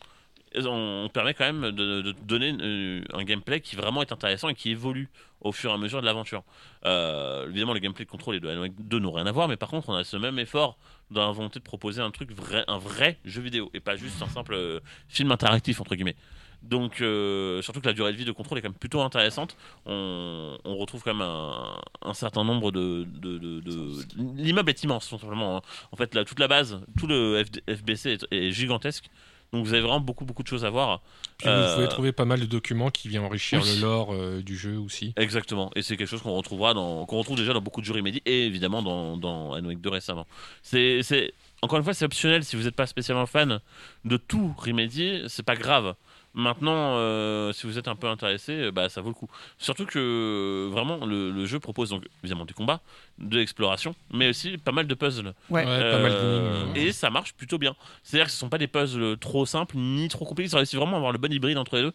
on, permet quand même de, donner euh, un gameplay qui vraiment est intéressant et qui évolue au fur et à mesure de l'aventure. Euh, évidemment, le gameplay de contrôle et de Alan Wake 2 n'ont rien à voir, mais par contre, on a ce même effort dans la volonté de proposer un truc vrai, un vrai jeu vidéo et pas juste un simple euh, film interactif entre guillemets. Donc, euh, surtout que la durée de vie de contrôle est quand même plutôt intéressante. On, on retrouve quand même un, un certain nombre de. de, de- de- L'immeuble est immense, tout simplement. hein. En fait, là, toute la base, tout le FD FBC est, est gigantesque. Donc vous avez vraiment beaucoup beaucoup de choses à voir. Puis Euh, vous pouvez trouver pas mal de documents qui viennent enrichir oui. le lore euh, du jeu aussi. Exactement, et c'est quelque chose qu'on retrouvera dans, qu'on retrouve déjà dans beaucoup de jeux Remedy et évidemment dans, dans Alan Wake 2 récemment. C'est, c'est, encore une fois, c'est optionnel si vous n'êtes pas spécialement fan de tout Remedy, c'est pas grave. Maintenant, euh, si vous êtes un peu intéressé, euh, bah, ça vaut le coup. Surtout que euh, vraiment, le, jeu propose donc évidemment du combat, de l'exploration, mais aussi pas mal de puzzles. Ouais. Ouais, pas mal Euh, d'énigmes. Et ça marche plutôt bien. C'est-à-dire que ce sont pas des puzzles trop simples ni trop compliqués. Ça réussit vraiment à avoir le bon hybride entre les deux.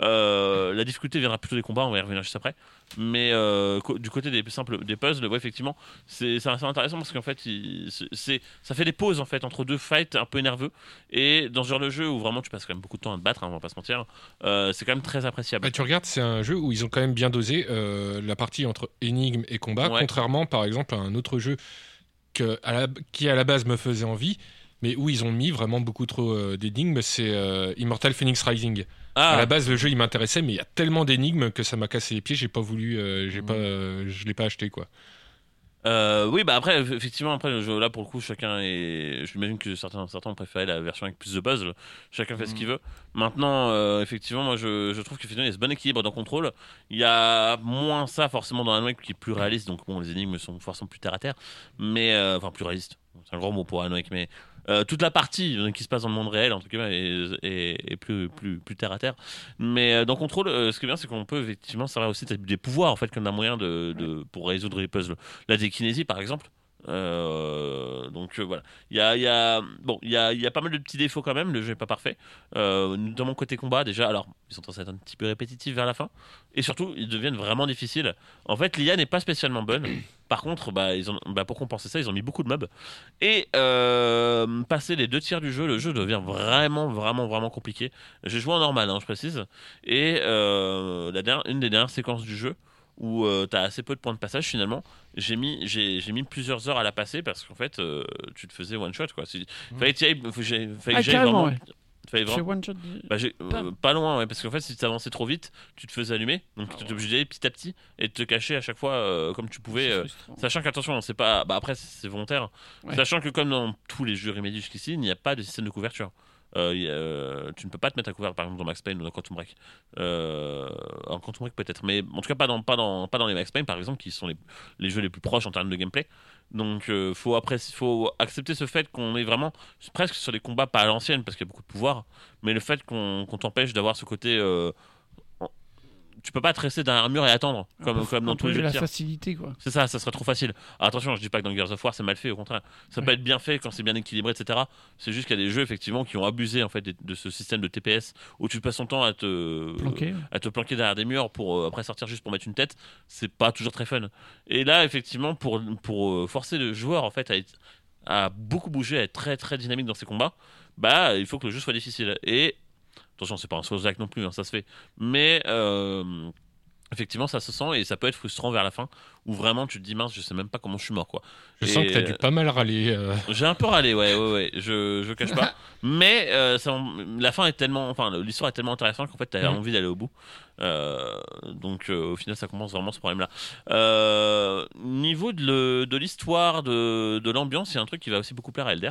Euh, la difficulté viendra plutôt des combats, on va y revenir juste après. Mais euh, co- du côté des simples des puzzles, ouais, effectivement, c'est c'est assez intéressant parce qu'en fait, il- ça fait des pauses en fait entre deux fights un peu nerveux. Et dans ce genre de jeu où vraiment tu passes quand même beaucoup de temps à te battre, hein, on va pas se mentir, euh, c'est quand même très appréciable. Bah, tu regardes, c'est un jeu où ils ont quand même bien dosé euh, la partie entre énigme et combat, Ouais. contrairement par exemple à un autre jeu que, à la- qui à la base me faisait envie, mais où ils ont mis vraiment beaucoup trop euh, d'énigmes, c'est euh, Immortal Phoenix Rising. Ah. À la base, le jeu il m'intéressait, mais il y a tellement d'énigmes que ça m'a cassé les pieds. J'ai pas voulu, euh, j'ai pas, euh, je l'ai pas acheté quoi. Euh, oui, bah après, effectivement, après, le jeu, là, pour le coup, chacun est. J'imagine que certains, certains ont préféré la version avec plus de puzzles. Chacun fait ce qu'il veut. Maintenant, euh, effectivement, moi, je, je trouve qu'effectivement, il y a ce bon équilibre dans Control. Il y a moins ça, forcément, dans Wake qui est plus réaliste. Donc, bon, les énigmes sont forcément plus terre à terre. Mais. euh, Enfin, plus réaliste. C'est un grand mot pour Wake, mais. Euh, toute la partie euh, qui se passe dans le monde réel, entre guillemets, est, est- plus, terre à terre. Mais euh, dans Control, ce qui est bien, c'est qu'on peut effectivement servir aussi des- pouvoirs, en fait, qu'on a moyen pour résoudre les puzzles. La dékinésie, par exemple. Donc voilà, il y a, bon, y a, pas mal de petits défauts quand même. Le jeu est pas parfait. Euh, dans mon côté combat, déjà, alors ils sont censés être un petit peu répétitifs vers la fin, et surtout ils deviennent vraiment difficiles. En fait, l'IA n'est pas spécialement bonne. Par contre, bah, ils ont, bah, pour compenser ça, ils ont mis beaucoup de mobs. Et euh, passer les deux tiers du jeu, le jeu devient vraiment, vraiment, vraiment compliqué. J'ai joué en normal, hein, je précise. Et euh, la dernière, une des dernières séquences du jeu où tu as assez peu de points de passage finalement, j'ai mis, j'ai, j'ai mis plusieurs heures à la passer parce qu'en fait, euh, tu te faisais one shot quoi. Fallait, que fallait Ah, j'aille carrément, vraiment. ouais. Fallait Chez vraiment- One Shot du- Bah, euh, Pas- loin, ouais, parce qu'en fait, si tu avançais trop vite, tu te faisais allumer. Donc, tu étais obligé d'aller petit à petit et de te cacher à chaque fois euh, comme tu pouvais. Euh, sachant qu'attention, c'est pas. Bah, après, c'est volontaire. Ouais. Sachant que, comme dans tous les jeux Remedy jusqu'ici, il n'y a pas de système de couverture. Euh, euh, tu ne peux pas te mettre à couvert, par exemple, dans Max Payne ou dans Quantum Break. Euh, en Quantum Break, peut-être, mais en tout cas, pas dans, pas dans, pas dans les Max Payne, par exemple, qui sont les, jeux les plus proches en termes de gameplay. Donc, il faut, après, faut accepter ce fait qu'on est vraiment presque sur des combats pas à l'ancienne, parce qu'il y a beaucoup de pouvoir, mais le fait qu'on qu'on t'empêche d'avoir ce côté. euh, tu peux pas te rester derrière un mur et attendre, comme, dans tous les jeux la facilité, quoi. C'est ça, ça serait trop facile. Alors, attention, je dis pas que dans Gears of War c'est mal fait, au contraire. Ça peut être bien fait quand c'est bien équilibré, etc. C'est juste qu'il y a des jeux effectivement qui ont abusé en fait de, de ce système de TPS où tu passes ton temps à te Planquer. à te planquer derrière des murs pour euh, après sortir juste pour mettre une tête. C'est pas toujours très fun. Et là, effectivement, pour pour euh, forcer le joueur en fait à, être- à beaucoup bouger, à être très très dynamique dans ses combats, bah il faut que le jeu soit difficile. Et c'est pas un Souls-like non plus, hein, ça se fait. Mais euh, effectivement, ça se sent et ça peut être frustrant vers la fin où vraiment tu te dis mince, je sais même pas comment je suis mort quoi. Je Et, sens que t'as dû euh, pas mal râler. euh. j'ai un peu râlé, ouais, ouais, ouais. Je, je cache pas. Mais euh, ça, la fin est tellement, enfin, l'histoire est tellement intéressante qu'en fait, t'as Mhm. envie d'aller au bout. Euh, donc, euh, au final, ça commence vraiment ce problème-là. Euh, niveau de, l'histoire, de, de l'ambiance, il y a un truc qui va aussi beaucoup plaire à Elder,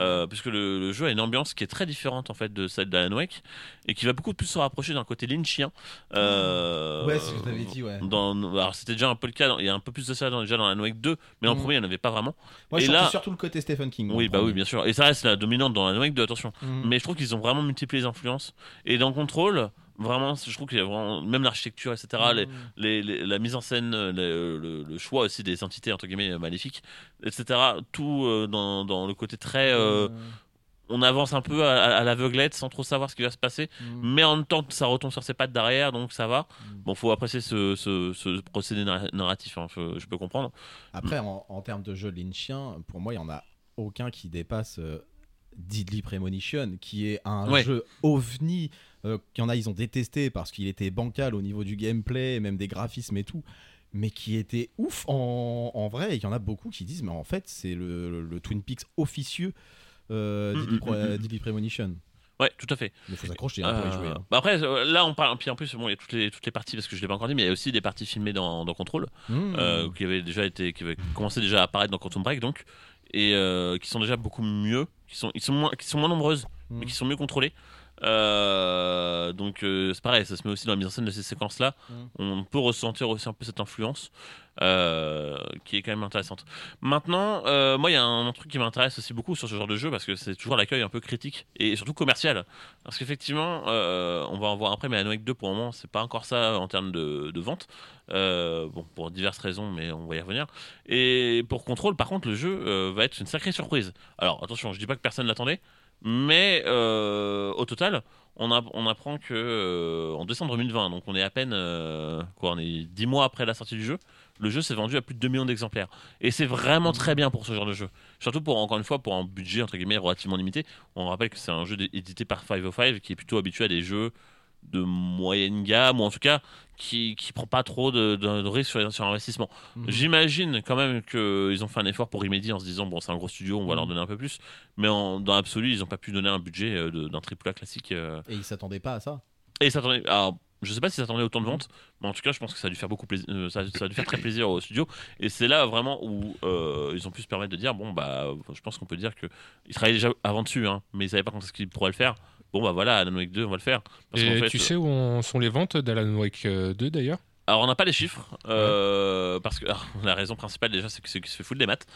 euh, puisque le, le jeu a une ambiance qui est très différente en fait de celle d'Alan Wake et qui va beaucoup plus se rapprocher d'un côté lynchien. Euh, Ouais, c'est ce que t'avais dit, ouais. Dans, alors, c'était déjà un peu le cas. dans- Il y a un peu plus de ça dans, déjà dans Alan Wake 2, mais en Mhm. premier, il n'y en avait pas vraiment. Moi, et là, surtout le côté Stephen King. oui, bah oui, premier. bien sûr. Et ça reste la dominante dans Alan Wake 2, attention. Mhm. Mais je trouve qu'ils ont vraiment multiplié les influences. Et dans Control, vraiment, je trouve qu'il y a vraiment, même l'architecture, etc., Mhm. les, les- les- la mise en scène, euh, le, le- choix aussi des entités, entre guillemets, euh, maléfiques, etc., tout euh, dans, dans le côté très. euh, on avance un peu à, l'aveuglette sans trop savoir ce qui va se passer, Mhm. mais en même temps ça retombe sur ses pattes derrière, donc ça va. Bon, faut apprécier ce, ce- ce procédé narra- narratif, hein, je, je peux comprendre. Après, en, en termes de jeu lynchien, pour moi, il n'y en a aucun qui dépasse euh, Deadly Premonition, qui est un Ouais. jeu ovni. Euh, qu'il y en a, ils ont détesté parce qu'il était bancal au niveau du gameplay, même des graphismes et tout. Mais qui était ouf en, en vrai. Et il y en a beaucoup qui disent, mais en fait, c'est le, le- le Twin Peaks officieux euh, Mm, Deadly, mm, Pro- mm, euh. Deadly Premonition. Ouais, tout à fait. Mais faut s'accrocher hein, pour y Euh, jouer. hein. bah après, euh, là, on parle. Puis en plus, bon, il y a toutes les, toutes les parties parce que je l'ai pas encore dit, mais il y a aussi des parties filmées dans, dans Control Mmh. euh, qui avaient déjà été, qui avaient commencé déjà à apparaître dans Quantum Break, donc et euh, qui sont déjà beaucoup mieux, qui sont, ils sont moins, qui sont moins nombreuses Mais qui sont mieux contrôlés. Euh, donc euh, c'est pareil, ça se met aussi dans la mise en scène de ces séquences-là. Mhm. On peut ressentir aussi un peu cette influence euh, qui est quand même intéressante. Maintenant, moi, il y a un, un truc qui m'intéresse aussi beaucoup sur ce genre de jeu parce que c'est toujours l'accueil un peu critique et surtout commercial. Parce qu'effectivement, on va en voir après, mais Wake 2 pour le moment, c'est pas encore ça en termes de, de vente. Bon, pour diverses raisons, mais on va y revenir. Et pour Control, par contre, le jeu va être une sacrée surprise. Alors attention, je dis pas que personne l'attendait, mais euh, au total, on, apprend que euh, en décembre 2020, donc on est à peine euh, quoi, on est 10 mois après la sortie du jeu, le jeu s'est vendu à plus de 2 millions d'exemplaires. Et c'est vraiment très bien pour ce genre de jeu. Surtout pour, encore une fois, pour un budget entre guillemets relativement limité. On rappelle que c'est un jeu édité par 505 qui est plutôt habitué à des jeux de moyenne gamme, ou en tout cas qui, qui prend pas trop de, de, de risques sur, sur investissement. Mhm. J'imagine quand même qu'ils ont fait un effort pour Remedy en se disant bon c'est un gros studio, on va leur donner un peu plus, mais en- dans l'absolu ils n'ont pas pu donner un budget euh, d'un AAA classique. euh. Et ils s'attendaient pas à ça. Et ils s'attendaient- alors, je sais pas s'ils s'attendaient autant de ventes, mais en tout cas je pense que ça a dû faire beaucoup plaisir, euh, ça, ça a dû faire très plaisir au studio. Et c'est là vraiment où euh, ils ont pu se permettre de dire bon bah je pense qu'on peut dire que ils travaillaient déjà avant dessus, hein, mais ils savaient pas quand est-ce qu'ils pourraient le faire. Bon bah voilà, Alan Wake 2 on va le faire. Parce Et fait, tu sais où sont les ventes d'Alan Wake euh, 2 d'ailleurs? Alors on n'a pas les chiffres euh, parce que alors, la raison principale déjà c'est que c'est qu'il se fait foutre des maths.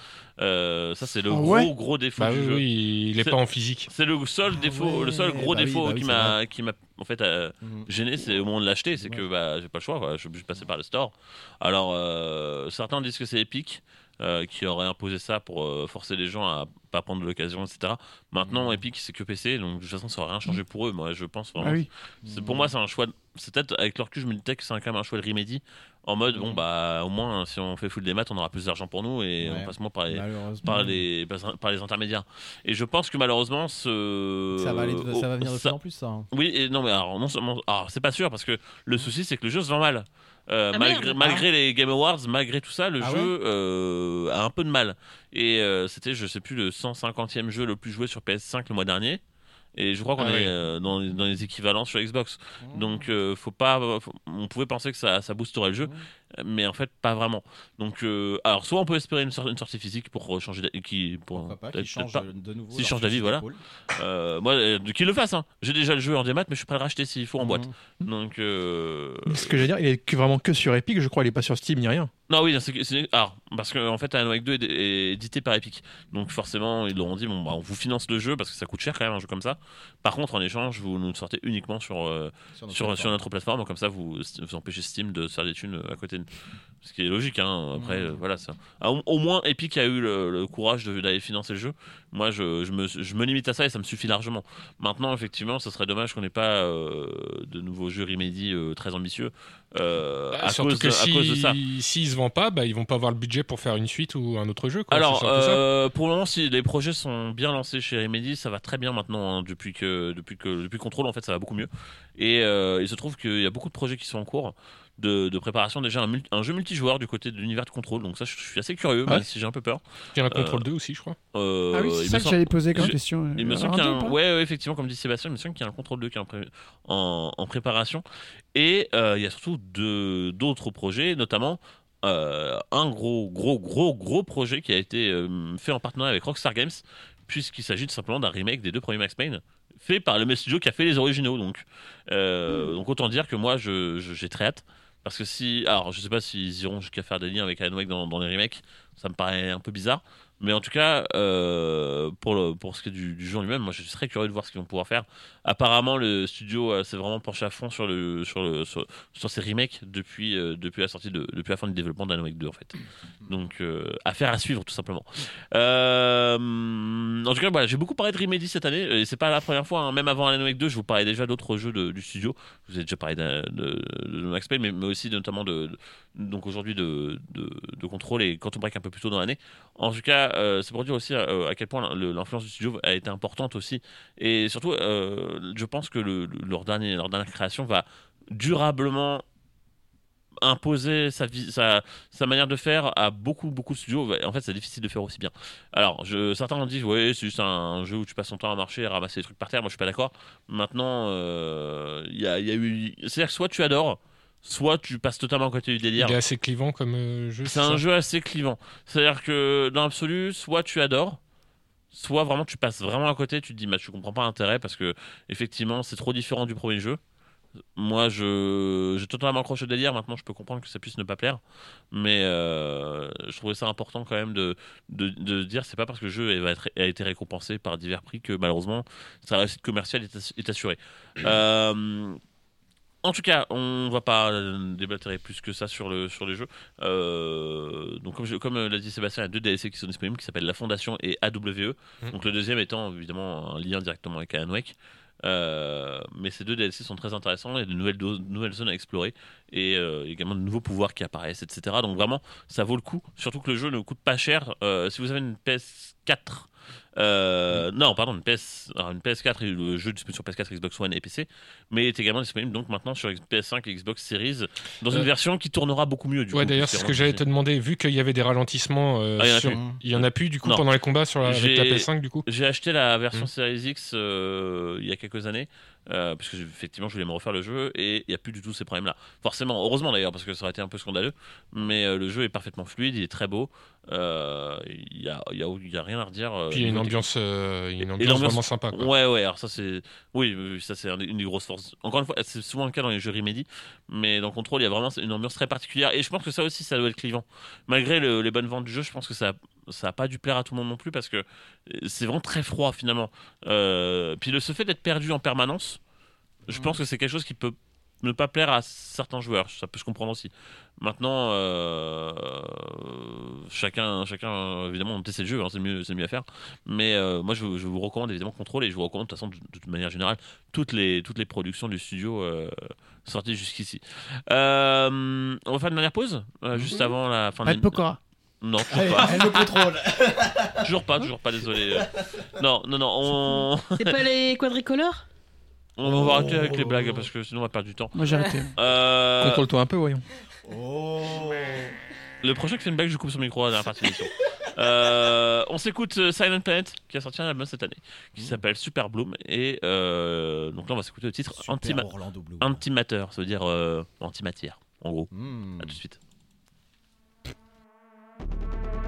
Euh, ça c'est le Ah gros ouais? gros défaut Bah du oui, jeu. oui, il est C'est- pas en physique. C'est le seul défaut, ouais, le seul gros bah oui, défaut bah qui m'a qui m'a en fait euh, Mhm. gêné, c'est au moment de l'acheter, c'est que bah j'ai pas le choix, quoi. je suis obligé de passer par le store. Alors euh, certains disent que c'est Epic. Euh, qui aurait imposé ça pour euh, forcer les gens à pas prendre de l'occasion, etc. Maintenant, Epic c'est que PC, donc de toute façon ça aurait rien changé pour eux. Moi, je pense vraiment. Ah oui. C'est- Pour moi, c'est un choix. de- C'est peut-être avec leur cul, je me disais que c'est quand même un choix de Remedy. En mode, bon, bah, au moins, si on fait full des maths, on aura plus d'argent pour nous et Ouais. on passe moins par les, par les, par les intermédiaires. Et je pense que malheureusement, ce. Ça va, aller, oh, ça va venir de ça- plus en plus, ça. hein. Oui, et non, mais alors, non seulement. Alors, c'est pas sûr parce que le souci, c'est que le jeu se vend mal. Euh, Ah, malgré, merde. malgré les Game Awards, malgré tout ça, le Ah jeu euh, a un peu de mal. Et euh, c'était, je sais plus, le 150e jeu le plus joué sur PS5 le mois dernier. Et je crois qu'on Ah est oui. euh, dans, dans les équivalents sur Xbox. Donc, euh, faut pas. faut- on pouvait penser que ça, ça boosterait le jeu, mais en fait, pas vraiment. Donc, euh, alors, soit on peut espérer une, sortie physique pour changer d'avis. Qui, pour, pas de nouveau. S'ils leur changent d'avis, voilà. Euh, moi, euh, qu'ils le fassent. Hein. J'ai déjà le jeu en démat, mais je suis prêt à le racheter s'il faut en boîte. Mhm. Donc, euh, Ce que j'allais dire, il est que vraiment que sur Epic, je crois, il est pas sur Steam ni rien. non, oui, c'est, alors, parce que en fait, Alan Wake 2 est, est édité par Epic. Donc, forcément, ils leur ont dit bon, bah, on vous finance le jeu parce que ça coûte cher quand même un jeu comme ça. Par contre, en échange, vous nous sortez uniquement sur, euh, Sur notre sur, plateforme. sur notre plateforme. Comme ça, vous, vous empêchez Steam de faire des thunes à côté. De- Ce qui est logique, hein. Après, euh, voilà, ça. Ah, au, au moins, Epic a eu le, le courage de- d'aller financer le jeu. Moi, je, je me, je me limite à ça et ça me suffit largement. Maintenant, effectivement, ce serait dommage qu'on n'ait pas euh, de nouveaux jeux Remedy euh, très ambitieux euh, Bah, à, cause, que à si- cause de ça. s'ils se vendent pas, bah, ils vont pas avoir le budget pour faire une suite ou un autre jeu. Quoi. Alors, euh, pour le moment, si les projets sont bien lancés chez Remedy, ça va très bien maintenant. hein, depuis que depuis que depuis Control, en fait, ça va beaucoup mieux. Et euh, il se trouve qu'il y a beaucoup de projets qui sont en cours de, de préparation. Déjà, un, multi- un jeu multijoueur du côté de l'univers de Control. Donc ça, je, je suis assez curieux, Ouais. même si j'ai un peu peur. Il y a un euh, contrôle 2 aussi, je crois. Euh, Ah oui, c'est ça que semble- j'allais poser comme je- question. Il me Euh, semble qu'il y a un ouais, ouais, effectivement, comme dit Sébastien, il me semble qu'il y a un contrôle 2 qui est en, pré- en, en préparation. Et euh, il y a surtout d'autres projets, notamment euh, un gros, gros, gros, gros projet qui a été euh, fait en partenariat avec Rockstar Games, puisqu'il s'agit tout simplement d'un remake des deux premiers Max Payne, fait par le même studio qui a fait les originaux. Donc, euh, donc autant dire que moi, je- je- j'ai très hâte. Parce que si. Alors, je sais pas s'ils iront jusqu'à faire des liens avec Alan Wake dans, dans les remakes, ça me paraît un peu bizarre. Mais en tout cas, euh, pour, le, pour ce qui est du, du jeu en lui-même, moi je suis très curieux de voir ce qu'ils vont pouvoir faire. Apparemment, le studio euh, s'est vraiment penché à fond sur, le, sur, le, sur, sur ces remakes depuis, euh, depuis, la sortie de, depuis la fin du développement d'Alan Wake 2 en fait. Donc, euh, affaire à suivre tout simplement. En tout cas, voilà, j'ai beaucoup parlé de Remedy cette année, et c'est pas la première fois, hein. même avant Alan Wake 2, je vous parlais déjà d'autres jeux de- du studio. Je vous ai déjà parlé de, de- de Max Payne, mais, mais aussi notamment de, de- donc aujourd'hui de, de, de Control et Quantum Break un peu plus tôt dans l'année. En tout cas, euh, c'est pour dire aussi euh, à quel point l'influence du studio a été importante aussi. Et surtout, euh, je pense que le- le- leur, dernier, leur dernière création va durablement imposer sa, sa, manière de faire à beaucoup beaucoup de studios. En fait c'est difficile de faire aussi bien. Alors certains dit ouais c'est juste un jeu où tu passes ton temps à marcher à ramasser des trucs par terre. Moi je suis pas d'accord. Maintenant il y, a, y a eu c'est à dire que soit tu adores soit tu passes totalement à côté du délire Il est assez clivant comme euh, jeu. c'est un ça jeu assez clivant. C'est-à-dire que dans l'absolu, soit tu adores, soit vraiment tu passes vraiment à côté, tu te dis, bah, je comprends pas l'intérêt parce que effectivement c'est trop différent du premier jeu. Moi, je j'ai totalement accroché au délire. Maintenant, je peux comprendre que ça puisse ne pas plaire, mais euh, je trouvais ça important quand même de, de, de dire c'est pas parce que le jeu va être- a été récompensé par divers prix que malheureusement sa réussite commerciale est assurée. Euh, en tout cas, on va pas euh, déblatérer plus que ça sur le sur les jeux. Euh, donc comme, je- comme euh, l'a dit Sébastien, il y a deux DLC qui sont disponibles qui s'appellent La Fondation et AWE. Mhm. Donc le deuxième étant évidemment un lien directement avec Alan Wake. Euh, mais ces deux DLC sont très intéressants. Il y a de nouvelles, do- de nouvelles zones à explorer et euh, également de nouveaux pouvoirs qui apparaissent, etc. Donc vraiment, ça vaut le coup. Surtout que le jeu ne coûte pas cher. Si vous avez une PS4, euh, non, pardon, une, PS, une PS4 et le jeu est disponible sur PS4, Xbox One et PC, mais est également disponible donc maintenant sur PS5 et Xbox Series dans une Euh, version qui tournera beaucoup mieux. Du ouais, coup, d'ailleurs, c'est ce que j'allais te demander. Vu qu'il y avait des ralentissements, euh, Ah, il y en a sur- plus. il y en a plus du coup Non. pendant les combats sur la, avec la PS5 du coup. J'ai acheté la version Mm. Series X il y a quelques années, euh, parce que effectivement je voulais me refaire le jeu et il n'y a plus du tout ces problèmes-là. Forcément, heureusement d'ailleurs, parce que ça aurait été un peu scandaleux, mais euh, le jeu est parfaitement fluide, il est très beau, euh, il n'y a, y a, y a rien à redire. Puis il y a une niveau ambiance, euh, il y a une ambiance vraiment sympa. quoi. Ouais, ouais, alors ça c'est. Oui, ça c'est un- une des grosses forces. Encore une fois, c'est souvent le cas dans les jeux Remedy, mais dans Control, il y a vraiment une ambiance très particulière. Et je pense que ça aussi, ça doit être clivant. Malgré le- les bonnes ventes du jeu, je pense que ça ça a pas dû plaire à tout le monde non plus parce que c'est vraiment très froid finalement. Euh, puis le ce fait d'être perdu en permanence, je pense que c'est quelque chose qui peut ne pas plaire à certains joueurs. Ça peut se comprendre aussi. Maintenant, euh, chacun, chacun, évidemment, on teste le jeu, hein, c'est le mieux, le mieux à faire. Mais euh, moi, je, vous- je vous recommande évidemment Control et je vous recommande de toute façon, de, manière générale, toutes les, toutes les productions du studio euh, sorties jusqu'ici. Euh, on va faire une dernière pause, euh, juste avant la fin Pas de Pokora. Non, toujours Allez, pas. elle le contrôle. toujours pas, toujours pas, désolé. Non, non, non, on, C'est pas les quadricolores? On va arrêter avec les blagues parce que sinon on va perdre du temps. Moi j'ai arrêté. Euh, Contrôle-toi un peu, voyons. Oh. Le prochain qui fait une blague, je coupe son micro à la dernière partie de l'émission. Euh, on s'écoute euh, Silent Planet qui a sorti un album cette année qui s'appelle Super Bloom et euh, donc là on va s'écouter le titre Antima- Orlando Bloom. Antimatter, ça veut dire euh, antimatière en gros. Hmm. À tout de suite.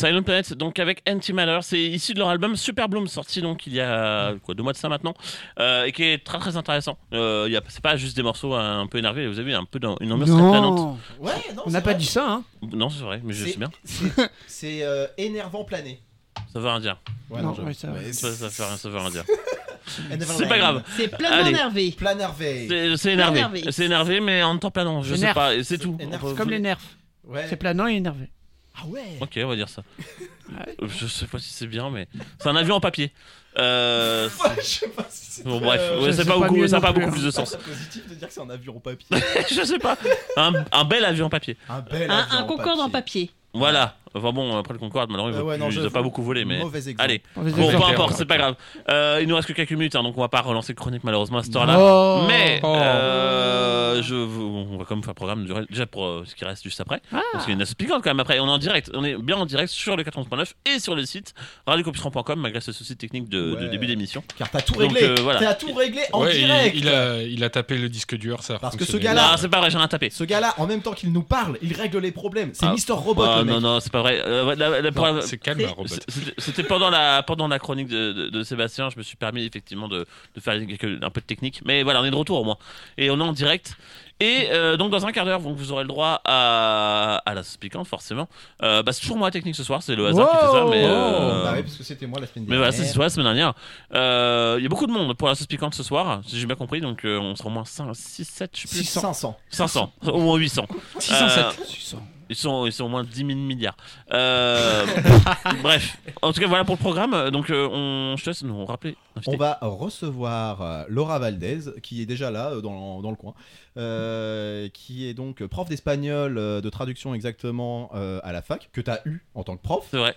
Silent Planet, donc avec Antimatter, c'est issu de leur album Super Bloom, sorti donc il y a quoi, deux mois de ça maintenant, euh, et qui est très très intéressant. Euh, il y a- c'est pas juste des morceaux un peu énervés, vous avez vu, un peu dans- une ambiance très planante. Non, Ouais, non, on n'a pas dit ça. Hein. Non, c'est vrai, mais je sais bien. c'est- euh, énervant plané. Ça veut rien dire. Ouais, Non, je- ouais, ça va. mais Ça, ça, fait rien, ça veut rien dire. C'est pas grave. C'est plein Allez. d'énervé. Planervé. C'est c'est énervé. énervé. C'est énervé, mais en temps planant. Je C'est sais pas, et c'est tout. comme les nerfs. Ouais. C'est planant et énervé. Ah ouais. Ok, on va dire ça. Je sais pas si c'est bien, mais c'est un avion en papier. Euh, Ouais, je sais pas si c'est Bon bref, euh, ouais, c'est pas, pas beaucoup, ça a non pas beaucoup hein. plus de c'est sens. très positif de dire que c'est un avion en papier. je sais pas. Un, un bel avion en papier. Un bel Un, avion un Concorde en papier. Voilà. Enfin bon, après le Concorde, malheureusement, Euh, ouais, il non, ne je- doit pas beaucoup voler, mais. Mauvais exemple. Allez. Mauvais Bon, exemple. peu importe, c'est pas grave. Euh, il nous reste que quelques minutes, hein, donc on va pas relancer chronique malheureusement à cette heure-là. Oh. Mais Oh. euh, je, on va quand même faire un programme du- déjà pour euh, ce qui reste juste après. Ah. Parce qu'il y a une piquante quand même après. On est en direct, on est bien en direct sur le 411.9 et sur le site radiocampus.com malgré ce souci technique de, de Ouais. début d'émission. Car t'as tout Donc, réglé. euh, voilà. T'as tout réglé en Ouais, il- direct. il, a, il a tapé le disque dur, ça Parce que ce gars-là- c'est pas vrai, j'en ai tapé. Ce gars-là, en même temps qu'il nous parle, il règle les problèmes. C'est Ah. Mister Robot, Ah, le mec. non, non, c'est pas vrai. Euh, la- la- pour Non, la- C'est calme. C'était- pendant la, pendant la chronique de, de- de Sébastien, je me suis permis effectivement de, de faire quelques- un peu de technique. Mais voilà, on est de retour au moins. Et on est en direct. Et euh, donc dans un quart d'heure, vous aurez le droit à, à la sauce piquante, forcément. Euh, bah, c'est toujours moi la technique ce soir, c'est le hasard qui fait ça. Mais, Wow. euh, Bah oui, parce que c'était moi la semaine mais dernière. voilà, c'est la semaine dernière. Euh, Il y a beaucoup de monde pour la sauce piquante ce soir, si j'ai bien compris. Donc euh, on sera au moins 5, 6, 7, je sais plus. 500. 500, au moins 800. 607. Euh, ils sont, ils sont au moins 10 000 milliards. Euh, bref, en tout cas, voilà pour le programme. Donc, euh, on, je te laisse nous rappeler. On va recevoir euh, Laura Valdez, qui est déjà là dans, dans le coin, euh, qui est donc prof d'espagnol de traduction exactement euh, à la fac, que tu as eu en tant que prof. C'est vrai.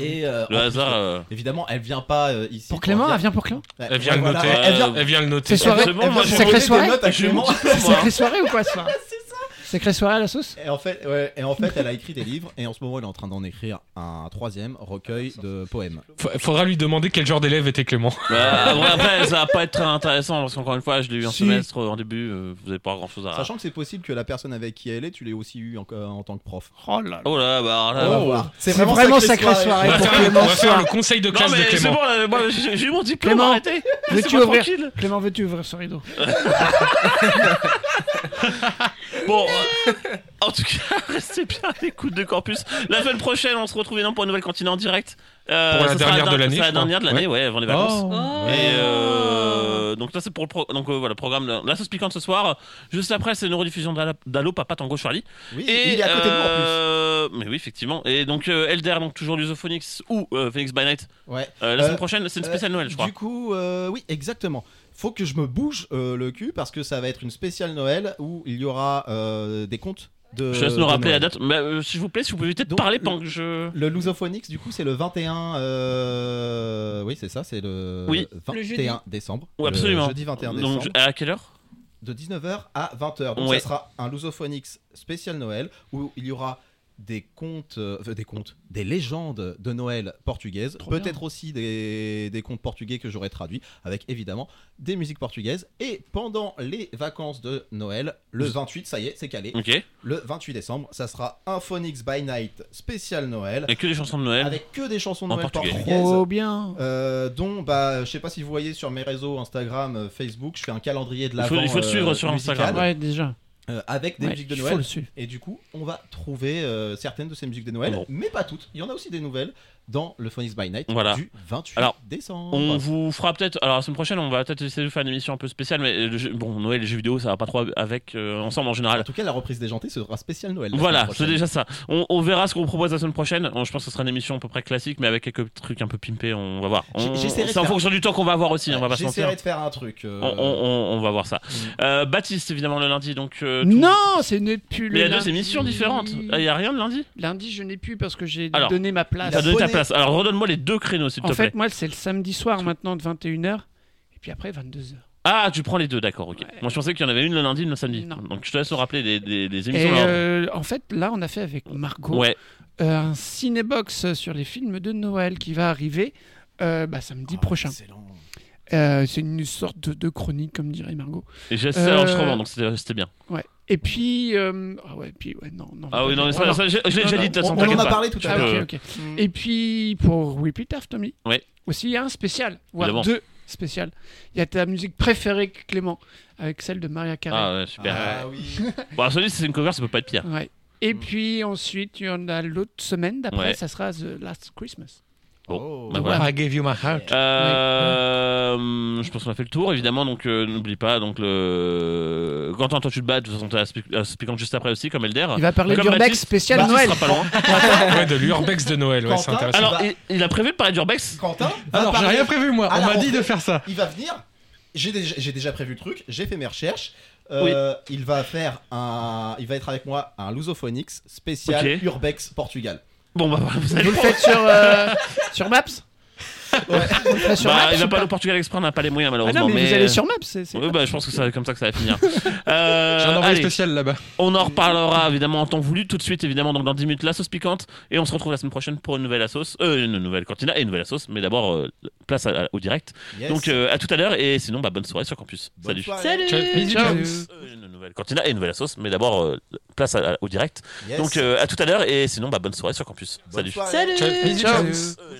Et euh, Le hasard. plus, euh, évidemment, elle vient pas euh, ici. Pour Clément, dire- elle vient pour Clément Elle vient le noter. Elle vient. Le noter. C'est soirée C'est soirée. Sacrée soirée ou quoi soir Sacrée soirée à la sauce Et en fait, ouais, et en fait, elle a écrit des livres et en ce moment, elle est en train d'en écrire un troisième recueil de poèmes. Fa- Faudra lui demander quel genre d'élève était Clément. Bah, ouais, après, ça va pas être très intéressant parce qu'encore une fois, je l'ai eu un Si. semestre en début. euh, vous avez pas grand chose à. Sachant que c'est possible que la personne avec qui elle est, tu l'aies aussi eu en, en tant que prof. Oh là là. Oh là, bah alors là. oh. C'est vraiment sacrée soirée On va pour faire, Clément on va ce faire soir. le conseil de Non, classe de mais c'est Clément. bon, là, moi, j'ai j'ai eu mon diplôme, Clément, arrêtez. Veux-tu Laissez-moi ouvrir tranquille. Clément, veux-tu ouvrir ce rideau Bon, euh, en tout cas, restez bien à l'écoute de Campus. La semaine prochaine, on se retrouve énormément pour une nouvelle cantine en direct. Euh, Pour la dernière de l'année, la dernière de l'année, ouais, avant les vacances. Oh. Et euh, donc là c'est pour le pro- donc euh, voilà programme de- la sauce piquante ce soir. Juste après c'est une rediffusion d'Allo- Papa Tango Charlie. Oui, Et il est à côté de moi en euh, Mais oui effectivement. Et donc Elder donc toujours Lusophonix ou Phoenix by Night. plus. Ouais. La semaine prochaine c'est une spéciale Noël je crois. Du coup, oui, exactement. Faut que je me bouge euh, le cul parce que ça va être une spéciale Noël où il y aura euh, des contes de. je laisse nous rappeler la date. Mais, euh, S'il vous plaît si vous pouvez de Donc, parler le- pendant que je. Le Lusophonix, du coup, c'est le 21. euh, Oui, c'est ça, c'est le Oui. 21 Le jeudi. décembre. Oui Le absolument. jeudi 21 donc décembre. à quelle heure? De 19h à 20h. Donc Ouais. ça sera un Lusophonix spécial Noël où il y aura des contes, euh, des contes, des légendes de Noël portugaises, peut-être aussi des, des contes portugais que j'aurais traduits, avec évidemment des musiques portugaises. Et pendant les vacances de Noël, le 28, ça y est, c'est calé. Le 28 décembre, ça sera un Phonix by Night spécial Noël, Et que des chansons de Noël. avec que des chansons de En Noël portugais. portugaises. Trop bien. Euh, dont, bah, je sais pas si vous voyez sur mes réseaux Instagram, euh, Facebook, je fais un calendrier de Il l'avant. faut- il faut le suivre sur musical, Instagram. Ouais, déjà. Euh, avec des Ouais, musiques de Noël. Et du coup, on va trouver euh, certaines de ces musiques de Noël, mais pas toutes. Il y en a aussi des nouvelles dans le Phonics by Night Voilà. du 28 Alors, décembre. On vous fera peut-être. Alors la semaine prochaine, on va peut-être essayer de faire une émission un peu spéciale, mais le jeu- bon, Noël et les jeux vidéo, ça va pas trop avec euh, ensemble en En général. tout cas, la reprise déjantée sera spéciale Noël. Voilà, c'est déjà ça. On, on verra ce qu'on propose la semaine prochaine. Je pense que ce sera une émission à peu près classique, mais avec quelques trucs un peu pimpés. On va voir. C'est en fonction du temps qu'on va avoir aussi. on va pas. J'essaierai de faire un truc. euh, On, on- on- on va voir ça. Mm. Euh, Baptiste, évidemment, le lundi. Donc, euh, tout- Non, c'est n'est plus Mais il y a deux émissions différentes. Il y a rien de lundi? Lundi, je n'ai plus parce que j'ai donné ma place. Place. Alors, redonne-moi les deux créneaux, s'il te En plaît. fait, moi, c'est le samedi soir maintenant de 21h. Et puis après, 22h. Ah, tu prends les deux, d'accord, ok. Ouais. Moi, je pensais qu'il y en avait une le lundi, une le samedi. Non. Donc, je te laisse rappeler les, les- les Et émissions. l'ordre. euh, en fait, là, on a fait avec Margot Ouais, euh, un cinébox sur les films de Noël qui va arriver euh, bah, samedi Ah, prochain. excellent. Euh, c'est une sorte de, de chronique, comme dirait Margot. et j'ai Euh, l'enregistrement, donc c'était c'était bien. Et puis. euh, Ah ouais, puis. Ouais, non, non. Ah oui, non, ça, ça, j'ai déjà dit de toute façon. on en a parlé tout à Ah, l'heure. ok, ok. Et puis, pour Repeat After Me, Ouais. aussi, il y a un spécial, voire Évidemment. deux spéciales. Il y a ta musique préférée, Clément, avec celle de Maria Carey. Ah ouais, super. Ah oui. Bon, celui c'est une cover, ça peut pas être pire. Ouais. Et puis ensuite, il y en a l'autre semaine d'après, Ouais. ça sera The Last Christmas. Bon, Oh. bah voilà. I gave you my heart. Euh, je pense qu'on a fait le tour, évidemment, donc euh, n'oublie pas. Donc le... Quentin, toi tu te bats, de toute façon, t'as juste après aussi, comme Elder. Il va parler d'Urbex spécial Baptiste Noël. sera pas loin. Ouais, de l'urbex de Noël, ouais, c'est Quentin, intéressant. Alors, il, il a prévu de parler d'Urbex? Quentin Alors, j'ai rien prévu, moi. à On m'a dit de faire ça. Il va venir. J'ai déjà, j'ai déjà prévu le truc. J'ai fait mes recherches. Euh, Il va faire un. Il va être avec moi un Lusophonix spécial. Urbex Portugal. Bon, bah vous allez Vous le faites sur, euh, sur Maps? Sur Bah, Maps il va ou pas aller au Portugal Express, on n'a pas les moyens Ah malheureusement. non, mais, vous allez sur Maps. c'est- pas- bah, je pense que c'est comme ça que ça va finir. Euh, J'ai un envoyé allez, spécial là-bas. on en reparlera évidemment en temps voulu tout de suite, évidemment, donc dans 10 minutes, la sauce piquante. Et on se retrouve la semaine prochaine pour une nouvelle la sauce, euh, une nouvelle cantina et une nouvelle sauce. Mais d'abord, euh, place à- à- au direct. Yes. Donc euh, à tout à l'heure et sinon, bah, bonne soirée sur campus. Bonne Salut. soirée. Salut Ciao. Ciao. Euh, une nouvelle cantina et une nouvelle sauce. Mais d'abord, euh, place à- à- au direct. Yes. Donc euh, à tout à l'heure et sinon, bah, bonne soirée sur campus. Bonne Salut. soirée. Salut Ciao. Ciao. Euh,